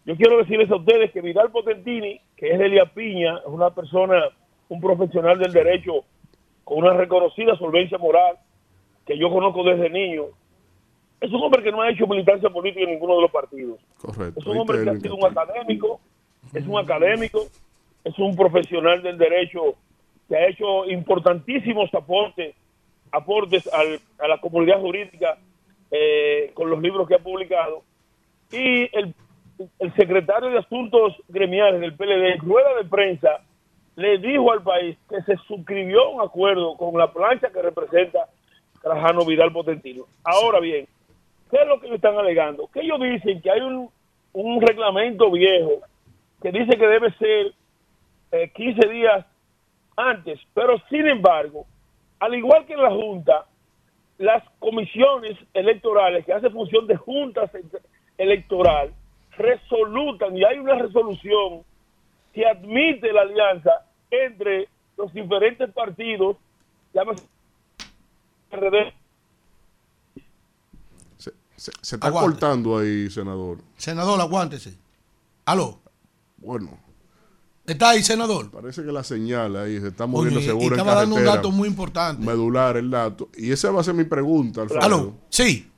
Yo quiero decirles a ustedes que Vidal Potentini, que es de Elia Piña, es una persona, un profesional del derecho con una reconocida solvencia moral, que yo conozco desde niño, es un hombre que no ha hecho militancia política en ninguno de los partidos. Correcto. Es un hombre que ha sido un académico, es un académico, es un profesional del derecho que ha hecho importantísimos aportes, aportes al- a la comunidad jurídica eh, con los libros que ha publicado. Y el, el secretario de Asuntos Gremiales del PLD, en rueda de prensa, le dijo al país que se suscribió a un acuerdo con la plancha que representa Trajano Vidal Potentino. Ahora bien, ¿qué es lo que ellos están alegando? Que ellos dicen que hay un, un reglamento viejo que dice que debe ser eh, 15 días antes, pero sin embargo, al igual que en la Junta, las comisiones electorales que hacen función de juntas electoral resolutan y hay una resolución que admite la alianza entre los diferentes partidos, llámese Se, está Aguante. cortando ahí, senador. Senador, aguántese. Aló. Bueno. ¿Está ahí, senador? Parece que la señal ahí se está moviendo y- y seguro en estaba dando un dato muy importante. Medular el dato. Y esa va a ser mi pregunta, Alfredo. Aló. Sí.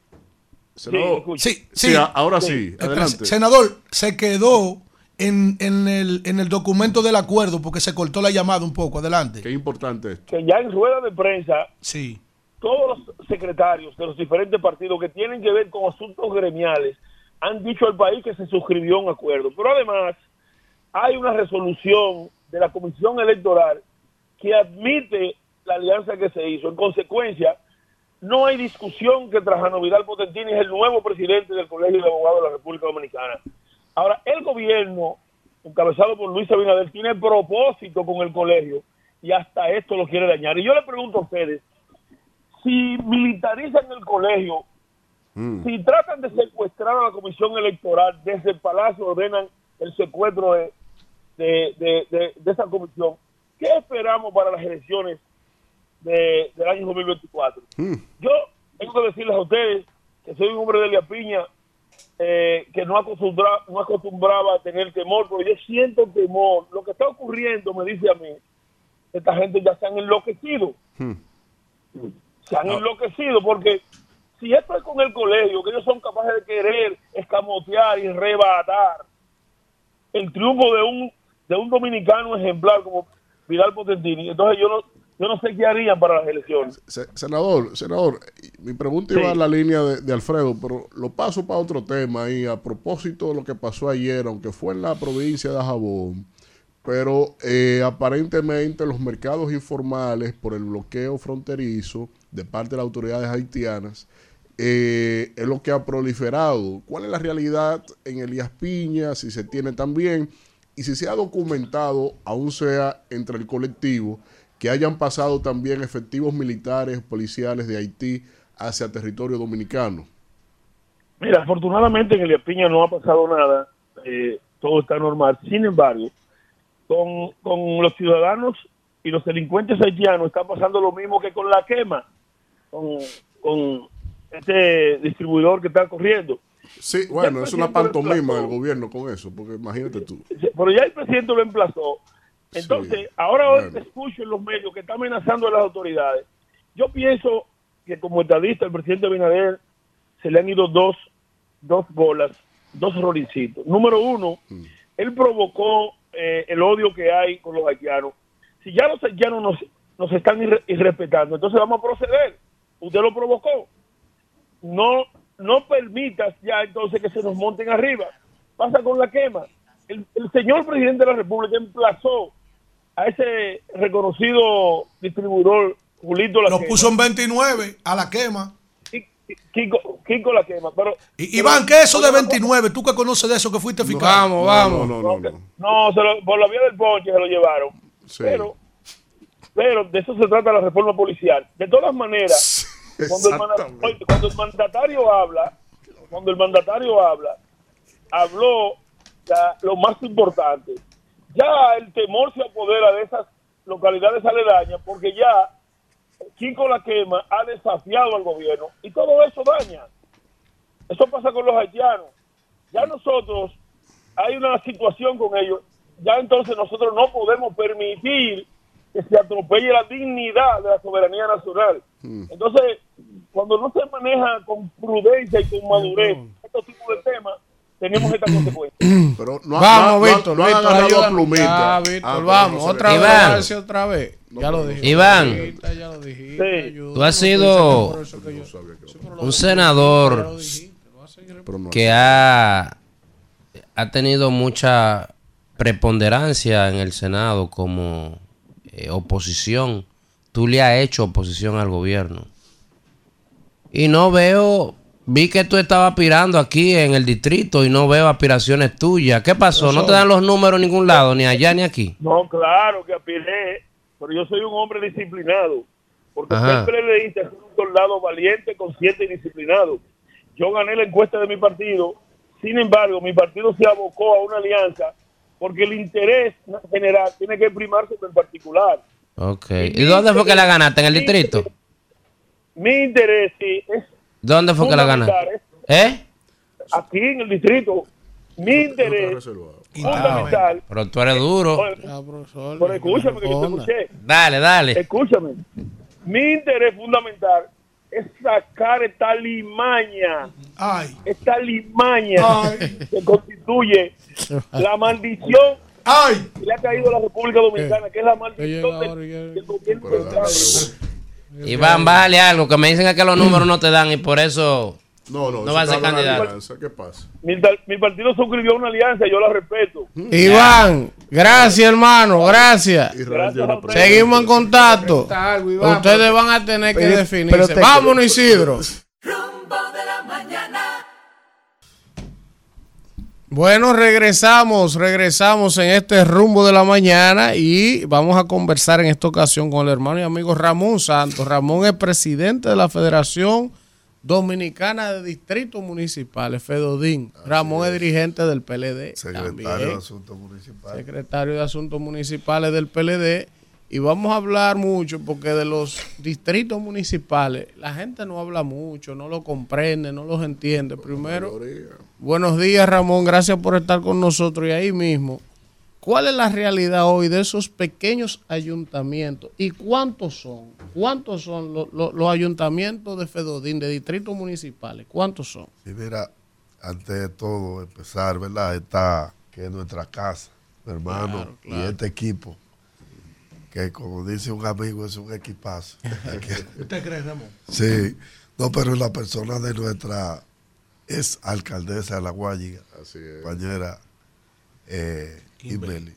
Senador. Sí, Sí, sí. a- ahora sí. Espera, Adelante. Senador, se quedó en, en el, en el documento del acuerdo porque se cortó la llamada un poco. Adelante. Qué importante esto. que ya en rueda de prensa Sí. Todos los secretarios de los diferentes partidos que tienen que ver con asuntos gremiales han dicho al país que se suscribió un acuerdo. Pero además hay una resolución de la Comisión Electoral que admite la alianza que se hizo. En consecuencia, no hay discusión que Trajano Vidal Potentini es el nuevo presidente del Colegio de Abogados de la República Dominicana. Ahora, el gobierno, encabezado por Luis Abinader, tiene propósito con el colegio y hasta esto lo quiere dañar. Y yo le pregunto a ustedes, si militarizan el colegio, si tratan de secuestrar a la comisión electoral desde el Palacio, ordenan el secuestro de, de, de- de- de esa comisión, ¿qué esperamos para las elecciones de- del año 2024? Yo tengo que decirles a ustedes que soy un hombre de Elia Piña eh, que no, acostumbra, no acostumbraba a tener temor, pero yo siento temor. Lo que está ocurriendo me dice a mí, esta gente ya se han enloquecido se han enloquecido porque si esto es con el colegio, que ellos son capaces de querer escamotear y rebatar el triunfo de un de un dominicano ejemplar como Vidal Potentini, entonces yo no yo no sé qué harían para las elecciones. Se- senador, senador, mi pregunta iba Sí. a la línea de, de Alfredo, pero lo paso para otro tema y a propósito de lo que pasó ayer, aunque fue en la provincia de Jabón, pero eh, aparentemente los mercados informales por el bloqueo fronterizo de parte de las autoridades haitianas eh, es lo que ha proliferado. ¿Cuál es la realidad en Elías Piña? Si se tiene también y si se ha documentado, aún sea entre el colectivo, que hayan pasado también efectivos militares, policiales de Haití hacia territorio dominicano. Mira, afortunadamente en el Espiña no ha pasado nada, eh, todo está normal. Sin embargo, con, con los ciudadanos y los delincuentes haitianos está pasando lo mismo que con la quema, con, con este distribuidor que está corriendo. Sí, bueno, es una pantomima del gobierno con eso, porque imagínate tú. Pero ya el presidente lo emplazó. Entonces, Sí, ahora hoy te escucho en los medios que está amenazando a las autoridades. Yo pienso que como estadista, el presidente Abinader se le han ido dos, dos bolas, dos rolincitos. Número uno, él provocó eh, el odio que hay con los haitianos. Si ya los haitianos nos, nos están irre- irrespetando, entonces vamos a proceder. Usted lo provocó. No, no permitas ya entonces que se nos monten arriba. Pasa con la quema. El, el señor presidente de la República emplazó a ese reconocido distribuidor Julito La Lo Quema. puso en 29 a la quema. Kiko, Kiko La Quema. Pero, Y, Iván, ¿qué es eso de 29? Tú que conoces de eso que fuiste fiscal. Vamos, vamos. No, no, no. No, se lo- por la vía del ponche se lo llevaron. Sí. Pero, pero de eso se trata la reforma policial. De todas maneras, cuando el, cuando el mandatario habla, cuando el mandatario habla, habló la- lo más importante. Ya el temor se apodera de esas localidades aledañas porque ya Kiko La Quema ha desafiado al gobierno y todo eso daña. Eso pasa con los haitianos. Ya nosotros, hay una situación con ellos, ya entonces nosotros no podemos permitir que se atropelle la dignidad de la soberanía nacional. Entonces, cuando no se maneja con prudencia y con madurez estos tipos de temas, tenemos esta consecuencia. *clears throat* Pero no, vamos, no- Víctor. no han Víctor, ayúdame. Plumita. Ya, Ah, Víctor, pero vamos. otra vez. Iván. otra vez. Ya lo dije. Iván. ahorita, Ya lo dijiste. ayúdame, Tú has sido un senador que ha, ha tenido mucha preponderancia en el Senado como eh, oposición. Tú le has hecho oposición al gobierno. Y no veo, vi que tú estabas aspirando aquí en el distrito y no veo aspiraciones tuyas. ¿Qué pasó? ¿No te dan los números en ningún lado, ni allá ni aquí? No, claro que aspiré, pero yo soy un hombre disciplinado. Porque Ajá. siempre le dije ser un soldado valiente, consciente y disciplinado. Yo gané la encuesta de mi partido, sin embargo, mi partido se abocó a una alianza porque el interés general tiene que primar sobre el particular. Ok. ¿Y dónde fue que la ganaste? ¿En el distrito? Mi interés sí, es ¿Dónde fue que la ganaste? ¿Eh? aquí en el distrito. Mi interés fundamental. Pero tú eres duro. Pero escúchame que yo te escuché. Dale, dale. Escúchame. Mi interés fundamental es sacar esta limaña, esta limaña que constituye la maldición que le ha caído a la República Dominicana, que es la maldición del, del gobierno central. Iván, bájale algo, que me dicen que los números no te dan y por eso no, no, no va a ser candidato. ¿Qué pasa? Mi, mi partido suscribió una alianza, yo la respeto. Iván, gracias hermano, gracias. Seguimos en contacto. Ustedes van a tener que Pero- definirse. pero te- Vámonos, Isidro. Bueno, regresamos, regresamos en este rumbo de la mañana y vamos a conversar en esta ocasión con el hermano y amigo Ramón Santos. Ramón es presidente de la Federación Dominicana de Distritos Municipales, FEDODIN. Ramón es. dirigente del PLD. Secretario también. de Asuntos Municipales. Secretario de Asuntos Municipales del PLD. Y vamos a hablar mucho porque de los distritos municipales la gente no habla mucho, no lo comprende, no los entiende. Primero, buenos días Ramón, gracias por estar con nosotros. Y ahí mismo, ¿cuál es la realidad hoy de esos pequeños ayuntamientos? ¿Y cuántos son? ¿Cuántos son lo- lo- los ayuntamientos de Fedodín, de distritos municipales? ¿Cuántos son? Y mira, antes de todo, empezar, ¿verdad? Esta que es nuestra casa, mi hermano, Claro, claro. y este equipo, que como dice un amigo, es un equipazo. *laughs* ¿Usted cree, Ramón? sí, no, pero la persona de nuestra es alcaldesa de La Guayiga, compañera eh, Kimberly,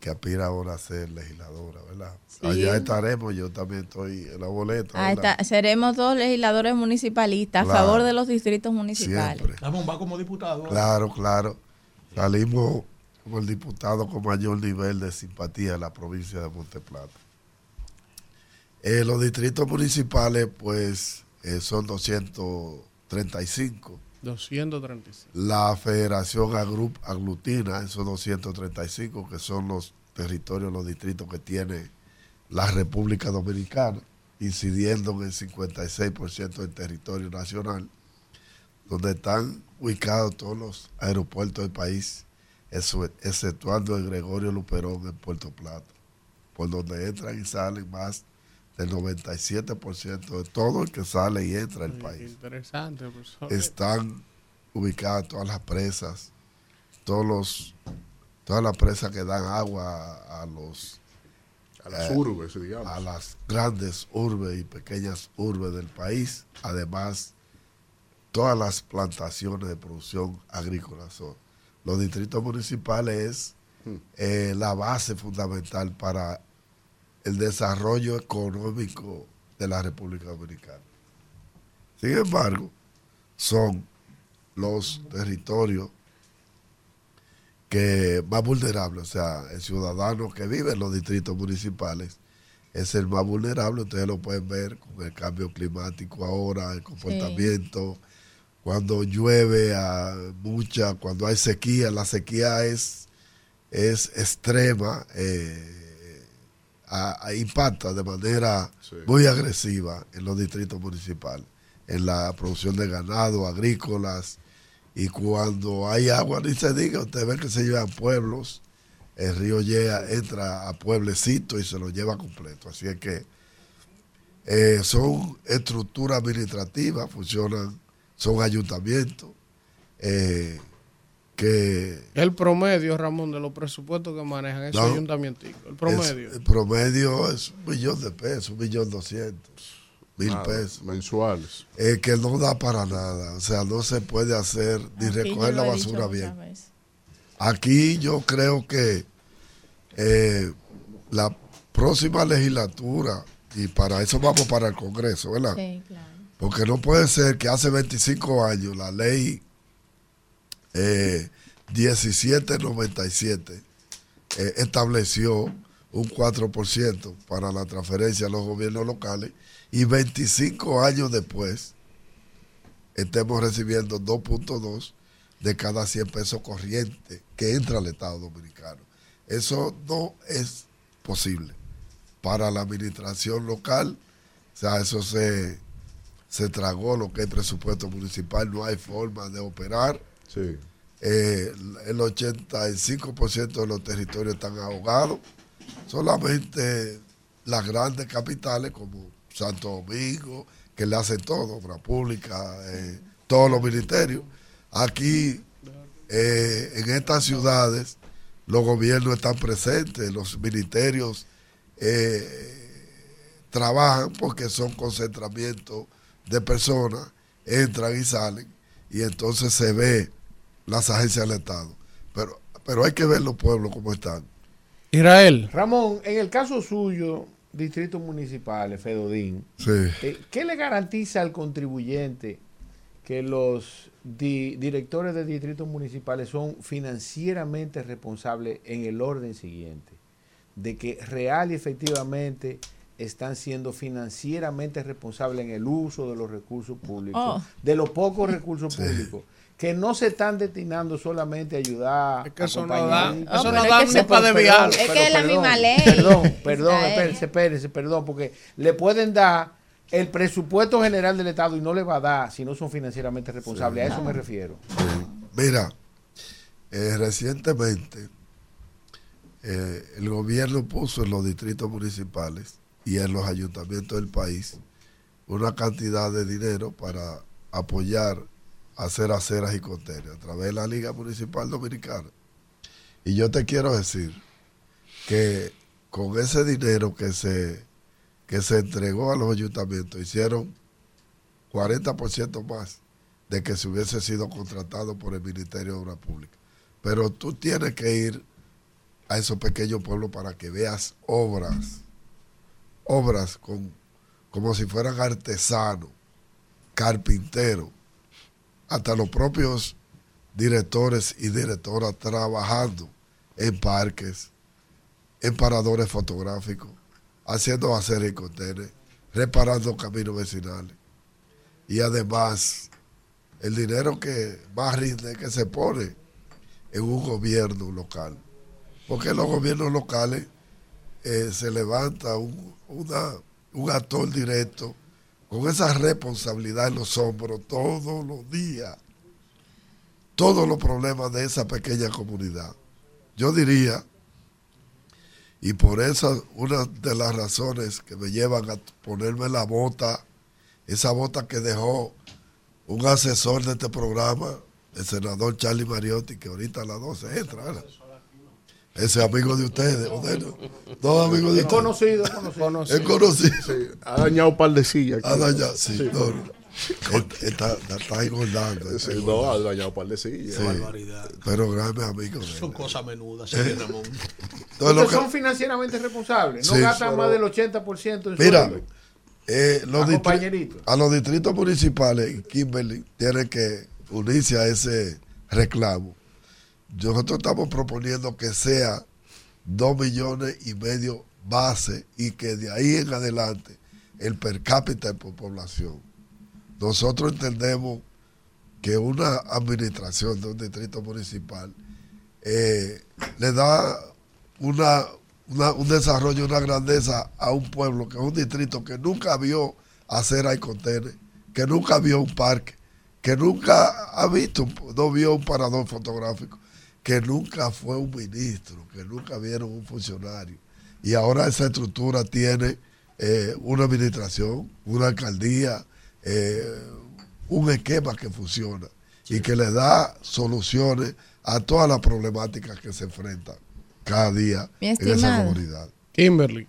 que aspira ahora a ser legisladora, ¿verdad? Sí. Allá estaremos, yo también estoy en la boleta. Está. Seremos dos legisladores municipalistas a favor de los distritos municipales. Ramón va como diputado. Claro, claro. Salimos como el diputado con mayor nivel de simpatía en la provincia de Monteplata. Eh, los distritos municipales, pues, eh, son 235. 235. La federación agru- aglutina esos 235, que son los territorios, los distritos que tiene la República Dominicana, incidiendo en el 56% del territorio nacional, donde están ubicados todos los aeropuertos del país, exceptuando el Gregorio Luperón en Puerto Plata, por donde entran y salen más del 97% de todo el que sale y entra al país Interesante, profesor. están ubicadas todas las presas, todos los, todas las presas que dan agua a, los A las eh, urbes, digamos. a las grandes urbes y pequeñas urbes del país, además todas las plantaciones de producción agrícola son. Los distritos municipales es eh, la base fundamental para el desarrollo económico de la República Dominicana. Sin embargo, son los territorios que más vulnerables, o sea, el ciudadano que vive en los distritos municipales es el más vulnerable, ustedes lo pueden ver con el cambio climático ahora, el comportamiento, cuando llueve a mucha, cuando hay sequía, la sequía es, es extrema, eh, a- a- impacta de manera muy agresiva en los distritos municipales, en la producción de ganado, agrícolas, y cuando hay agua, ni se diga, usted ve que se llevan pueblos, el río llega, entra a pueblecitos y se lo lleva completo. Así es que eh, son estructuras administrativas, funcionan, son ayuntamientos, eh, que El promedio, Ramón, de los presupuestos que manejan esos No. ayuntamientos. El promedio. es- el promedio es un millón de pesos, un millón doscientos mil Nada, pesos. Mensuales. Eh, que no da para nada. O sea, no se puede hacer ni Aquí recoger la basura bien. Aquí yo creo que eh, la próxima legislatura, y para eso vamos para el Congreso, ¿verdad? Sí, claro. Porque no puede ser que hace 25 años la ley eh, 1797 eh, estableció un 4% para la transferencia a los gobiernos locales y 25 años después estemos recibiendo 2.2 de cada 100 pesos corrientes que entra al Estado Dominicano. Eso no es posible para la administración local. O sea, eso se, se tragó lo que es presupuesto municipal, no hay forma de operar. Sí. Eh, el 85% de los territorios están ahogados. Solamente las grandes capitales como Santo Domingo, que le hacen todo, obra pública, eh, todos los ministerios. Aquí, eh, en estas ciudades, los gobiernos están presentes, los ministerios trabajan porque son concentramientos de personas, entran y salen, y entonces se ve las agencias del Estado. Pero, pero hay que ver los pueblos como están. Israel. Ramón, en el caso suyo, distritos municipales, Fedodín, Sí. eh, ¿qué le garantiza al contribuyente que los di- directores de distritos municipales son financieramente responsables en el orden siguiente? De que real y efectivamente están siendo financieramente responsables en el uso de los recursos públicos, Oh. de los pocos recursos públicos, que no se están destinando solamente a ayudar Es que a eso no da- eso no pero da es que ni para desviar. Es que es la misma ley. Perdón, perdón, Israel. espérese, espérese, perdón, porque le pueden dar el presupuesto general del Estado y no le va a dar si no son financieramente responsables. A eso me refiero. Mira, eh, recientemente eh, el gobierno puso en los distritos municipales y en los ayuntamientos del país una cantidad de dinero para apoyar hacer aceras y contenes a través de la Liga Municipal Dominicana. Y yo te quiero decir que con ese dinero que se, que se entregó a los ayuntamientos hicieron 40% más de que se hubiese sido contratado por el Ministerio de Obras Públicas. Pero tú tienes que ir a esos pequeños pueblos para que veas obras, obras con, como si fueran artesanos, carpinteros, hasta los propios directores y directoras trabajando en parques, en paradores fotográficos, haciendo aceras y contenes, reparando caminos vecinales. Y además, el dinero que más rinde que se pone en un gobierno local. Porque en los gobiernos locales eh, se levanta un, una- un actor directo con esa responsabilidad en los hombros todos los días. Todos los problemas de esa pequeña comunidad. Yo diría, y por eso una de las razones que me llevan a ponerme la bota, esa bota que dejó un asesor de este programa, el senador Charlie Mariotti, que ahorita a las 12 entra. Ese amigo de ustedes, ¿o de no? Amigo de Es ustedes. conocido, es conocido. Es conocido. Sí, ha dañado un par de sillas. Ha dañado, sí, no, no. Está, está, está engordando. está Sí, no, ha dañado un par de sillas. Sí. Barbaridad. Pero grande amigo de él. Son cosas menudas, Eh. Ramón. Entonces, son financieramente responsables. No Sí, gastan pero- más del 80% en Mira, sueldo. eh, los a los distritos municipales, Kimberly tiene que unirse a ese reclamo. Nosotros estamos proponiendo que sea dos millones y medio base y que de ahí en adelante el per cápita por población. Nosotros entendemos que una administración de un distrito municipal eh, le da una, un desarrollo, una grandeza a un pueblo que es un distrito que nunca vio hay contener, que nunca vio un parque, que nunca ha visto, no vio un parador fotográfico, que nunca fue un ministro, que nunca vieron un funcionario. Y ahora esa estructura tiene eh, una administración, una alcaldía, eh, un esquema que funciona y que le da soluciones a todas las problemáticas que se enfrentan cada día Mi en esa comunidad. Kimberly.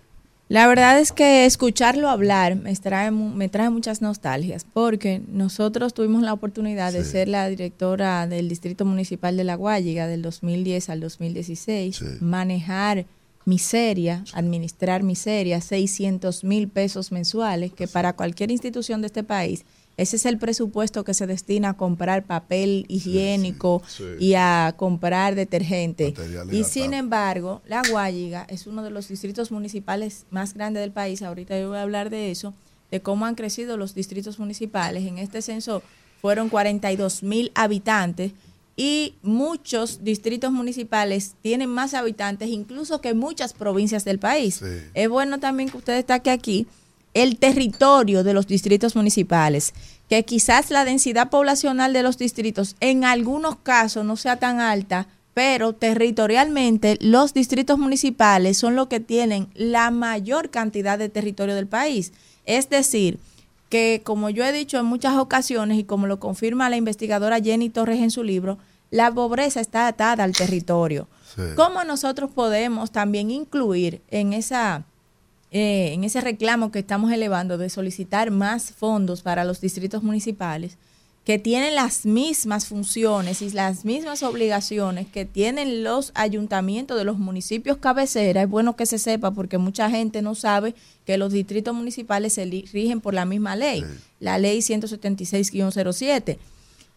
La verdad es que escucharlo hablar me trae, me trae muchas nostalgias, porque nosotros tuvimos la oportunidad de ser la directora del Distrito Municipal de La Guayiga del 2010 al 2016, manejar miseria, administrar miseria, 600 mil pesos mensuales, que para cualquier institución de este país, ese es el presupuesto que se destina a comprar papel higiénico sí. y a comprar detergente. Material Y sin embargo, La Guayiga es uno de los distritos municipales más grandes del país. Ahorita yo voy a hablar de eso, de cómo han crecido los distritos municipales. En este censo fueron 42 mil habitantes y muchos distritos municipales tienen más habitantes incluso que muchas provincias del país. Es bueno también que usted destaque aquí el territorio de los distritos municipales, que quizás la densidad poblacional de los distritos en algunos casos no sea tan alta, pero territorialmente los distritos municipales son los que tienen la mayor cantidad de territorio del país. Es decir, que como yo he dicho en muchas ocasiones y como lo confirma la investigadora Jenny Torres en su libro, la pobreza está atada al territorio. ¿Cómo nosotros podemos también incluir en esa eh, en ese reclamo que estamos elevando de solicitar más fondos para los distritos municipales que tienen las mismas funciones y las mismas obligaciones que tienen los ayuntamientos de los municipios cabecera. Es bueno que se sepa porque mucha gente no sabe que los distritos municipales se rigen por la misma ley, la ley 176-07.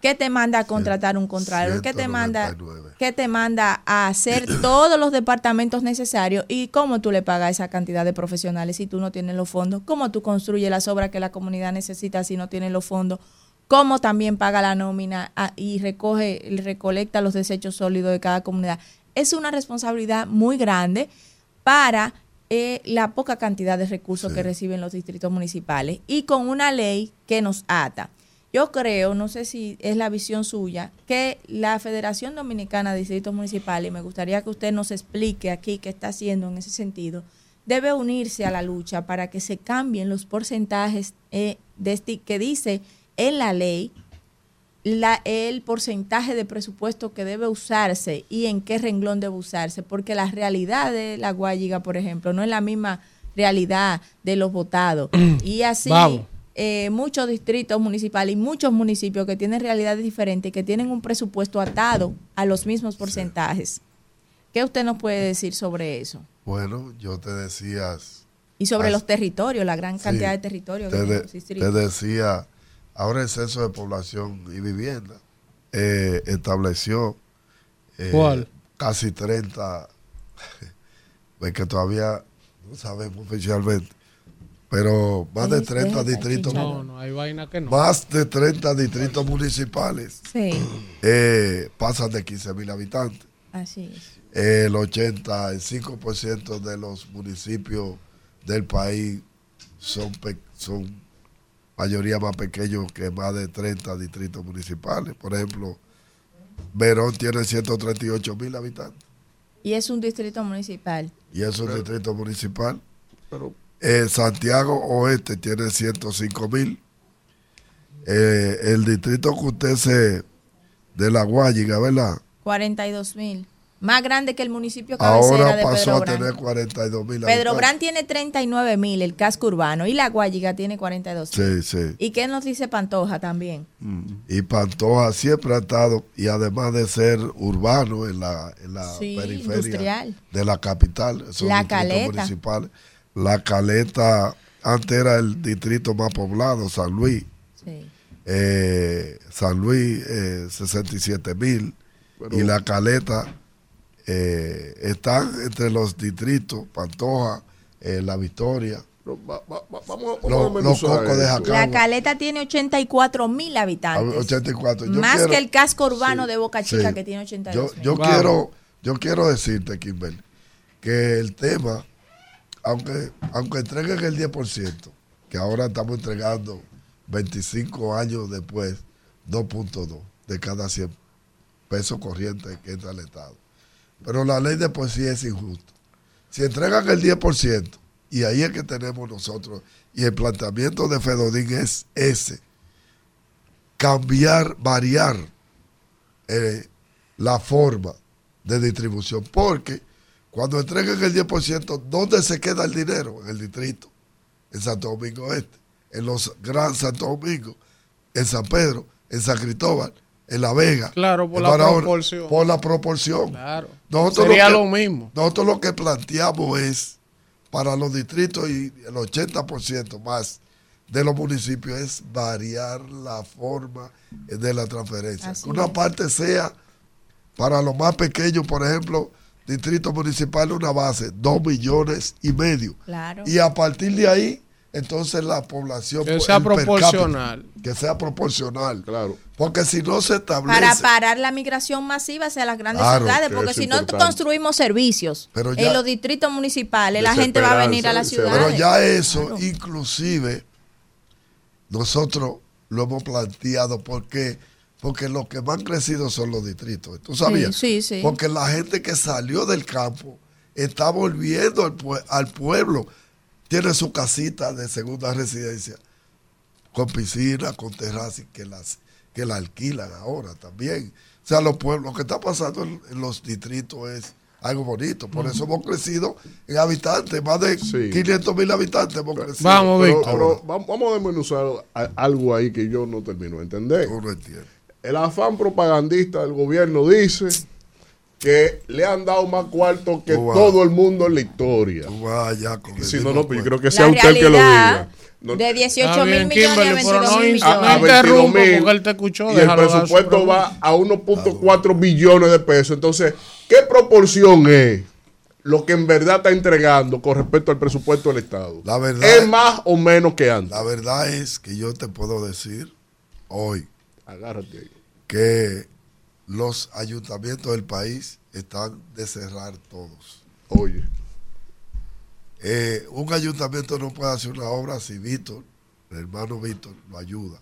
¿Qué te manda a contratar un contralor? ¿Qué te manda, qué te manda a hacer *clears throat* todos los departamentos necesarios? ¿Y cómo tú le pagas esa cantidad de profesionales si tú no tienes los fondos? ¿Cómo tú construyes las obras que la comunidad necesita si no tienes los fondos? ¿Cómo también paga la nómina ah, y recoge, recolecta los desechos sólidos de cada comunidad? Es una responsabilidad muy grande para eh, la poca cantidad de recursos que reciben los distritos municipales y con una ley que nos ata. Yo creo, no sé si es la visión suya, que la Federación Dominicana de Distritos Municipales, y me gustaría que usted nos explique aquí qué está haciendo en ese sentido, debe unirse a la lucha para que se cambien los porcentajes eh, de este- que dice en la ley la, el porcentaje de presupuesto que debe usarse y en qué renglón debe usarse, porque la realidad de la Guayiga, por ejemplo, no es la misma realidad de los votados. y así Vamos. Eh, muchos distritos municipales y muchos municipios que tienen realidades diferentes, que tienen un presupuesto atado a los mismos porcentajes. ¿Qué usted nos puede decir sobre eso? Bueno, yo te decía, Y sobre los territorios, la gran cantidad Sí, de territorios que te, tienen de- los distritos. te decía, ahora el censo de población y vivienda eh, estableció eh, ¿Cuál? casi 30, es *laughs* que todavía no sabemos oficialmente, pero más de 30 distritos, No, no, hay vaina que no. más de 30 distritos municipales Sí, eh, pasan de 15 mil habitantes. así es. El 85% de los municipios del país son, pe- son mayoría más pequeños que más de 30 distritos municipales. Por ejemplo, Verón tiene 138 mil habitantes Y es un distrito municipal. y es un distrito municipal. Eh, Santiago Oeste tiene 105 mil. Eh, el distrito que usted se de la Guayiga, ¿verdad? 42 mil. Más grande que el municipio cabecera Ahora de pasó Pedro a tener 42 mil Pedro Brán tiene 39 mil, el casco urbano, y la Guayiga tiene 42 mil. Sí, sí. ¿Y qué nos dice Pantoja también? Y Pantoja siempre ha estado, y además de ser urbano en la, en la Sí, periferia industrial. de la capital, La Caleta. municipales. La Caleta antes era el distrito más poblado, San Luis. Sí. Eh, San Luis, eh, 67 mil. Y la Caleta eh, están entre los distritos, Pantoja, eh, La Victoria. vamos Los, los cocos de La Jacagua. Caleta tiene 84 mil habitantes. 84. Yo Más quiero- que el casco urbano Sí, de Boca Chica sí. que tiene Yo, 82 yo mil. quiero, yo quiero decirte, Kimberly, que el tema, aunque, aunque entreguen el 10%, que ahora estamos entregando 25 años después, 2.2 de cada 100 pesos corrientes que entra al Estado. Pero la ley de por sí es injusta. Si entregan el 10%, y ahí es que tenemos nosotros, y el planteamiento de Fedodín es ese, cambiar, variar eh, la forma de distribución. Porque cuando entreguen el 10%, ¿dónde se queda el dinero? En el distrito, en Santo Domingo Este, en los Gran Santo Domingo, en San Pedro, en San Cristóbal, en La Vega. Claro, por la Barahona, proporción. Por la proporción. Claro. Nosotros Sería que- lo mismo. Nosotros lo que planteamos es, para los distritos y el 80% más de los municipios, es variar la forma de la transferencia. Así que una es. parte sea para los más pequeños, por ejemplo, distrito municipal, una base, dos millones y medio. Claro. Y a partir de ahí, entonces la población... Que pues, sea cápita, proporcional. que sea proporcional. Claro. Porque si no se establece... Para parar la migración masiva hacia las grandes Claro, ciudades, que porque si no construimos servicios Pero ya- en los distritos municipales, la gente va a venir a las ciudades. Pero ya eso, inclusive, nosotros lo hemos planteado porque porque los que más han crecido son los distritos. ¿Tú sabías? Sí, sí, sí. Porque la gente que salió del campo está volviendo al, pue- al pueblo. Tiene su casita de segunda residencia con piscina, con terraza que las que la alquilan ahora también. O sea, los pueblos, lo que está pasando en, en los distritos es algo bonito. Por eso hemos crecido en habitantes, más de 500 mil habitantes hemos crecido. Pero- pero vamos, vamos a desmenuzar algo ahí que yo no termino de entender. El afán propagandista del gobierno dice que le han dado más cuarto que Tú vas. todo el mundo en la historia. Y si no, no, pues yo creo que sea usted el que lo diga. No- de 18 Está mil millones a Kimberly, pero 22 no mil a millones. 22 interrumpa, mil, porque él te escuchó, y el presupuesto va a 1.4 billones de pesos. Entonces, ¿qué proporción es lo que en verdad está entregando con respecto al presupuesto del Estado? La verdad ¿Es más o menos que antes? La verdad es que yo te puedo decir hoy Agárrate ahí. que los ayuntamientos del país están de cerrar todos. Oye. Eh, un ayuntamiento no puede hacer una obra si Víctor, el hermano Víctor, lo ayuda,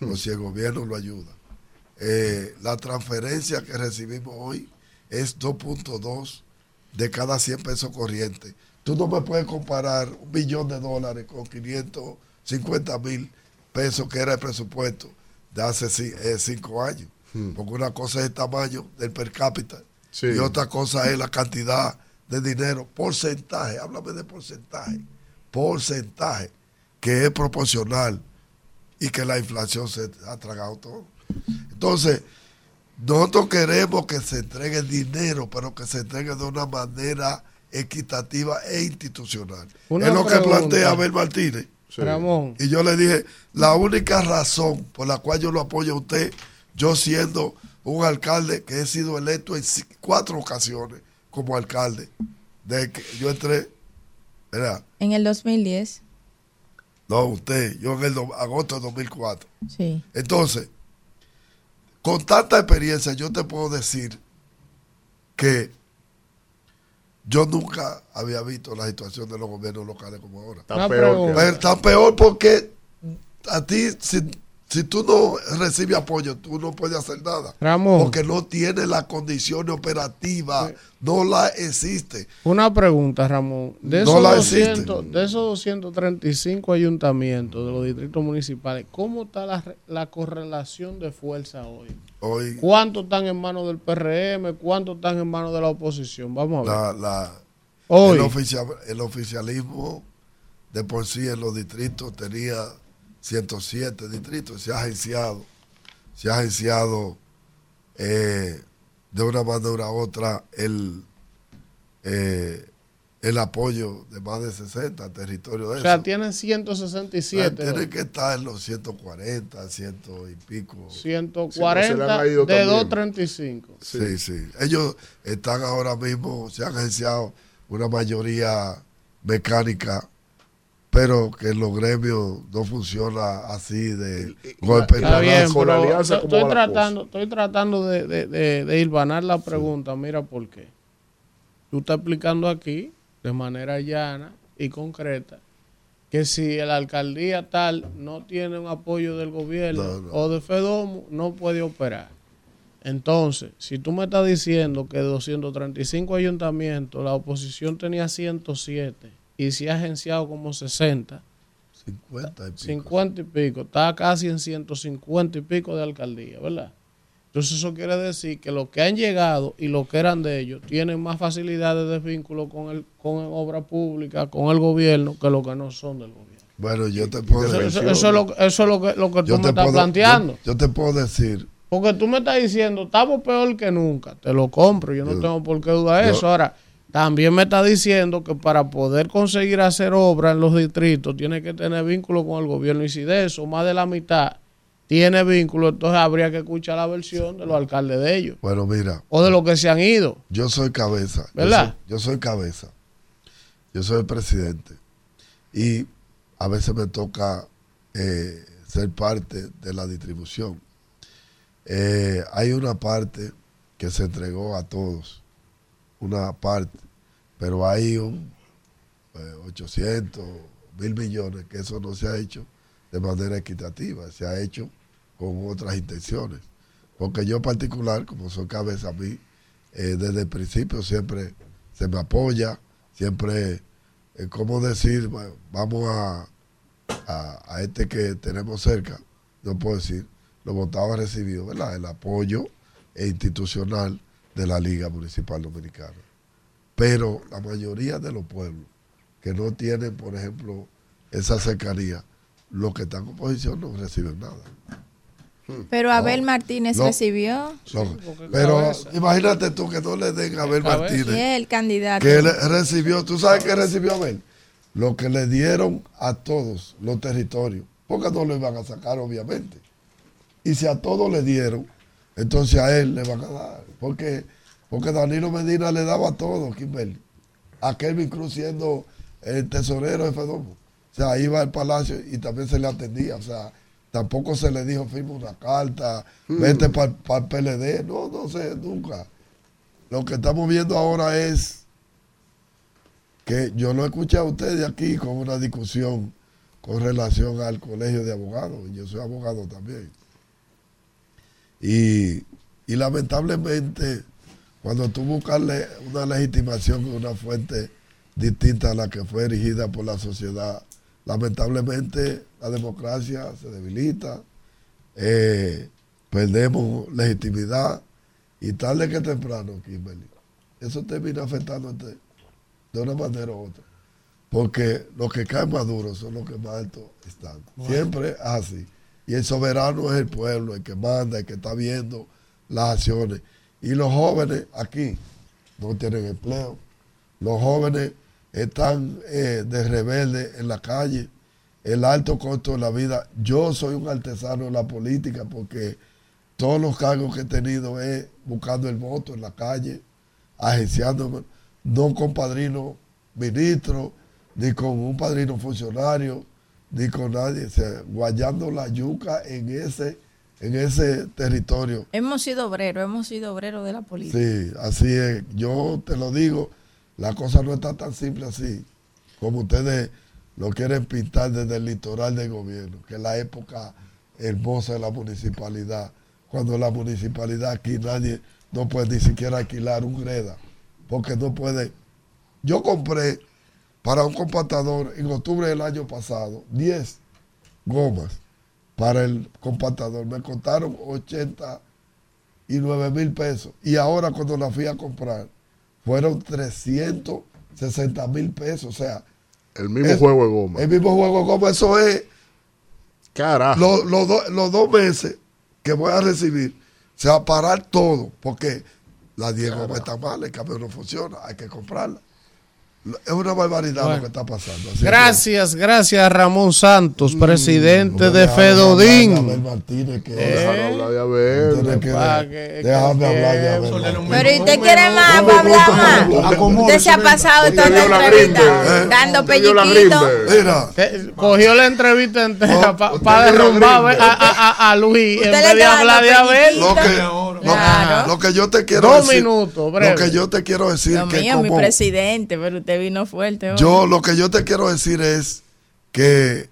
o si el gobierno lo ayuda. Eh, la transferencia que recibimos hoy es 2.2 de cada 100 pesos corrientes. Tú no me puedes comparar un billón de dólares con 550 mil pesos que era el presupuesto de hace eh, cinco años. Porque una cosa es el tamaño del per cápita Sí. y otra cosa es la cantidad de dinero, porcentaje, háblame de porcentaje, porcentaje que es proporcional y que la inflación se ha tragado todo. Entonces, nosotros queremos que se entregue dinero, pero que se entregue de una manera equitativa e institucional. Una es lo que plantea Abel Martínez. Ramón. Y yo le dije, la única razón por la cual yo lo apoyo a usted, yo siendo un alcalde que he sido electo en cuatro ocasiones como alcalde, de que yo entré, ¿verdad? En el 2010, No, usted, yo en el agosto de 2004. sí. Entonces, con tanta experiencia, yo te puedo decir que yo nunca había visto la situación de los gobiernos locales como ahora. Está peor. Pero está peor porque a ti, si, si tú no recibes apoyo, tú no puedes hacer nada. Ramón. Porque no tienes la condición operativa, no la existe. Una pregunta, Ramón. De No esos, la 200, de esos 235 ayuntamientos de los distritos municipales, ¿cómo está la, la correlación de fuerza hoy? Hoy ¿Cuántos están en manos del PRM? ¿Cuántos están en manos de la oposición? Vamos a la, ver. la- Hoy. el, oficia- el oficialismo de por sí en los distritos tenía 107 distritos, se ha agenciado, se ha agenciado eh, de una manera u otra el, eh, el apoyo de más de 60 al territorio de o sea, eso. tienen 167. Tiene hoy. que estar en los 140, ciento y pico. 140 de 235. Sí, sí. Ellos están ahora mismo, se han agenciado una mayoría mecánica, pero que en los gremios no funciona así de golpe Está la bien, pero estoy, estoy tratando, estoy tratando de, de, de, de hilvanar la pregunta. Mira por qué. Tú estás explicando aquí, de manera llana y concreta, que si la alcaldía tal no tiene un apoyo del gobierno No, no. o de FEDOMO, no puede operar. Entonces, si tú me estás diciendo que de 235 ayuntamientos la oposición tenía 107 y se ha agenciado como 60, 50 y pico. 50 y pico, está casi en 150 y pico de alcaldía, ¿verdad? Entonces eso quiere decir que los que han llegado y los que eran de ellos tienen más facilidades de vínculo con el con obra pública, con el gobierno, que los que no son del gobierno. Bueno, yo te puedo Eso, decir. eso- eso es lo, que- eso es lo que, lo que tú me estás puedo- planteando. Yo, yo te puedo decir, Porque tú me estás diciendo, estamos peor que nunca. Te lo compro, yo no Yo- tengo por qué dudar de yo- eso. Ahora, también me está diciendo que para poder conseguir hacer obra en los distritos, tiene que tener vínculo con el gobierno. Y si de eso, más de la mitad tiene vínculo, entonces habría que escuchar la versión de los alcaldes de ellos. bueno, mira, O de los que se han ido. yo soy cabeza. yo ¿Verdad? soy- Yo soy, cabeza. Yo soy el presidente. Y a veces me toca eh, ser parte de la distribución. Eh, hay una parte que se entregó a todos, una parte, pero hay un eh, 800, mil millones que eso no se ha hecho de manera equitativa, se ha hecho con otras intenciones. Porque yo en particular, como soy cabeza a mí, eh, desde el principio siempre se me apoya, siempre, eh, ¿cómo decir? Bueno, vamos a, a, este que tenemos cerca, no puedo decir, lo votaba recibido, ¿verdad? El apoyo institucional de la Liga Municipal Dominicana. Pero la mayoría de los pueblos que no tienen, por ejemplo, esa cercanía, los que están en oposición no reciben nada. Pero Abel Martínez no. recibió. No, pero imagínate tú que no le den a Abel Martínez. es el candidato. que recibió, ¿tú sabes qué recibió Abel? Lo que le dieron a todos los territorios, porque no lo iban a sacar obviamente. Y si a todos le dieron, entonces a él le van a dar. Porque, porque Danilo Medina le daba todo, Kimberly. A Kelvin Cruz siendo el tesorero de Fedomo. O sea, iba al palacio y también se le atendía. O sea, tampoco se le dijo firma una carta, Mm. vete para el PLD. No, no sé, nunca. Lo que estamos viendo ahora es que yo lo escuché a ustedes aquí con una discusión con relación al colegio de abogados. y Yo soy abogado también. Y, y lamentablemente, cuando tú buscas una legitimación en una fuente distinta a la que fue erigida por la sociedad, lamentablemente la democracia se debilita, eh, perdemos legitimidad y tarde que temprano, Kimberly, eso termina afectándote de una manera u otra. Porque los que caen más duros son los que más altos están. Bueno. Siempre es así. Y el soberano es el pueblo, el que manda, el que está viendo las acciones. Y los jóvenes aquí no tienen empleo. Los jóvenes están eh, de rebelde en la calle. El alto costo de la vida. Yo soy un artesano en la política porque todos los cargos que he tenido es buscando el voto en la calle, agenciándome, no con padrino ministro, ni con un padrino funcionario, ni con nadie, o sea, guayando la yuca en ese, en ese territorio. Hemos sido obreros, hemos sido obreros de la política. Sí, así es. Yo te lo digo, la cosa no está tan simple así, como ustedes lo quieren pintar desde el litoral del gobierno, que es la época hermosa de la municipalidad, cuando la municipalidad aquí nadie no puede ni siquiera alquilar un greda, porque no puede. Yo compré para un compactador en octubre del año pasado 10 gomas para el compactador. Me costaron 89 mil pesos. Y ahora cuando la fui a comprar, fueron 360 mil pesos. O sea, El mismo es- juego de goma. el mismo juego de goma. Eso es Carajo. los, los do- los dos meses que voy a recibir. Se va a parar todo. Porque la 10 gomas está mal, el cambio no funciona, hay que comprarla. Es una barbaridad Bueno. lo que está pasando. Así que- Gracias, gracias Ramón Santos, presidente no de Fedodín. que- Eh, Déjame hablar de Abel. Que- que- déjame que- hablar de Abel. Pero ¿y usted quiere más para hablar más? Usted se ha pasado toda la entrevista dando la pelliquito. Mira, Que Cogió la entrevista entera para vio la derrumbar a, a- Luis en vez de hablar de Abel. Lo que, lo, Claro. lo que yo te quiero Dos decir. minutos, breve. Lo que yo te quiero decir Dios que mío, mi como presidente, pero usted vino fuerte hoy. yo lo que yo te quiero decir es que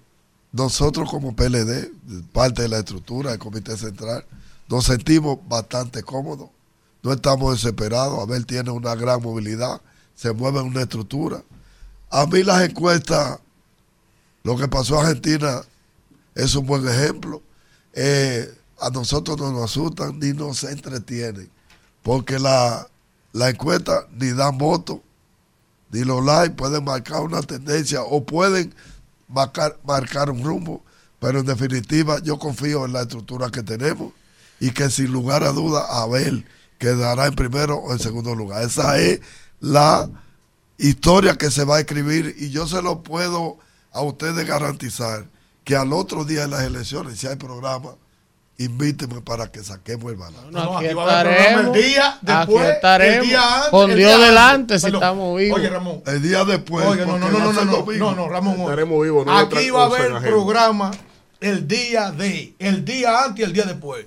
nosotros como PLD, parte de la estructura del Comité Central, nos sentimos bastante cómodos. No estamos desesperados. Abel tiene una gran movilidad, se mueve en una estructura. A mí las encuestas, lo que pasó en Argentina es un buen ejemplo. Eh, a nosotros no nos asustan ni nos entretienen, porque la, la encuesta ni da voto, ni los likes pueden marcar una tendencia o pueden marcar, marcar un rumbo, pero en definitiva yo confío en la estructura que tenemos y que sin lugar a duda Abel quedará en primero o en segundo lugar. Esa es la historia que se va a escribir y yo se lo puedo a ustedes garantizar que al otro día de las elecciones, si hay programa, invítenme para que saquemos el balón. No, aquí aquí va a haber programa estaremos. el día después, aquí estaremos. el día antes, con el Dios día antes. delante si Perdón. estamos vivos. Oye, Ramón. El día después. Oye, no, no, no, no, no, no, no, no, Ramón. Estaremos vivos, no Aquí va a haber programa el día de, el día antes y el día después.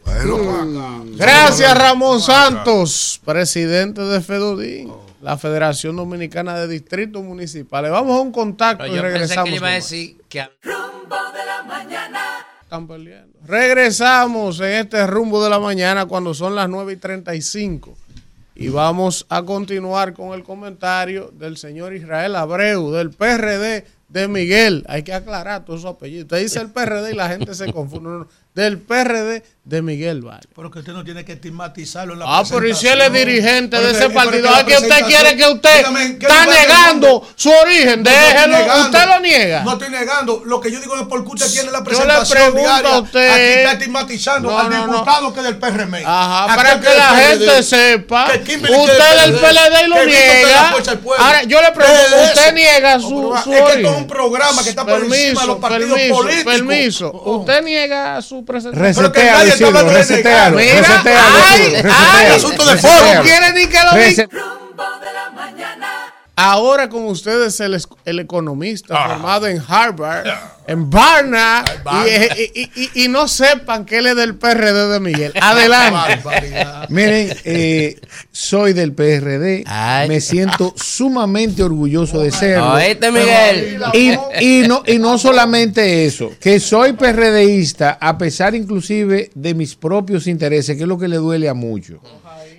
Gracias, Ramón Santos, presidente de FEDODIN, la Federación Dominicana de Distritos Municipales. Vamos a un contacto Pero y yo pensé regresamos. que le iba a con más. decir que Están peleando. Regresamos en este rumbo de la mañana cuando son las 9 y 35. Y vamos a continuar con el comentario del señor Israel Abreu, del PRD de Miguel. Hay que aclarar todos esos apellidos. Usted dice el PRD y la gente se confunde. No, no. Del PRD de Miguel Valle. Pero que usted no tiene que estigmatizarlo en la Ah, pero y si él es presentación. dirigente de ese partido, ¿a que usted presentación- quiere que usted Dígame, ¿qué está negando su origen? No, no Déjelo, usted lo niega. No estoy negando. Lo que yo digo es porque usted tiene la Yo le presentación pregunto diaria. a usted- Aquí está estigmatizando No, al no, no. diputado que es del PRM. Ajá, para que es la gente sepa. Que Usted es del PLD y lo niega. Ahora, yo le pregunto, ¿usted niega No, su, su es que es un programa que está por encima de los partidos políticos. Permiso, Oh. usted niega su presentación. Nadie está resetealo. Mira, resetealo, ay, ay, asunto de foro. No quiere ni que lo diga. Ahora con ustedes el, es- el economista Ah. formado en Harvard, en Barna, y, y- y- y no sepan que él es del PRD de Miguel. *laughs* Adelante. Miren, eh, soy del PRD. Ay. Me siento sumamente orgulloso de serlo. Oíste, Miguel. Y, y no, y no solamente eso, que soy PRDista a pesar inclusive de mis propios intereses, que es lo que le duele a muchos.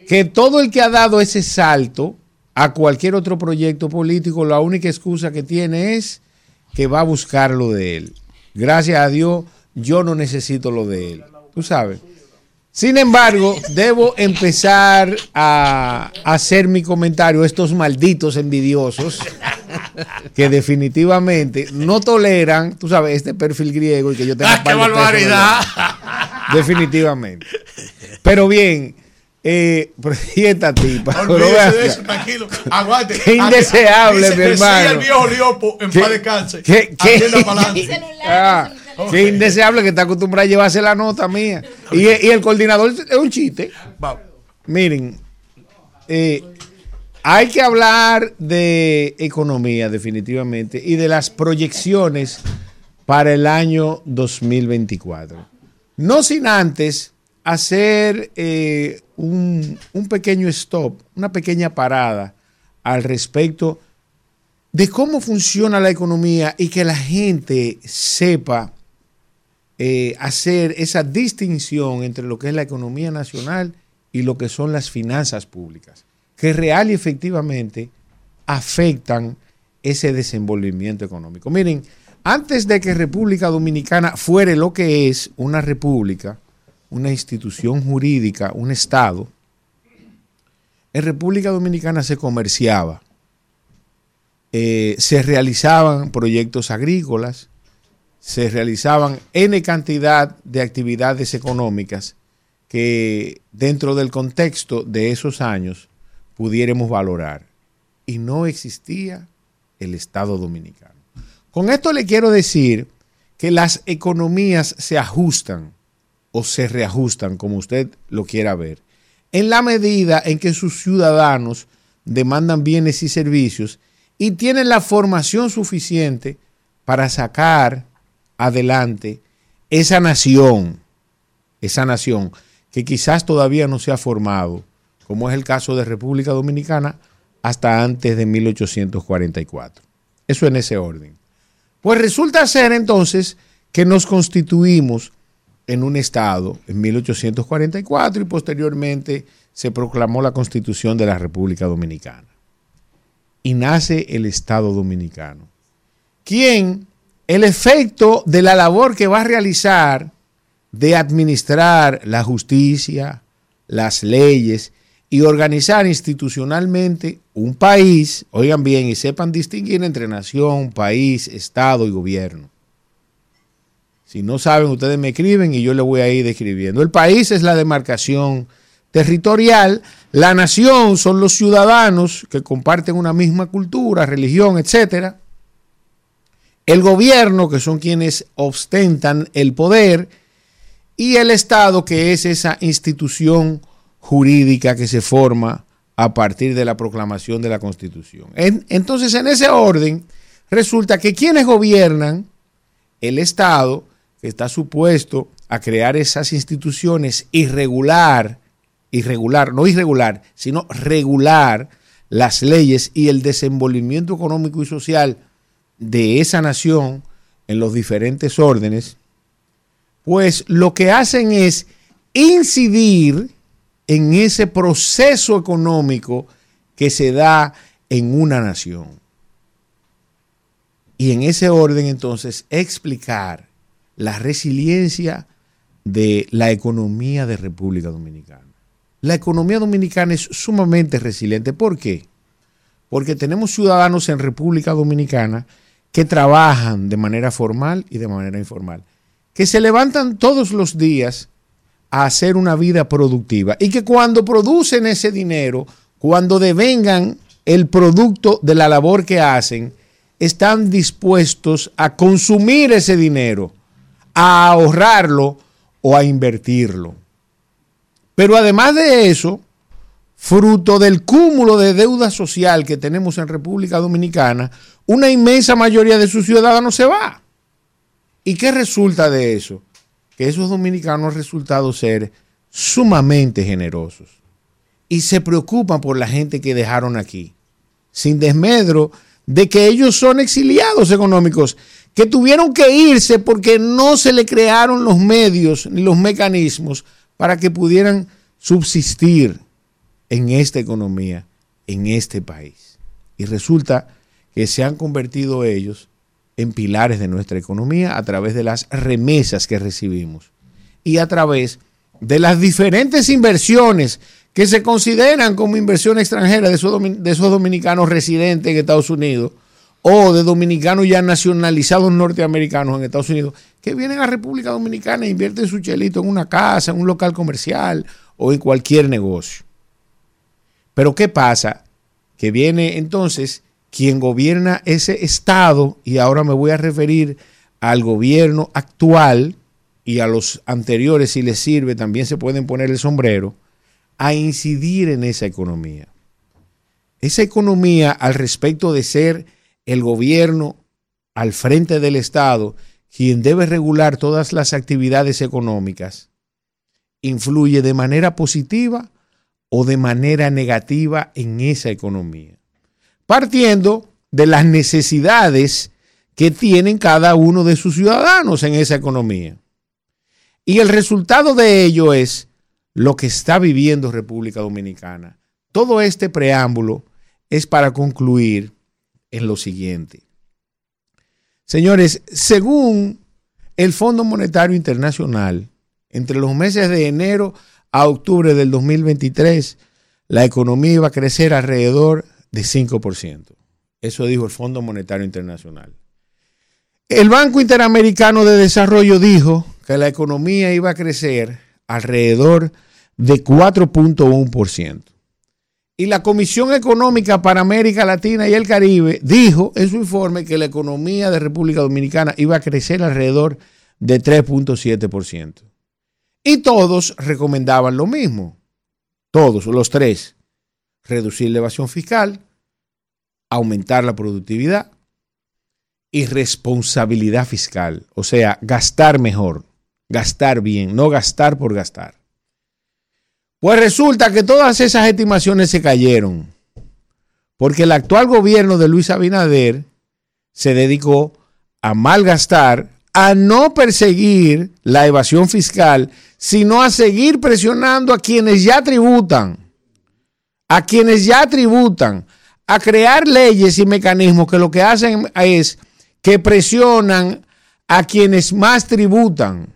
Que todo el que ha dado ese salto a cualquier otro proyecto político, la única excusa que tiene es que va a buscar lo de él. Gracias a Dios, yo no necesito lo de él. Tú sabes. Sin embargo, debo empezar a hacer mi comentario, estos malditos envidiosos, *laughs* que definitivamente no toleran, tú sabes, este perfil griego y que yo tenga ¡Ah, qué barbaridad! Definitivamente. Pero bien, eh, pero y esta tipa, Olvídese de eso, tranquilo. Aguante. Qué indeseable, Dice- mi decía hermano. el viejo Liopo en ¿Qué- paz de cáncer. qué- qué-. Ah, qué indeseable que está acostumbrado a llevarse la nota mía. Y, y el coordinador es un chiste. Miren, eh, hay que hablar de economía definitivamente y de las proyecciones para el año 2024. No sin antes hacer eh, un, un pequeño stop, una pequeña parada al respecto de cómo funciona la economía y que la gente sepa eh, hacer esa distinción entre lo que es la economía nacional y lo que son las finanzas públicas, que real y efectivamente afectan ese desenvolvimiento económico. Miren, antes de que República Dominicana fuere lo que es una república, una institución jurídica, un Estado, en República Dominicana se comerciaba, eh, se realizaban proyectos agrícolas, se realizaban N cantidad de actividades económicas que dentro del contexto de esos años pudiéramos valorar. Y no existía el Estado dominicano. Con esto le quiero decir que las economías se ajustan o se reajustan, como usted lo quiera ver, en la medida en que sus ciudadanos demandan bienes y servicios y tienen la formación suficiente para sacar adelante esa nación, esa nación que quizás todavía no se ha formado, como es el caso de República Dominicana, hasta antes de 1844. Eso en ese orden. Pues resulta ser entonces que nos constituimos en un Estado en 1844 y posteriormente se proclamó la Constitución de la República Dominicana. Y nace el Estado Dominicano. ¿Quién? El efecto de la labor que va a realizar de administrar la justicia, las leyes y organizar institucionalmente un país, oigan bien, y sepan distinguir entre nación, país, Estado y gobierno. Si no saben, ustedes me escriben y yo les voy a ir describiendo. El país es la demarcación territorial, la nación son los ciudadanos que comparten una misma cultura, religión, etcétera. El gobierno, que son quienes ostentan el poder, y el Estado, que es esa institución jurídica que se forma a partir de la proclamación de la Constitución. En- entonces, en ese orden, resulta que quienes gobiernan el Estado, está supuesto a crear esas instituciones irregular, irregular, no irregular, sino regular las leyes y el desenvolvimiento económico y social de esa nación en los diferentes órdenes, pues lo que hacen es incidir en ese proceso económico que se da en una nación. Y en ese orden entonces explicar la resiliencia de la economía de República Dominicana. La economía dominicana es sumamente resiliente. ¿Por qué? Porque tenemos ciudadanos en República Dominicana que trabajan de manera formal y de manera informal, que se levantan todos los días a hacer una vida productiva y que cuando producen ese dinero, cuando devengan el producto de la labor que hacen, están dispuestos a consumir ese dinero, a ahorrarlo o a invertirlo. Pero además de eso, fruto del cúmulo de deuda social que tenemos en República Dominicana, una inmensa mayoría de sus ciudadanos se va. ¿Y qué resulta de eso? Que esos dominicanos han resultado ser sumamente generosos y se preocupan por la gente que dejaron aquí, sin desmedro de que ellos son exiliados económicos, que tuvieron que irse porque no se le crearon los medios ni los mecanismos para que pudieran subsistir en esta economía, en este país. Y resulta que se han convertido ellos en pilares de nuestra economía a través de las remesas que recibimos y a través de las diferentes inversiones que se consideran como inversión extranjera de esos, de esos dominicanos residentes en Estados Unidos o de dominicanos ya nacionalizados norteamericanos en Estados Unidos que vienen a República Dominicana e invierten su chelito en una casa, en un local comercial o en cualquier negocio. Pero ¿qué pasa? Que viene entonces quien gobierna ese estado, y ahora me voy a referir al gobierno actual y a los anteriores, si les sirve, también se pueden poner el sombrero, a incidir en esa economía. Esa economía, al respecto de ser el gobierno al frente del Estado, quien debe regular todas las actividades económicas, influye de manera positiva o de manera negativa en esa economía, partiendo de las necesidades que tienen cada uno de sus ciudadanos en esa economía. Y el resultado de ello es lo que está viviendo República Dominicana. Todo este preámbulo es para concluir en lo siguiente. Señores, según el Fondo Monetario Internacional, entre los meses de enero a octubre del 2023, la economía iba a crecer alrededor de 5%. Eso dijo el Fondo Monetario Internacional. El Banco Interamericano de Desarrollo dijo que la economía iba a crecer alrededor de 4.1%. Y la Comisión Económica para América Latina y el Caribe dijo en su informe que la economía de República Dominicana iba a crecer alrededor de 3.7%. Y todos recomendaban lo mismo. Todos, los tres. Reducir la evasión fiscal, aumentar la productividad y responsabilidad fiscal. O sea, gastar mejor, gastar bien, no gastar por gastar. Pues resulta que todas esas estimaciones se cayeron, porque el actual gobierno de Luis Abinader se dedicó a malgastar, a no perseguir la evasión fiscal, sino a seguir presionando a quienes ya tributan, a quienes ya tributan, a crear leyes y mecanismos que lo que hacen es que presionan a quienes más tributan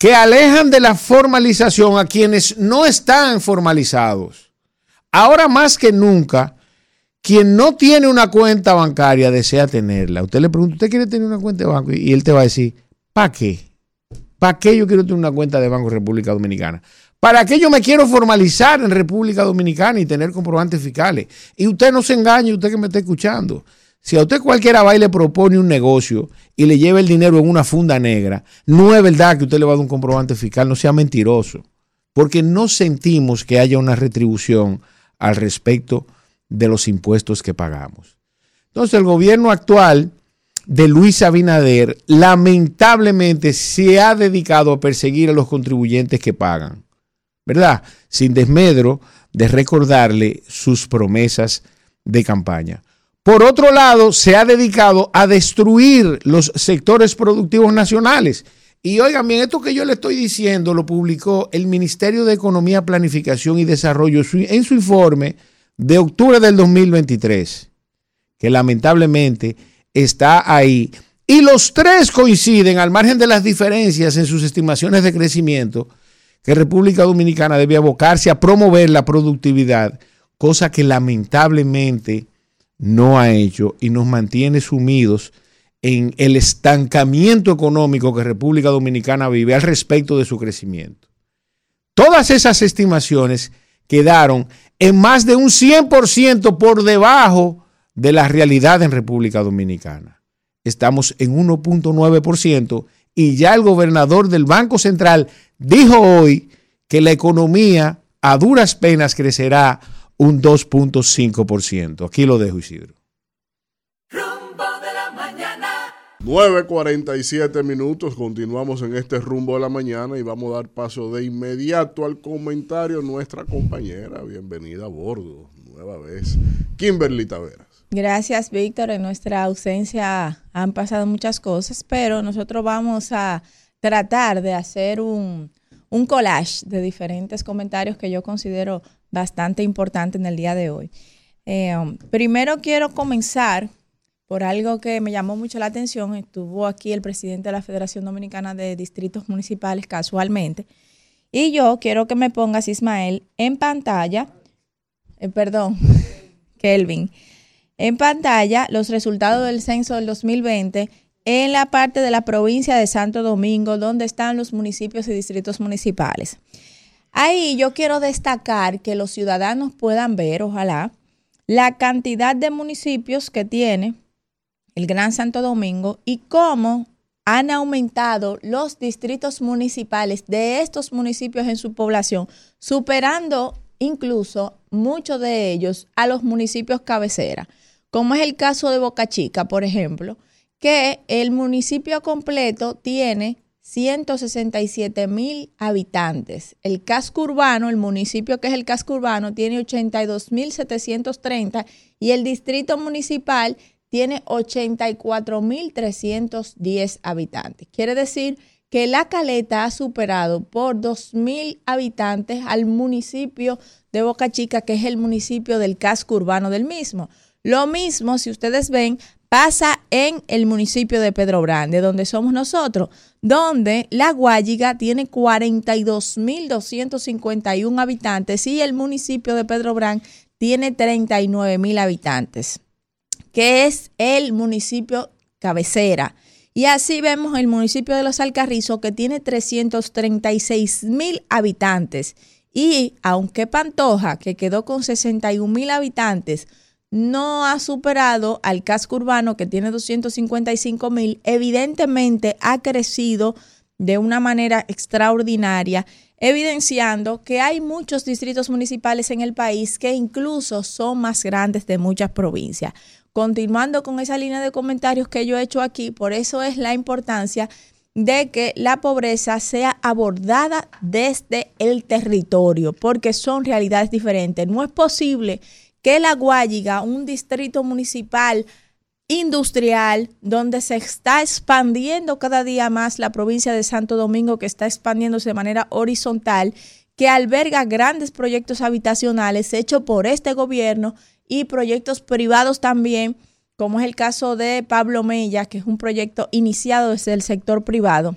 que alejan de la formalización a quienes no están formalizados. Ahora más que nunca, quien no tiene una cuenta bancaria desea tenerla. Usted le pregunta, ¿usted quiere tener una cuenta de banco? Y él te va a decir, ¿para qué? ¿Para qué yo quiero tener una cuenta de banco en República Dominicana? ¿Para qué yo me quiero formalizar en República Dominicana y tener comprobantes fiscales? Y usted no se engañe, usted que me está escuchando. Si a usted cualquiera va y le propone un negocio y le lleva el dinero en una funda negra, no es verdad que usted le va a dar un comprobante fiscal, no sea mentiroso, porque no sentimos que haya una retribución al respecto de los impuestos que pagamos. Entonces el gobierno actual de Luis Abinader lamentablemente se ha dedicado a perseguir a los contribuyentes que pagan, ¿verdad? Sin desmedro de recordarle sus promesas de campaña. Por otro lado, se ha dedicado a destruir los sectores productivos nacionales. Y oigan bien, esto que yo le estoy diciendo lo publicó el Ministerio de Economía, Planificación y Desarrollo en su informe de octubre del 2023, que lamentablemente está ahí. Y los tres coinciden, al margen de las diferencias en sus estimaciones de crecimiento, que República Dominicana debe abocarse a promover la productividad, cosa que lamentablemente no ha hecho y nos mantiene sumidos en el estancamiento económico que República Dominicana vive al respecto de su crecimiento. Todas esas estimaciones quedaron en más de un 100% por debajo de la realidad en República Dominicana. Estamos en 1.9% y ya el gobernador del Banco Central dijo hoy que la economía a duras penas crecerá un 2.5%. Aquí lo dejo, Isidro. Rumbo de la mañana. 9.47 minutos, continuamos en este rumbo de la mañana y vamos a dar paso de inmediato al comentario nuestra compañera. Bienvenida a bordo, nueva vez, Kimberly Taveras. Gracias, Víctor. En nuestra ausencia han pasado muchas cosas, pero nosotros vamos a tratar de hacer un, un collage de diferentes comentarios que yo considero bastante importante en el día de hoy. Eh, primero quiero comenzar por algo que me llamó mucho la atención. Estuvo aquí el presidente de la Federación Dominicana de Distritos Municipales casualmente. Y yo quiero que me pongas, Ismael, en pantalla, eh, perdón, *laughs* Kelvin, en pantalla los resultados del censo del 2020 en la parte de la provincia de Santo Domingo, donde están los municipios y distritos municipales. Ahí yo quiero destacar que los ciudadanos puedan ver, ojalá, la cantidad de municipios que tiene el Gran Santo Domingo y cómo han aumentado los distritos municipales de estos municipios en su población, superando incluso muchos de ellos a los municipios cabecera, como es el caso de Boca Chica, por ejemplo, que el municipio completo tiene 167 mil habitantes. El casco urbano, el municipio que es el casco urbano, tiene 82 mil 730 y el distrito municipal tiene 84 mil 310 habitantes. Quiere decir que La Caleta ha superado por 2 mil habitantes al municipio de Boca Chica, que es el municipio del casco urbano del mismo. Lo mismo, si ustedes ven, pasa en el municipio de Pedro Brande, donde somos nosotros, donde La Guayiga tiene 42.251 habitantes y el municipio de Pedro Brand tiene 39.000 habitantes, que es el municipio cabecera. Y así vemos el municipio de Los Alcarrizos que tiene 336.000 habitantes. Y aunque Pantoja, que quedó con 61.000 habitantes, no ha superado al casco urbano que tiene 255 mil, evidentemente ha crecido de una manera extraordinaria, evidenciando que hay muchos distritos municipales en el país que incluso son más grandes de muchas provincias. Continuando con esa línea de comentarios que yo he hecho aquí, por eso es la importancia de que la pobreza sea abordada desde el territorio, porque son realidades diferentes. No es posible que La Guayiga, un distrito municipal industrial donde se está expandiendo cada día más la provincia de Santo Domingo, que está expandiéndose de manera horizontal, que alberga grandes proyectos habitacionales hechos por este gobierno y proyectos privados también, como es el caso de Pablo Mella, que es un proyecto iniciado desde el sector privado.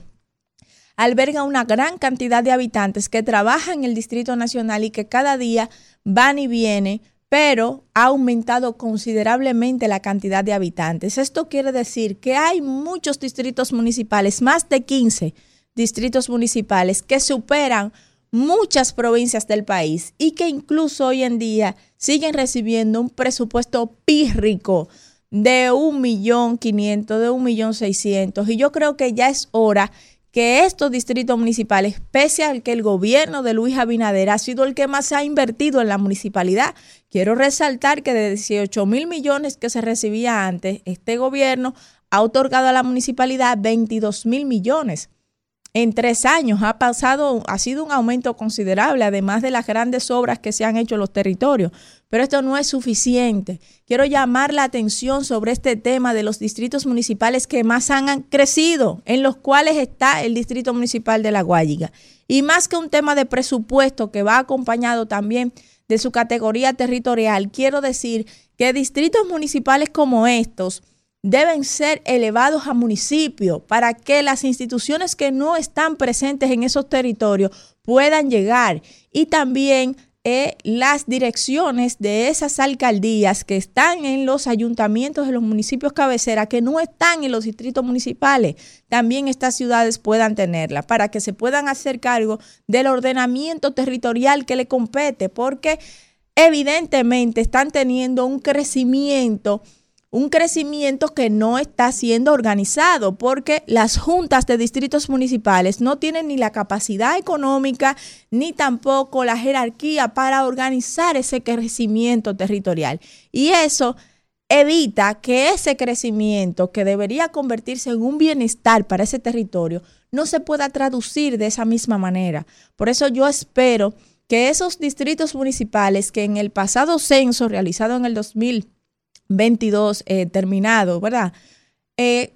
alberga una gran cantidad de habitantes que trabajan en el Distrito Nacional y que cada día van y vienen, pero ha aumentado considerablemente la cantidad de habitantes. Esto quiere decir que hay muchos distritos municipales, más de 15 distritos municipales, que superan muchas provincias del país y que incluso hoy en día siguen recibiendo un presupuesto pírrico de un millón quinientos, de un millón seiscientos. Y yo creo que ya es hora que estos distritos municipales, pese al que el gobierno de Luis Abinader ha sido el que más ha invertido en la municipalidad, quiero resaltar que de 18 mil millones que se recibía antes, este gobierno ha otorgado a la municipalidad 22 mil millones en tres años ha pasado, ha sido un aumento considerable, además de las grandes obras que se han hecho en los territorios. Pero esto no es suficiente. Quiero llamar la atención sobre este tema de los distritos municipales que más han crecido, en los cuales está el distrito municipal de La Guayiga. Y más que un tema de presupuesto que va acompañado también de su categoría territorial, quiero decir que distritos municipales como estos, deben ser elevados a municipio para que las instituciones que no están presentes en esos territorios puedan llegar y también eh, las direcciones de esas alcaldías que están en los ayuntamientos de los municipios cabecera, que no están en los distritos municipales, también estas ciudades puedan tenerla, para que se puedan hacer cargo del ordenamiento territorial que le compete, porque evidentemente están teniendo un crecimiento un crecimiento que no está siendo organizado porque las juntas de distritos municipales no tienen ni la capacidad económica ni tampoco la jerarquía para organizar ese crecimiento territorial. Y eso evita que ese crecimiento que debería convertirse en un bienestar para ese territorio no se pueda traducir de esa misma manera. Por eso yo espero que esos distritos municipales que en el pasado censo realizado en el 2000 22 eh, terminado, ¿verdad? Eh,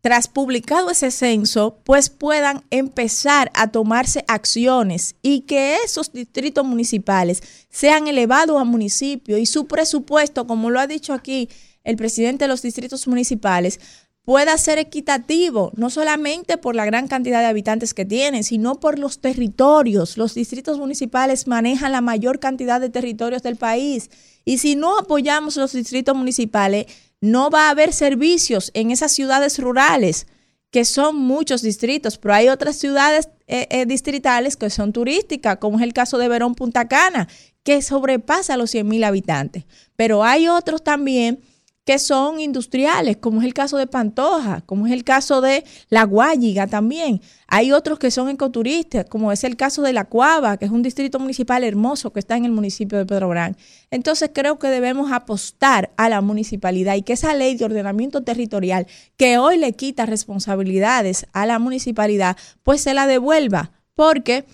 tras publicado ese censo, pues puedan empezar a tomarse acciones y que esos distritos municipales sean elevados a municipio y su presupuesto, como lo ha dicho aquí el presidente de los distritos municipales, pueda ser equitativo, no solamente por la gran cantidad de habitantes que tienen, sino por los territorios. Los distritos municipales manejan la mayor cantidad de territorios del país y si no apoyamos los distritos municipales, no va a haber servicios en esas ciudades rurales, que son muchos distritos, pero hay otras ciudades eh, eh, distritales que son turísticas, como es el caso de Verón Punta Cana, que sobrepasa los 100 mil habitantes. Pero hay otros también que son industriales, como es el caso de Pantoja, como es el caso de La Guayiga también. Hay otros que son ecoturistas, como es el caso de La Cuava, que es un distrito municipal hermoso que está en el municipio de Pedro Gran. Entonces creo que debemos apostar a la municipalidad y que esa ley de ordenamiento territorial que hoy le quita responsabilidades a la municipalidad, pues se la devuelva, porque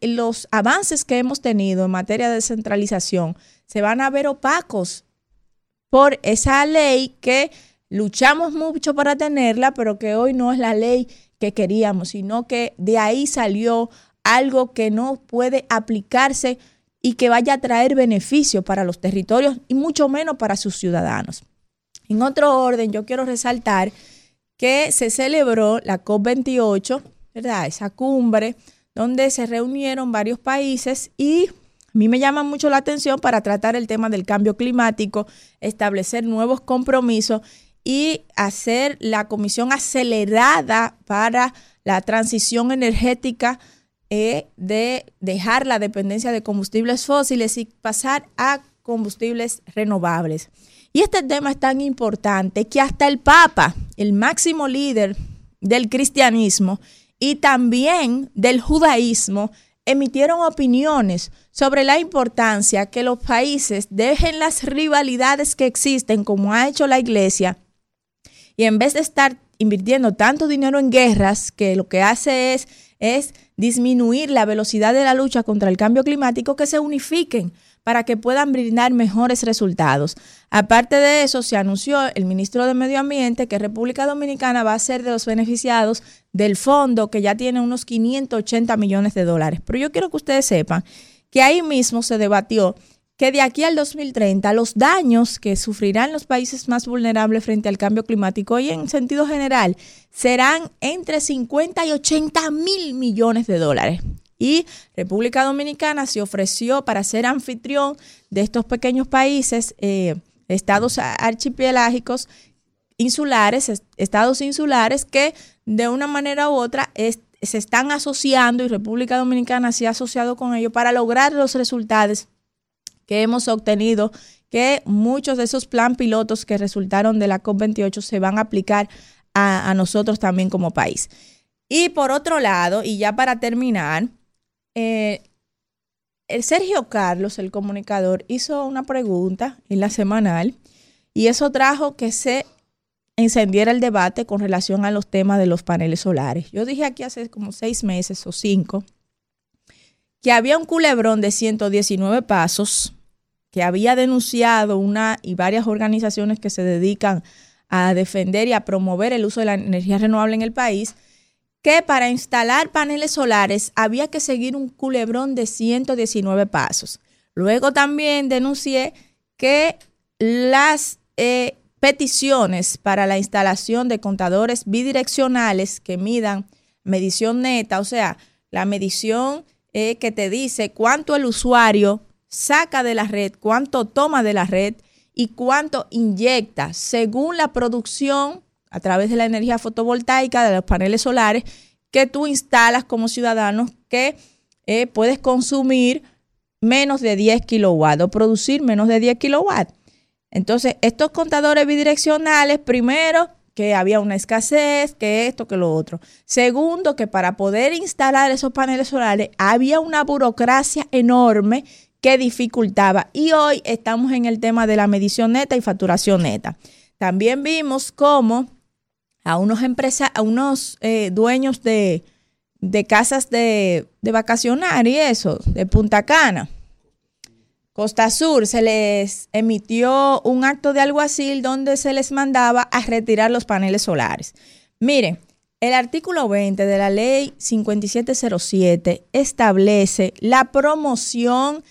los avances que hemos tenido en materia de descentralización se van a ver opacos por esa ley que luchamos mucho para tenerla, pero que hoy no es la ley que queríamos, sino que de ahí salió algo que no puede aplicarse y que vaya a traer beneficio para los territorios y mucho menos para sus ciudadanos. En otro orden, yo quiero resaltar que se celebró la COP28, ¿verdad? Esa cumbre donde se reunieron varios países y a mí me llama mucho la atención para tratar el tema del cambio climático, establecer nuevos compromisos y hacer la comisión acelerada para la transición energética eh, de dejar la dependencia de combustibles fósiles y pasar a combustibles renovables. Y este tema es tan importante que hasta el Papa, el máximo líder del cristianismo y también del judaísmo, emitieron opiniones sobre la importancia que los países dejen las rivalidades que existen, como ha hecho la Iglesia, y en vez de estar invirtiendo tanto dinero en guerras, que lo que hace es, es disminuir la velocidad de la lucha contra el cambio climático, que se unifiquen para que puedan brindar mejores resultados. Aparte de eso, se anunció el ministro de Medio Ambiente que República Dominicana va a ser de los beneficiados del fondo que ya tiene unos 580 millones de dólares. Pero yo quiero que ustedes sepan que ahí mismo se debatió que de aquí al 2030 los daños que sufrirán los países más vulnerables frente al cambio climático y en sentido general serán entre 50 y 80 mil millones de dólares. Y República Dominicana se ofreció para ser anfitrión de estos pequeños países, eh, estados archipelágicos, insulares, es- estados insulares que de una manera u otra es- se están asociando y República Dominicana se ha asociado con ellos para lograr los resultados que hemos obtenido, que muchos de esos plan pilotos que resultaron de la COP28 se van a aplicar a, nosotros también como país. Y por otro lado, y ya para terminar, eh, el Sergio Carlos, el comunicador, hizo una pregunta en la semanal y eso trajo que se encendiera el debate con relación a los temas de los paneles solares. Yo dije aquí hace como seis meses o cinco que había un culebrón de 119 pasos que había denunciado una y varias organizaciones que se dedican a defender y a promover el uso de la energía renovable en el país, que para instalar paneles solares había que seguir un culebrón de 119 pasos. Luego también denuncié que las eh, peticiones para la instalación de contadores bidireccionales que midan medición neta, o sea, la medición eh, que te dice cuánto el usuario saca de la red, cuánto toma de la red y cuánto inyecta según la producción a través de la energía fotovoltaica de los paneles solares que tú instalas como ciudadano que eh, puedes consumir menos de 10 kilowatts o producir menos de 10 kilowatts. Entonces, estos contadores bidireccionales, primero, que había una escasez, que esto, que lo otro. Segundo, que para poder instalar esos paneles solares había una burocracia enorme que dificultaba. Y hoy estamos en el tema de la medición neta y facturación neta. También vimos cómo a unos empresa, a unos eh, dueños de, de casas de, de vacacionar y eso, de Punta Cana, Costa Sur, se les emitió un acto de alguacil donde se les mandaba a retirar los paneles solares. Miren, el artículo 20 de la ley 5707 establece la promoción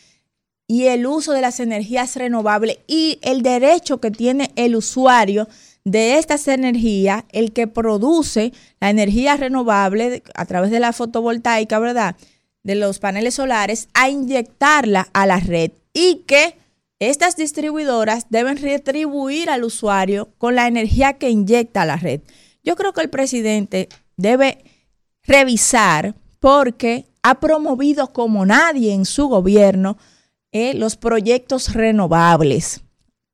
y el uso de las energías renovables y el derecho que tiene el usuario de estas energías, el que produce la energía renovable a través de la fotovoltaica, ¿verdad? De los paneles solares, a inyectarla a la red y que estas distribuidoras deben retribuir al usuario con la energía que inyecta a la red. Yo creo que el presidente debe revisar porque ha promovido como nadie en su gobierno eh, los proyectos renovables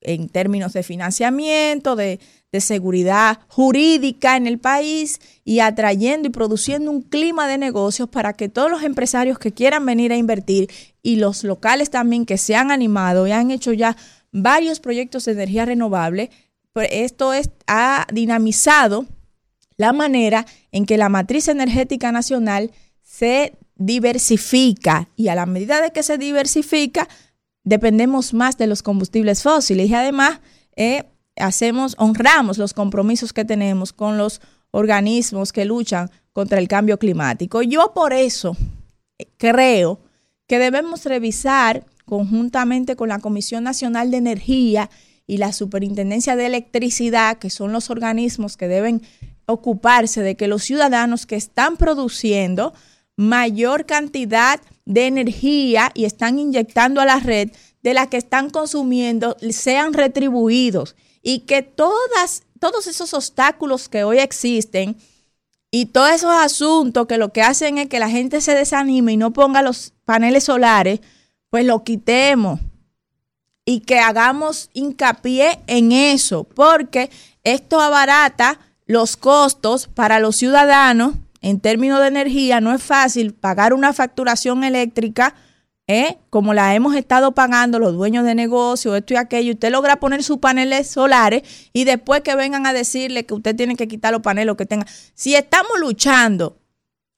en términos de financiamiento, de, de, seguridad jurídica en el país y atrayendo y produciendo un clima de negocios para que todos los empresarios que quieran venir a invertir y los locales también que se han animado y han hecho ya varios proyectos de energía renovable, pues esto es, ha dinamizado la manera en que la matriz energética nacional se diversifica. Y a la medida de que se diversifica, dependemos más de los combustibles fósiles y además eh, hacemos, honramos los compromisos que tenemos con los organismos que luchan contra el cambio climático. Yo por eso creo que debemos revisar conjuntamente con la Comisión Nacional de Energía y la Superintendencia de Electricidad, que son los organismos que deben ocuparse de que los ciudadanos que están produciendo mayor cantidad de energía y están inyectando a la red de la que están consumiendo sean retribuidos y que todos esos obstáculos que hoy existen y todos esos asuntos que lo que hacen es que la gente se desanime y no ponga los paneles solares, pues lo quitemos. Y que hagamos hincapié en eso, porque esto abarata los costos para los ciudadanos. En términos de energía, no es fácil pagar una facturación eléctrica, ¿eh? como la hemos estado pagando los dueños de negocio, esto y aquello. Usted logra poner sus paneles solares y después que vengan a decirle que usted tiene que quitar los paneles que tenga. Si estamos luchando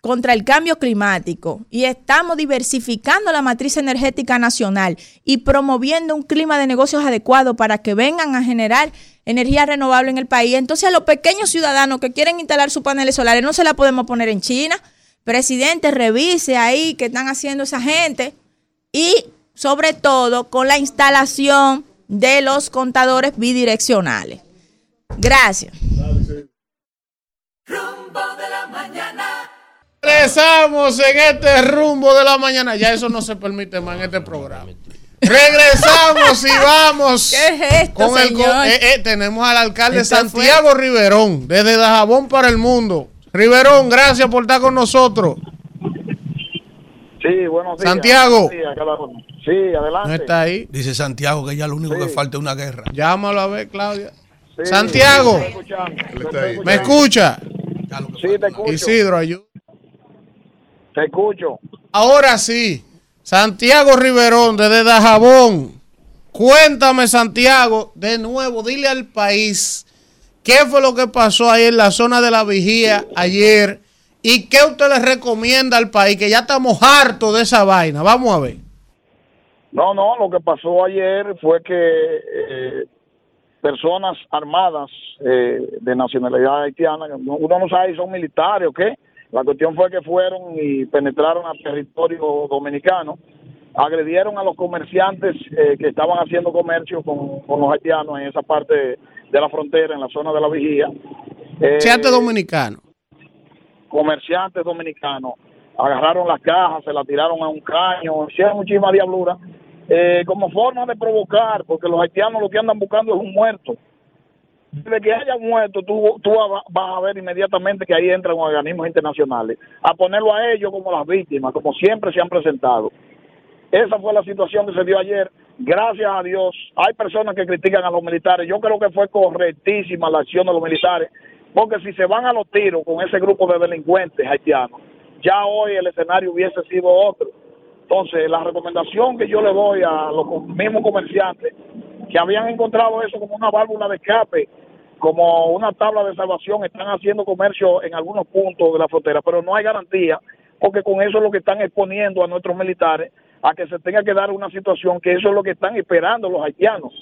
contra el cambio climático y estamos diversificando la matriz energética nacional y promoviendo un clima de negocios adecuado para que vengan a generar energía renovable en el país. Entonces a los pequeños ciudadanos que quieren instalar sus paneles solares no se la podemos poner en China. Presidente, revise ahí qué están haciendo esa gente y sobre todo con la instalación de los contadores bidireccionales. Gracias. Rumbo de la mañana. Regresamos en este rumbo de la mañana. Ya eso no se permite más en este programa. Regresamos y vamos. ¿Qué es esto, con el eh, eh, tenemos al alcalde fue- Santiago Riverón, desde Dajabón para el mundo. Riverón, gracias por estar con nosotros. Sí, buenos días. Santiago. Buenos días. Sí, adelante. No está ahí. Dice Santiago que ya lo único que falta es una guerra. Llámalo a ver, Claudia. Sí, Santiago. ¿me escucha? Sí, te escucho. Isidro, ayuda. Te escucho. Ahora sí, Santiago Riverón, desde Dajabón. Cuéntame, Santiago, de nuevo, dile al país qué fue lo que pasó ahí en la zona de la vigía ayer y qué usted le recomienda al país, que ya estamos hartos de esa vaina. Vamos a ver. No, no, lo que pasó ayer fue que eh, personas armadas eh, de nacionalidad haitiana, uno no sabe si son militares o qué, la cuestión fue que fueron y penetraron al territorio dominicano, agredieron a los comerciantes eh, que estaban haciendo comercio con, con los haitianos en esa parte de la frontera, en la zona de la vigía. Eh, Seate dominicano. Comerciantes dominicanos agarraron las cajas, se las tiraron a un caño, hicieron muchísima diablura, eh, como forma de provocar, porque los haitianos lo que andan buscando es un muerto. Desde que haya muerto, tú, tú va- vas a ver inmediatamente que ahí entran organismos internacionales, a ponerlo a ellos como las víctimas, como siempre se han presentado. Esa fue la situación que se dio ayer. Gracias a Dios, hay personas que critican a los militares. Yo creo que fue correctísima la acción de los militares, porque si se van a los tiros con ese grupo de delincuentes haitianos, ya hoy el escenario hubiese sido otro. Entonces, la recomendación que yo le doy a los mismos comerciantes que habían encontrado eso como una válvula de escape, como una tabla de salvación, están haciendo comercio en algunos puntos de la frontera, pero no hay garantía, porque con eso es lo que están exponiendo a nuestros militares a que se tenga que dar una situación que eso es lo que están esperando los haitianos.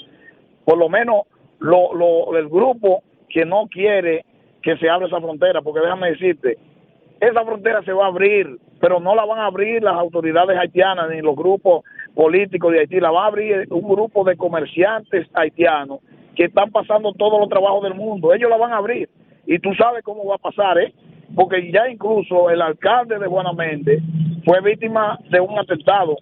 Por lo menos lo, lo, el grupo que no quiere que se abra esa frontera, porque déjame decirte, esa frontera se va a abrir, pero no la van a abrir las autoridades haitianas ni los grupos políticos de Haití, la va a abrir un grupo de comerciantes haitianos que están pasando todos los trabajos del mundo. Ellos la van a abrir y tú sabes cómo va a pasar, ¿eh? Porque ya incluso el alcalde de Buenamente fue víctima de un atentado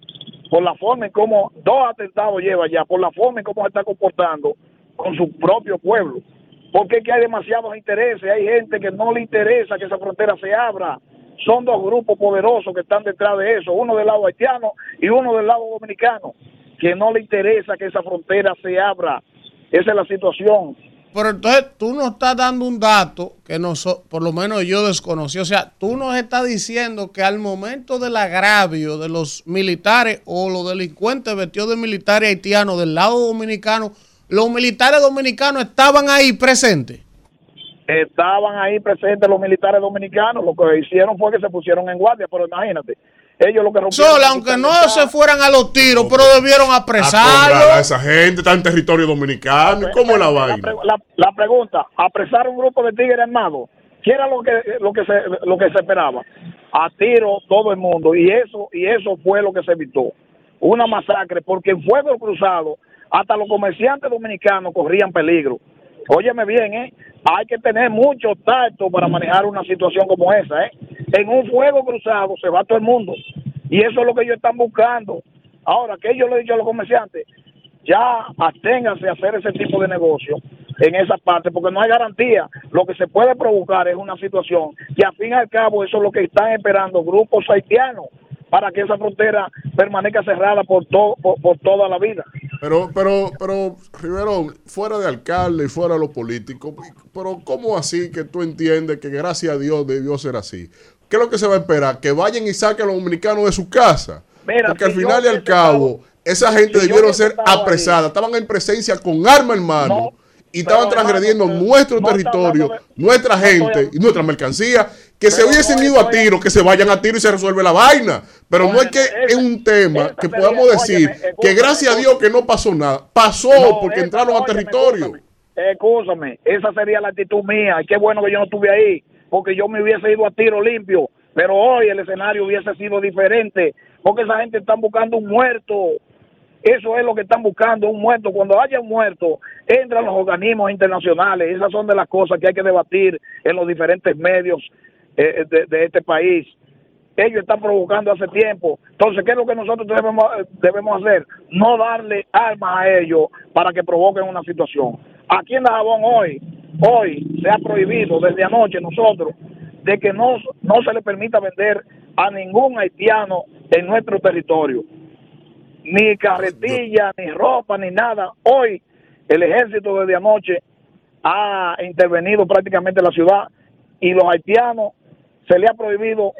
por la forma en cómo dos atentados lleva ya, por la forma en cómo se está comportando con su propio pueblo. Porque es que hay demasiados intereses, hay gente que no le interesa que esa frontera se abra. Son dos grupos poderosos que están detrás de eso, uno del lado haitiano y uno del lado dominicano, que no le interesa que esa frontera se abra. Esa es la situación. Pero entonces tú nos estás dando un dato que noso- por lo menos yo desconocí. O sea, tú nos estás diciendo que al momento del agravio de los militares o los delincuentes vestidos de militares haitianos del lado dominicano, los militares dominicanos estaban ahí presentes. Estaban ahí presentes los militares dominicanos, lo que hicieron fue que se pusieron en guardia, pero imagínate, ellos lo que rompieron... Sola, aunque no se fueran a los tiros, pero debieron Acorralar a esa gente, está en territorio dominicano. ¿Y ¿Cómo es la vaina? la, la pregunta, apresar un grupo de tigres armados, ¿qué era lo que lo que se lo que se esperaba? A tiro todo el mundo y eso y eso fue lo que se evitó. Una masacre porque en fuego cruzado hasta los comerciantes dominicanos corrían peligro. Óyeme bien, ¿eh? Hay que tener mucho tacto para manejar una situación como esa, ¿eh? En un fuego cruzado se va todo el mundo. Y eso es lo que ellos están buscando. Ahora, que yo le he dicho a los comerciantes, ya aténganse a hacer ese tipo de negocio en esa parte, porque no hay garantía. Lo que se puede provocar es una situación que al fin y al cabo eso es lo que están esperando grupos haitianos para que esa frontera permanezca cerrada por, to- por, por toda la vida. Pero, pero, pero, Riverón, fuera de alcalde y fuera de los políticos, pero ¿cómo así que tú entiendes que gracias a Dios debió ser así? ¿Qué es lo que se va a esperar? Que vayan y saquen a los dominicanos de su casa. Mira, Porque al si final y al cabo, esa gente si debieron ser ahí- apresadas. Estaban en presencia con arma en mano. y estaban transgrediendo nuestro no territorio, de- nuestra gente y nuestra mercancía. Que se hubiesen ido a tiro, que se vayan a tiro y se resuelve la vaina. Pero no es que es un tema que sería- podamos decir que gracias a Dios que no pasó nada. Pasó No, porque esa- entraron al óyeme, territorio. Escúchame, esa sería la actitud mía. Y qué bueno que yo no estuve ahí, porque yo me hubiese ido a tiro limpio. Pero hoy el escenario hubiese sido diferente, porque esa gente está buscando un muerto. Eso es lo que están buscando, un muerto. Cuando haya un muerto, entran los organismos internacionales. Esas son de las cosas que hay que debatir en los diferentes medios eh, de, de este país. Ellos están provocando hace tiempo. Entonces, ¿qué es lo que nosotros debemos, debemos hacer? No darle armas a ellos para que provoquen una situación. Aquí en Dajabón hoy, hoy se ha prohibido desde anoche nosotros de que no, no se le permita vender a ningún haitiano en nuestro territorio. Ni carretilla, ni ropa, ni nada. Hoy el ejército desde anoche ha intervenido prácticamente en la ciudad y los haitianos se le ha prohibido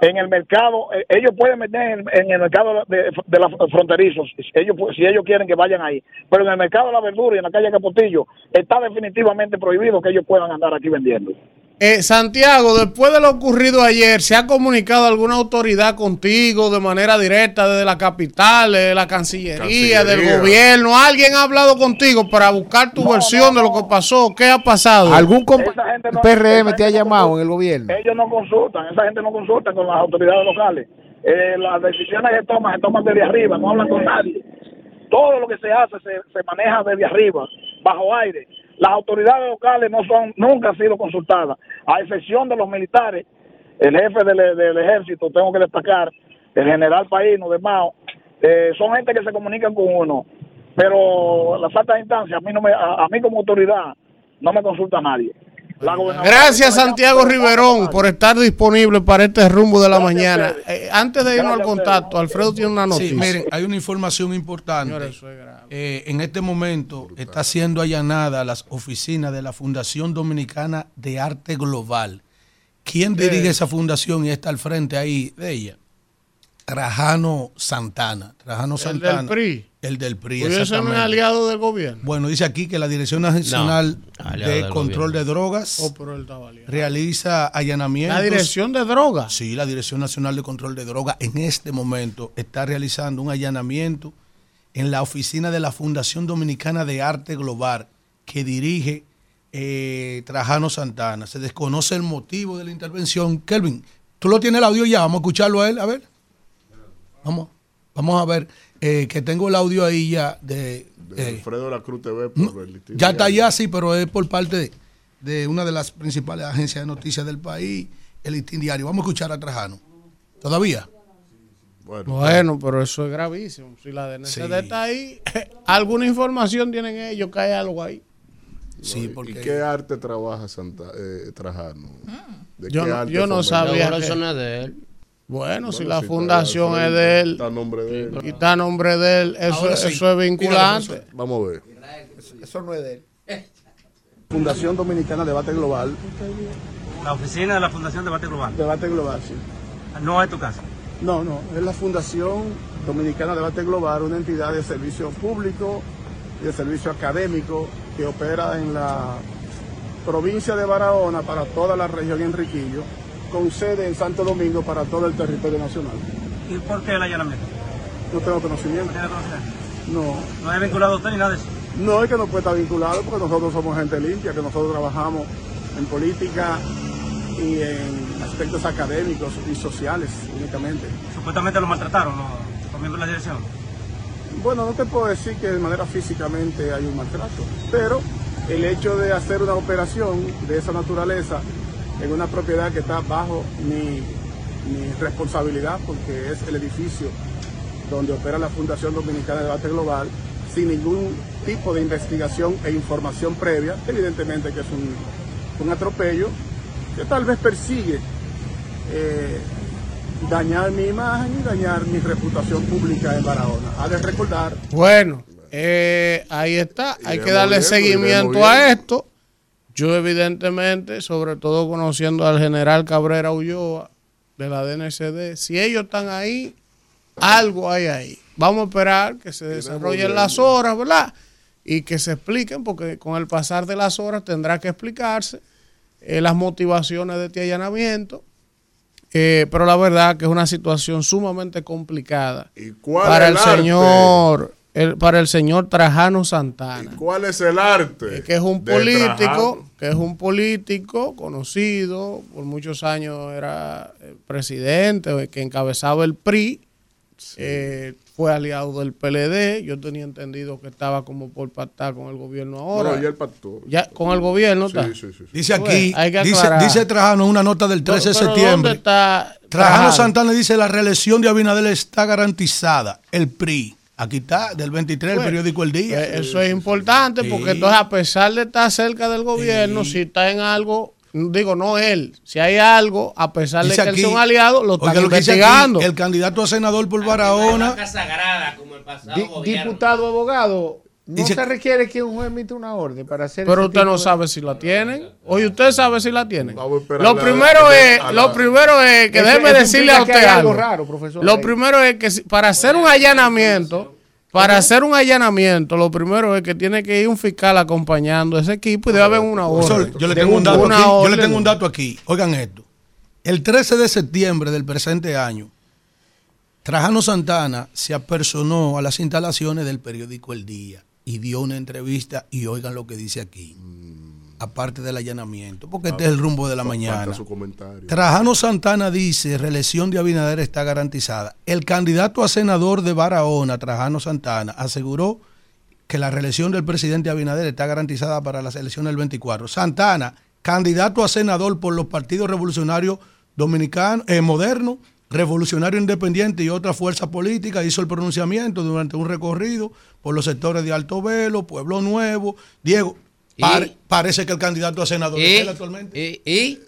en el mercado, eh, ellos pueden meter en, el mercado de, de los fronterizos, ellos, si ellos quieren que vayan ahí, pero en el mercado de la verdura y en la calle Capotillo está definitivamente prohibido que ellos puedan andar aquí vendiendo. Eh, Santiago, después de lo ocurrido ayer, ¿se ha comunicado alguna autoridad contigo de manera directa desde la capital, de la Cancillería, del gobierno? ¿Alguien ha hablado contigo para buscar tu versión de lo que pasó? ¿Qué ha pasado? ¿Algún PRM te ha llamado en el gobierno? Ellos no consultan, esa gente no consulta con las autoridades locales. Eh, las decisiones que toman se toman desde arriba, no hablan con nadie. Todo lo que se hace se, se maneja desde arriba, bajo aire. Las autoridades locales no son, nunca han sido consultadas, a excepción de los militares. El jefe del, ejército, tengo que destacar, el general Paíno de Mao, eh, son gente que se comunican con uno, pero las altas instancias, a mí, no me, a, a mí como autoridad, no me consulta nadie. Gracias, Santiago Riverón, por estar disponible para este rumbo de la mañana. Eh, antes de irnos al contacto, Alfredo tiene una noticia. Sí, miren, hay una información importante. Eh, en este momento está siendo allanada las oficinas de la Fundación Dominicana de Arte Global. ¿Quién ¿Qué dirige es? esa fundación y está al frente ahí de ella? Trajano Santana. Trajano El Santana. del PRI. El del PRI, Pues ese no es aliado del gobierno. Bueno, dice aquí que la Dirección Nacional de Control de Drogas Oh, pero él realiza allanamientos. La Dirección de Drogas. Sí, la Dirección Nacional de Control de Drogas en este momento está realizando un allanamiento en la oficina de la Fundación Dominicana de Arte Global que dirige eh, Trajano Santana. Se desconoce el motivo de la intervención. Kelvin, tú lo tienes el audio ya, vamos a escucharlo a él, a ver. Vamos, vamos a ver, eh, que tengo el audio ahí ya de... De eh, Alfredo de la Cruz TV por el listín ya está allá, sí, pero es por parte de, de una de las principales agencias de noticias del país, el Listín Diario. Vamos a escuchar a Trajano. ¿Todavía? Bueno, pero eso es gravísimo. Si la DNCD Sí. está ahí, *laughs* alguna información tienen ellos que hay algo ahí. Sí, ¿Y qué arte trabaja Santa, eh, Trajano? ¿De Yo qué no- arte yo no fomenta? sabía que- eso no es de él. Bueno, si la si fundación es de él está a nombre de él. y está a nombre de él, eso, Ahora sí. eso es vinculante. Vamos a ver. Eso no es de él. Fundación Dominicana Debate Global. La oficina de la Fundación Debate Global. Debate Global, sí. No es tu casa. No, no, es la Fundación Dominicana Debate Global, una entidad de servicio público y de servicio académico que opera en la provincia de Barahona para toda la región Enriquillo, con sede en Santo Domingo para todo el territorio nacional. ¿Y por qué el allanamiento? No tengo conocimiento. ¿No conocimiento? No. No es vinculado a usted ni nada de eso. No es que no puede estar vinculado porque nosotros somos gente limpia, que nosotros trabajamos en política y en aspectos académicos y sociales únicamente. Supuestamente lo maltrataron los, los miembros de la dirección. Bueno, no te puedo decir que de manera físicamente hay un maltrato, pero el hecho de hacer una operación de esa naturaleza en una propiedad que está bajo mi, mi responsabilidad, porque es el edificio donde opera la Fundación Dominicana de Debate Global, sin ningún tipo de investigación e información previa, evidentemente que es un, un atropello que tal vez persigue eh, dañar mi imagen y dañar mi reputación pública en Barahona. Ha de recordar Bueno, eh, ahí está. Hay que darle viendo, seguimiento a viendo. esto. Yo evidentemente, sobre todo conociendo al general Cabrera Ulloa de la DNCD, si ellos están ahí, algo hay ahí. Vamos a esperar que se desarrollen las horas, ¿verdad? Y que se expliquen, porque con el pasar de las horas tendrá que explicarse eh, las motivaciones de este allanamiento. Eh, pero la verdad que es una situación sumamente complicada cuál para el, el señor el- para el señor Trajano Santana ¿Cuál es el arte? que es un político Trajano? que es un político conocido por muchos años era eh, presidente que encabezaba el PRI eh, fue aliado del PLD. Yo tenía entendido que estaba como por pactar con el gobierno ahora. No, ya él pactó. Ya con el gobierno está. Sí, sí, sí. Dice Bueno, aquí, hay que dice, dice Trajano una nota del 13 de Pero ¿dónde septiembre. está Trajano Trajano? Santana dice la reelección de Abinader está garantizada. El PRI. Aquí está, del 23 del Bueno, periódico El Día. Eh, Eso es importante porque entonces a pesar de estar cerca del gobierno, si está en algo, digo no él, si hay algo, a pesar de que él aquí- sea un aliado, lo están lo dice aquí, investigando. el candidato a senador por Barahona. sagrada como el pasado Di- diputado, abogado, no Dice- se requiere que un juez emita una orden para hacer Pero ese usted no de- sabe si la tienen. Oye, usted sabe si la tienen. Lo primero es, la- lo primero es que Eso- déjeme decirle a usted algo algo. raro, profesor, Lo ahí. primero es que para hacer un allanamiento, para hacer un allanamiento, lo primero es que tiene que ir un fiscal acompañando a ese equipo y debe haber una Profesor, orden. yo le tengo un dato una aquí. Yo le tengo un dato aquí. Oigan esto. El 13 de septiembre del presente año, Trajano Santana se apersonó a las instalaciones del periódico El Día y dio una entrevista y oigan lo que dice aquí. Aparte del allanamiento, porque este es el rumbo de la mañana. su comentario. Trajano Santana dice, reelección de Abinader está garantizada. El candidato a senador de Barahona, Trajano Santana, aseguró que la reelección del presidente Abinader está garantizada para las elecciones del 24. Santana, candidato a senador por los partidos revolucionarios dominicanos, eh, modernos, revolucionario independiente y otras fuerzas políticas, hizo el pronunciamiento durante un recorrido por los sectores de Alto Velo, Pueblo Nuevo. Diego, ¿Y? pare- parece que el candidato a senador ¿Y? es él actualmente. ¿Y? y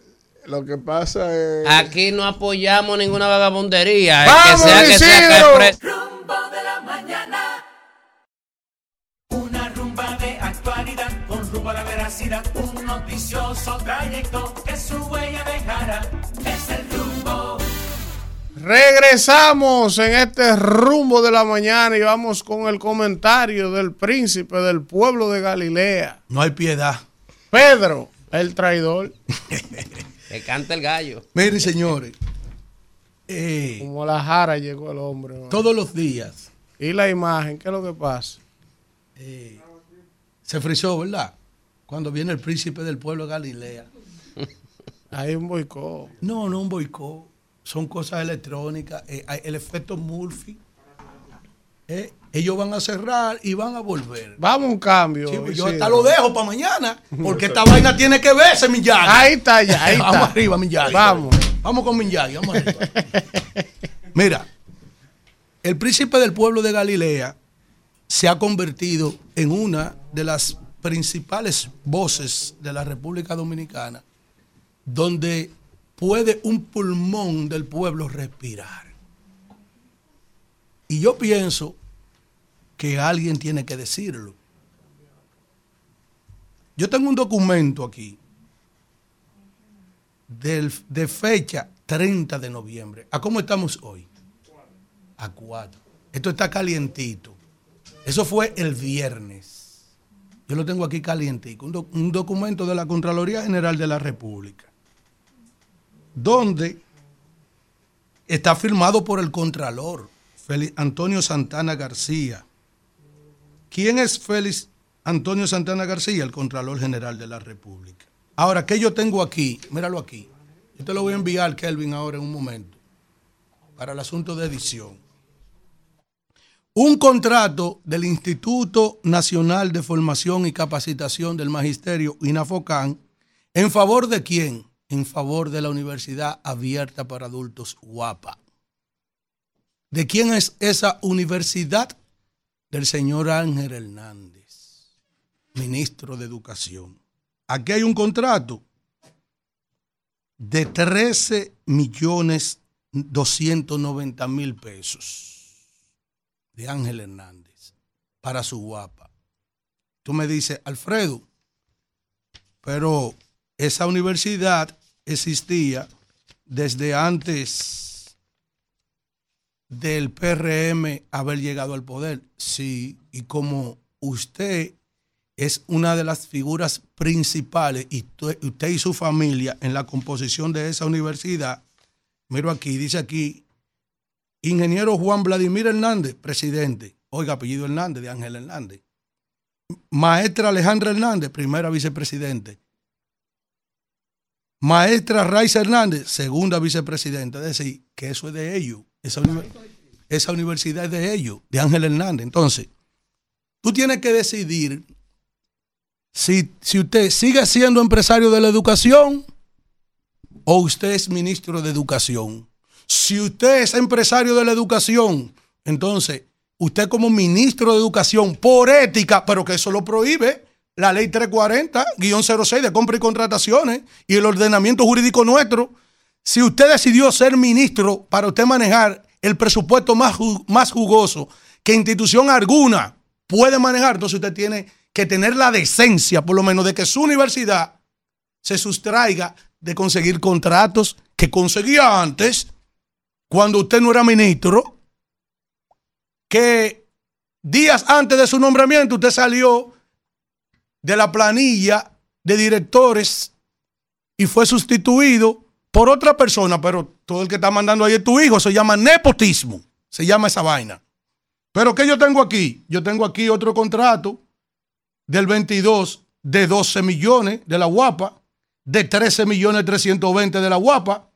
Lo que pasa es. Aquí no apoyamos ninguna vagabundería. ¡Vamos, que sea que sea que Rumbo de la mañana. Una rumba de actualidad con rumbo a la veracidad. Un noticioso trayecto que su huella dejará. Es el rumbo. Regresamos en este rumbo de la mañana y vamos con el comentario del príncipe del pueblo de Galilea, No hay piedad. Pedro, el traidor. *laughs* Que canta el gallo. Miren, señores, eh, Como la jara llegó el hombre. ¿no? todos los días Y la imagen, ¿qué es lo que pasa? se frizó, ¿verdad? Cuando viene el príncipe del pueblo de Galilea. Hay un boicot. No, no un boicot. Son cosas electrónicas. eh, el efecto Murphy. eh, ellos van a cerrar y van a volver. Vamos a un cambio. Sí, yo hasta lo dejo para mañana. *laughs* Porque esta vaina tiene que verse, Miyagi. Ahí está ya, ahí Vamos está. arriba, Miyagi. Vamos. Vamos con Miyagi, vamos arriba. Mira, el príncipe del pueblo de Galilea se ha convertido en una de las principales voces de la República Dominicana, donde puede un pulmón del pueblo respirar. Y yo pienso que alguien tiene que decirlo. Yo tengo un documento aquí de fecha 30 de noviembre. ¿A cómo estamos hoy? A 4. Esto está calientito. Eso fue el viernes. Yo lo tengo aquí doc- un documento de la Contraloría General de la República. Donde está firmado por el Contralor, Félix Antonio Santana García. ¿Quién es Félix Antonio Santana García? El Contralor General de la República. Ahora, ¿qué yo tengo aquí? Míralo aquí. Yo te lo voy a enviar, Kelvin, ahora en un momento, para el asunto de edición. Un contrato del Instituto Nacional de Formación y Capacitación del Magisterio, INAFOCAN, ¿en favor de quién? En favor de la Universidad Abierta para Adultos, UAPA. ¿De quién es esa universidad? Del señor Ángel Hernández, ministro de Educación. Aquí hay un contrato de 13 millones 290 mil pesos de Ángel Hernández para su guapa. Tú me dices, Alfredo, pero esa universidad existía desde antes del PRM haber llegado al poder. Sí, y como usted es una de las figuras principales y usted y su familia en la composición de esa universidad, miro aquí, dice aquí, ingeniero Juan Vladimir Hernández, presidente, oiga, apellido Hernández, de Ángel Hernández. Maestra Alejandra Hernández, primera vicepresidente. Maestra Raiza Hernández, segunda vicepresidenta. Es decir, que eso es de ellos. Esa esa universidad es de ellos, de Ángel Hernández. Entonces, tú tienes que decidir si, si usted sigue siendo empresario de la educación o usted es ministro de educación. Si usted es empresario de la educación, entonces usted como ministro de educación, por ética, pero que eso lo prohíbe la ley 340-06 de compra y contrataciones y el ordenamiento jurídico nuestro, si usted decidió ser ministro para usted manejar el presupuesto más, más jugoso que institución alguna puede manejar, entonces usted tiene que tener la decencia, por lo menos, de que su universidad se sustraiga de conseguir contratos que conseguía antes, cuando usted no era ministro, que días antes de su nombramiento usted salió de la planilla de directores y fue sustituido por otra persona, pero todo el que está mandando ahí es tu hijo, se llama nepotismo, se llama esa vaina. Pero ¿qué yo tengo aquí? Yo tengo aquí otro contrato del 22 de 12 millones de la guapa, de 13 millones 320 de la guapa,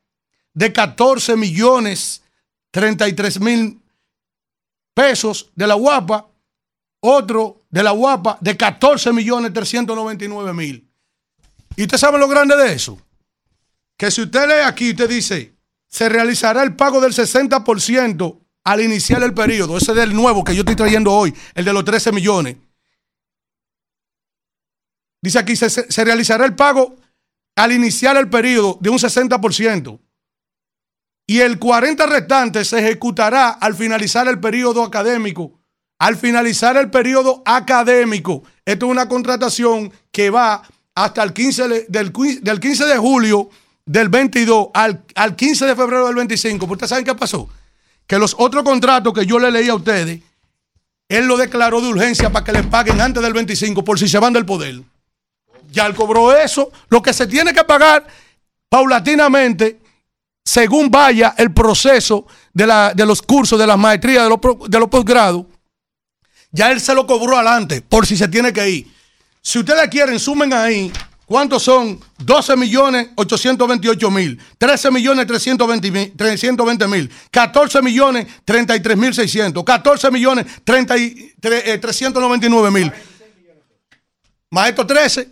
de 14 millones 33 mil pesos de la guapa, otro de la guapa de 14 millones 399 mil. ¿Y usted sabe lo grande de eso? Que si usted lee aquí, usted dice, se realizará el pago del 60% al iniciar el periodo. Ese es del nuevo que yo estoy trayendo hoy, el de los 13 millones. Dice aquí, se, se realizará el pago al iniciar el periodo de un 60%. Y el 40 restante se ejecutará al finalizar el periodo académico. Al finalizar el periodo académico. Esto es una contratación que va hasta el 15 de- del, qui- del 15 de julio del 22 al, al 15 de febrero del 25. ¿Pero ¿Ustedes saben qué pasó? Que los otros contratos que yo le leí a ustedes, él lo declaró de urgencia para que le paguen antes del 25 por si se van del poder. Ya él cobró eso. Lo que se tiene que pagar paulatinamente, según vaya el proceso de, la- de los cursos, de las maestrías, de los, de los posgrados, ya él se lo cobró adelante, por si se tiene que ir. Si ustedes quieren, sumen ahí. ¿Cuántos son? 12 millones 828 mil, 13 millones 320 mil, 320 mil, 14 millones 33 mil 600, 14 millones 30 y- tre- eh, 399 mil. Maestro 13,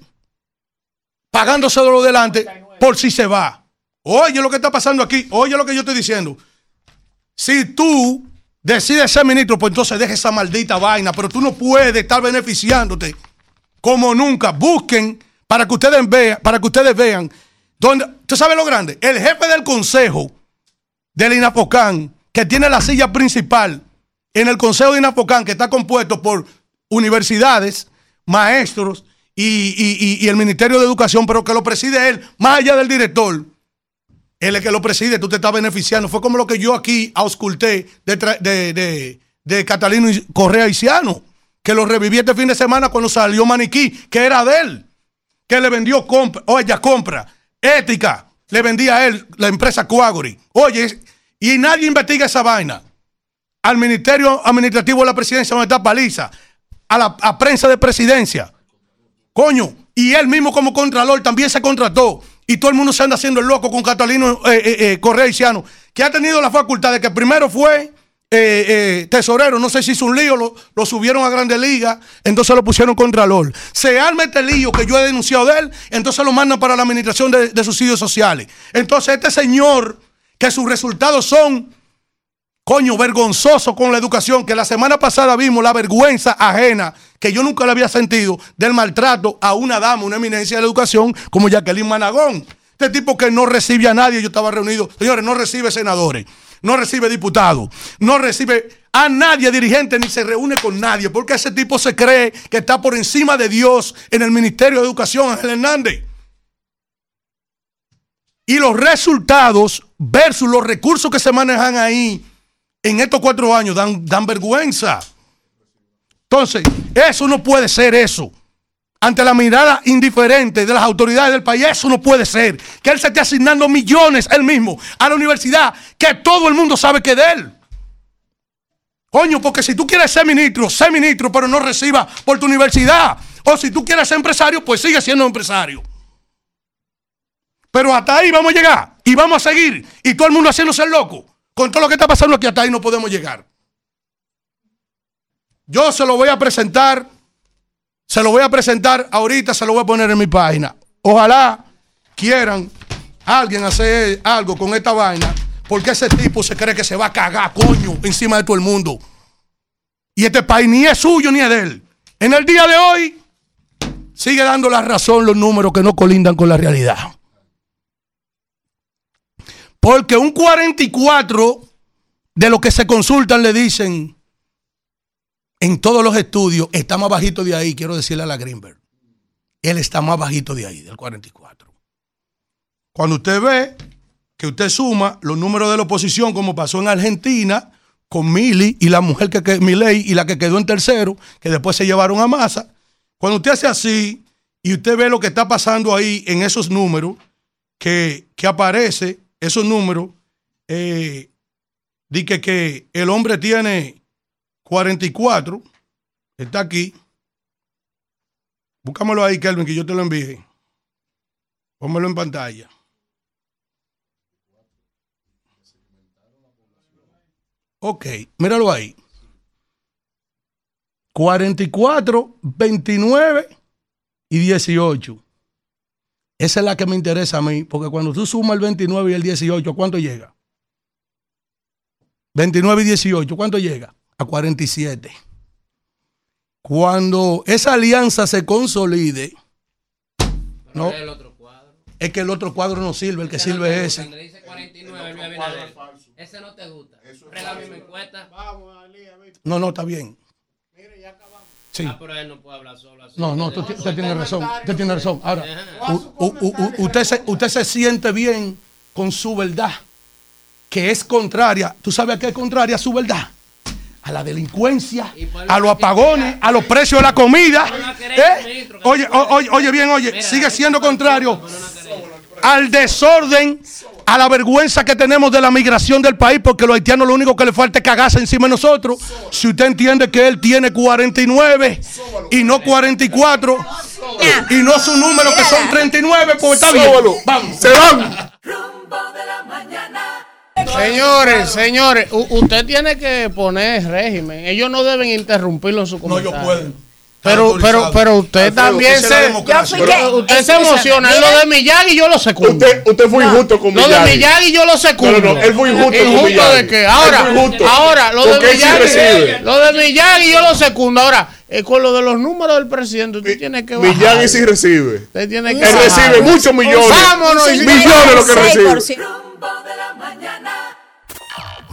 pagándose de lo delante por si se va. Oye lo que está pasando aquí, oye lo que yo estoy diciendo. Si tú decides ser ministro, pues entonces deje esa maldita vaina, pero tú no puedes estar beneficiándote como nunca. Busquen para que ustedes vean, para que ustedes vean dónde. ¿Usted sabe lo grande? El jefe del consejo del INAPOCAN, que tiene la silla principal en el consejo de INAPOCAN, que está compuesto por universidades, maestros y- y el Ministerio de Educación, pero que lo preside él, más allá del director. Él es que lo preside, tú te estás beneficiando. Fue como lo que yo aquí ausculté de, de, de- Catalino Correa Isiano, que lo reviví este fin de semana cuando salió Maniquí, que era de él, que le vendió compra, o ella compra, ética, le vendía a él la empresa Coagori. Oye, y nadie investiga esa vaina. Al Ministerio Administrativo de la Presidencia, donde está Paliza, a la a prensa de presidencia. Coño, y él mismo como contralor también se contrató. Y todo el mundo se anda haciendo el loco con Catalino eh, eh, eh, Correa que ha tenido la facultad de que primero fue eh, eh, tesorero, no sé si hizo un lío, lo, subieron a Grande Liga, entonces lo pusieron contralor. Se arma este lío que yo he denunciado de él, entonces lo mandan para la administración de, de subsidios sociales. Entonces este señor, que sus resultados son coño, vergonzoso con la educación, que la semana pasada vimos la vergüenza ajena que yo nunca la había sentido del maltrato a una dama, una eminencia de la educación como Jacqueline Managón. Este tipo que no recibe a nadie, yo estaba reunido, señores, no recibe senadores, no recibe diputados, no recibe a nadie dirigente ni se reúne con nadie, porque ese tipo se cree que está por encima de Dios en el Ministerio de Educación, Ángel Hernández. Y los resultados versus los recursos que se manejan ahí en estos cuatro años dan, dan vergüenza. Entonces, eso no puede ser eso. Ante la mirada indiferente de las autoridades del país, eso no puede ser. Que él se esté asignando millones él mismo a la universidad, que todo el mundo sabe que de él. Coño, porque si tú quieres ser ministro, sé ministro, pero no reciba por tu universidad. O si tú quieres ser empresario, pues sigue siendo empresario. Pero hasta ahí vamos a llegar y vamos a seguir. Y todo el mundo haciéndose el loco. Con todo lo que está pasando aquí hasta ahí no podemos llegar. Yo se lo voy a presentar, se lo voy a presentar ahorita, se lo voy a poner en mi página. Ojalá quieran alguien hacer algo con esta vaina, porque ese tipo se cree que se va a cagar, coño, encima de todo el mundo. Y este país ni es suyo ni es de él. En el día de hoy, sigue dando la razón los números que no colindan con la realidad. Porque un 44 de lo que se consultan le dicen en todos los estudios está más bajito de ahí, quiero decirle a la Greenberg. Él está más bajito de ahí, del 44. Cuando usted ve que usted suma los números de la oposición, como pasó en Argentina, con Mili y la mujer que, que Milei y la que quedó en tercero, que después se llevaron a masa. Cuando usted hace así y usted ve lo que está pasando ahí en esos números, que, que aparece, esos números, eh, di que, que el hombre tiene 44, está aquí. Búscamelo ahí, Kelvin, que yo te lo envíe. Pónmelo en pantalla. Ok, míralo ahí. 44, 29 y 18. Esa es la que me interesa a mí, porque cuando tú sumas el 29 y el 18, ¿a cuánto llega? 29 y 18, ¿cuánto llega? A 47. Cuando esa alianza se consolide, no, es que el otro cuadro no sirve, el que sirve es ese. dice 49, Luis Abinader. Ese no te gusta. Pero la misma encuesta. No, no, está bien. Sí. Ah, pero él no puede hablar solo así. No, no, usted, usted tiene razón. Usted tiene razón. Ahora, u- u- u- u- usted, se, usted se siente bien con su verdad, que es contraria. ¿Tú sabes a qué es contraria su verdad? A la delincuencia, a los apagones, a los precios de la comida. ¿Eh? Oye, oye, oye bien, oye, sigue siendo contrario al desorden, a la vergüenza que tenemos de la migración del país, porque los haitianos lo único que le falta es cagarse encima de nosotros. Si usted entiende que él tiene 49 y no 44, y no su número que son 39, pues está bien. Vamos. Se van. Señores, señores, usted tiene que poner régimen. Ellos no deben interrumpirlo en su comentario. ellos pueden. Pero, pero, pero usted Alfredo, también se. usted se emociona. Lo de Miyagi yo lo secundo. Usted, usted fue injusto con Lo de Miyagi. Miyagi yo lo secundo. No, no, él fue injusto con ¿Injusto Miyagi. de qué? Él Ahora, ahora, lo de Miyagi. Lo de Miyagi yo lo secundo. Ahora, eh, con lo de los números del presidente, usted tiene que bajar. Miyagi sí recibe. Usted tiene que Él bajar. recibe muchos millones. Vámonos. y- Millones lo que recibe.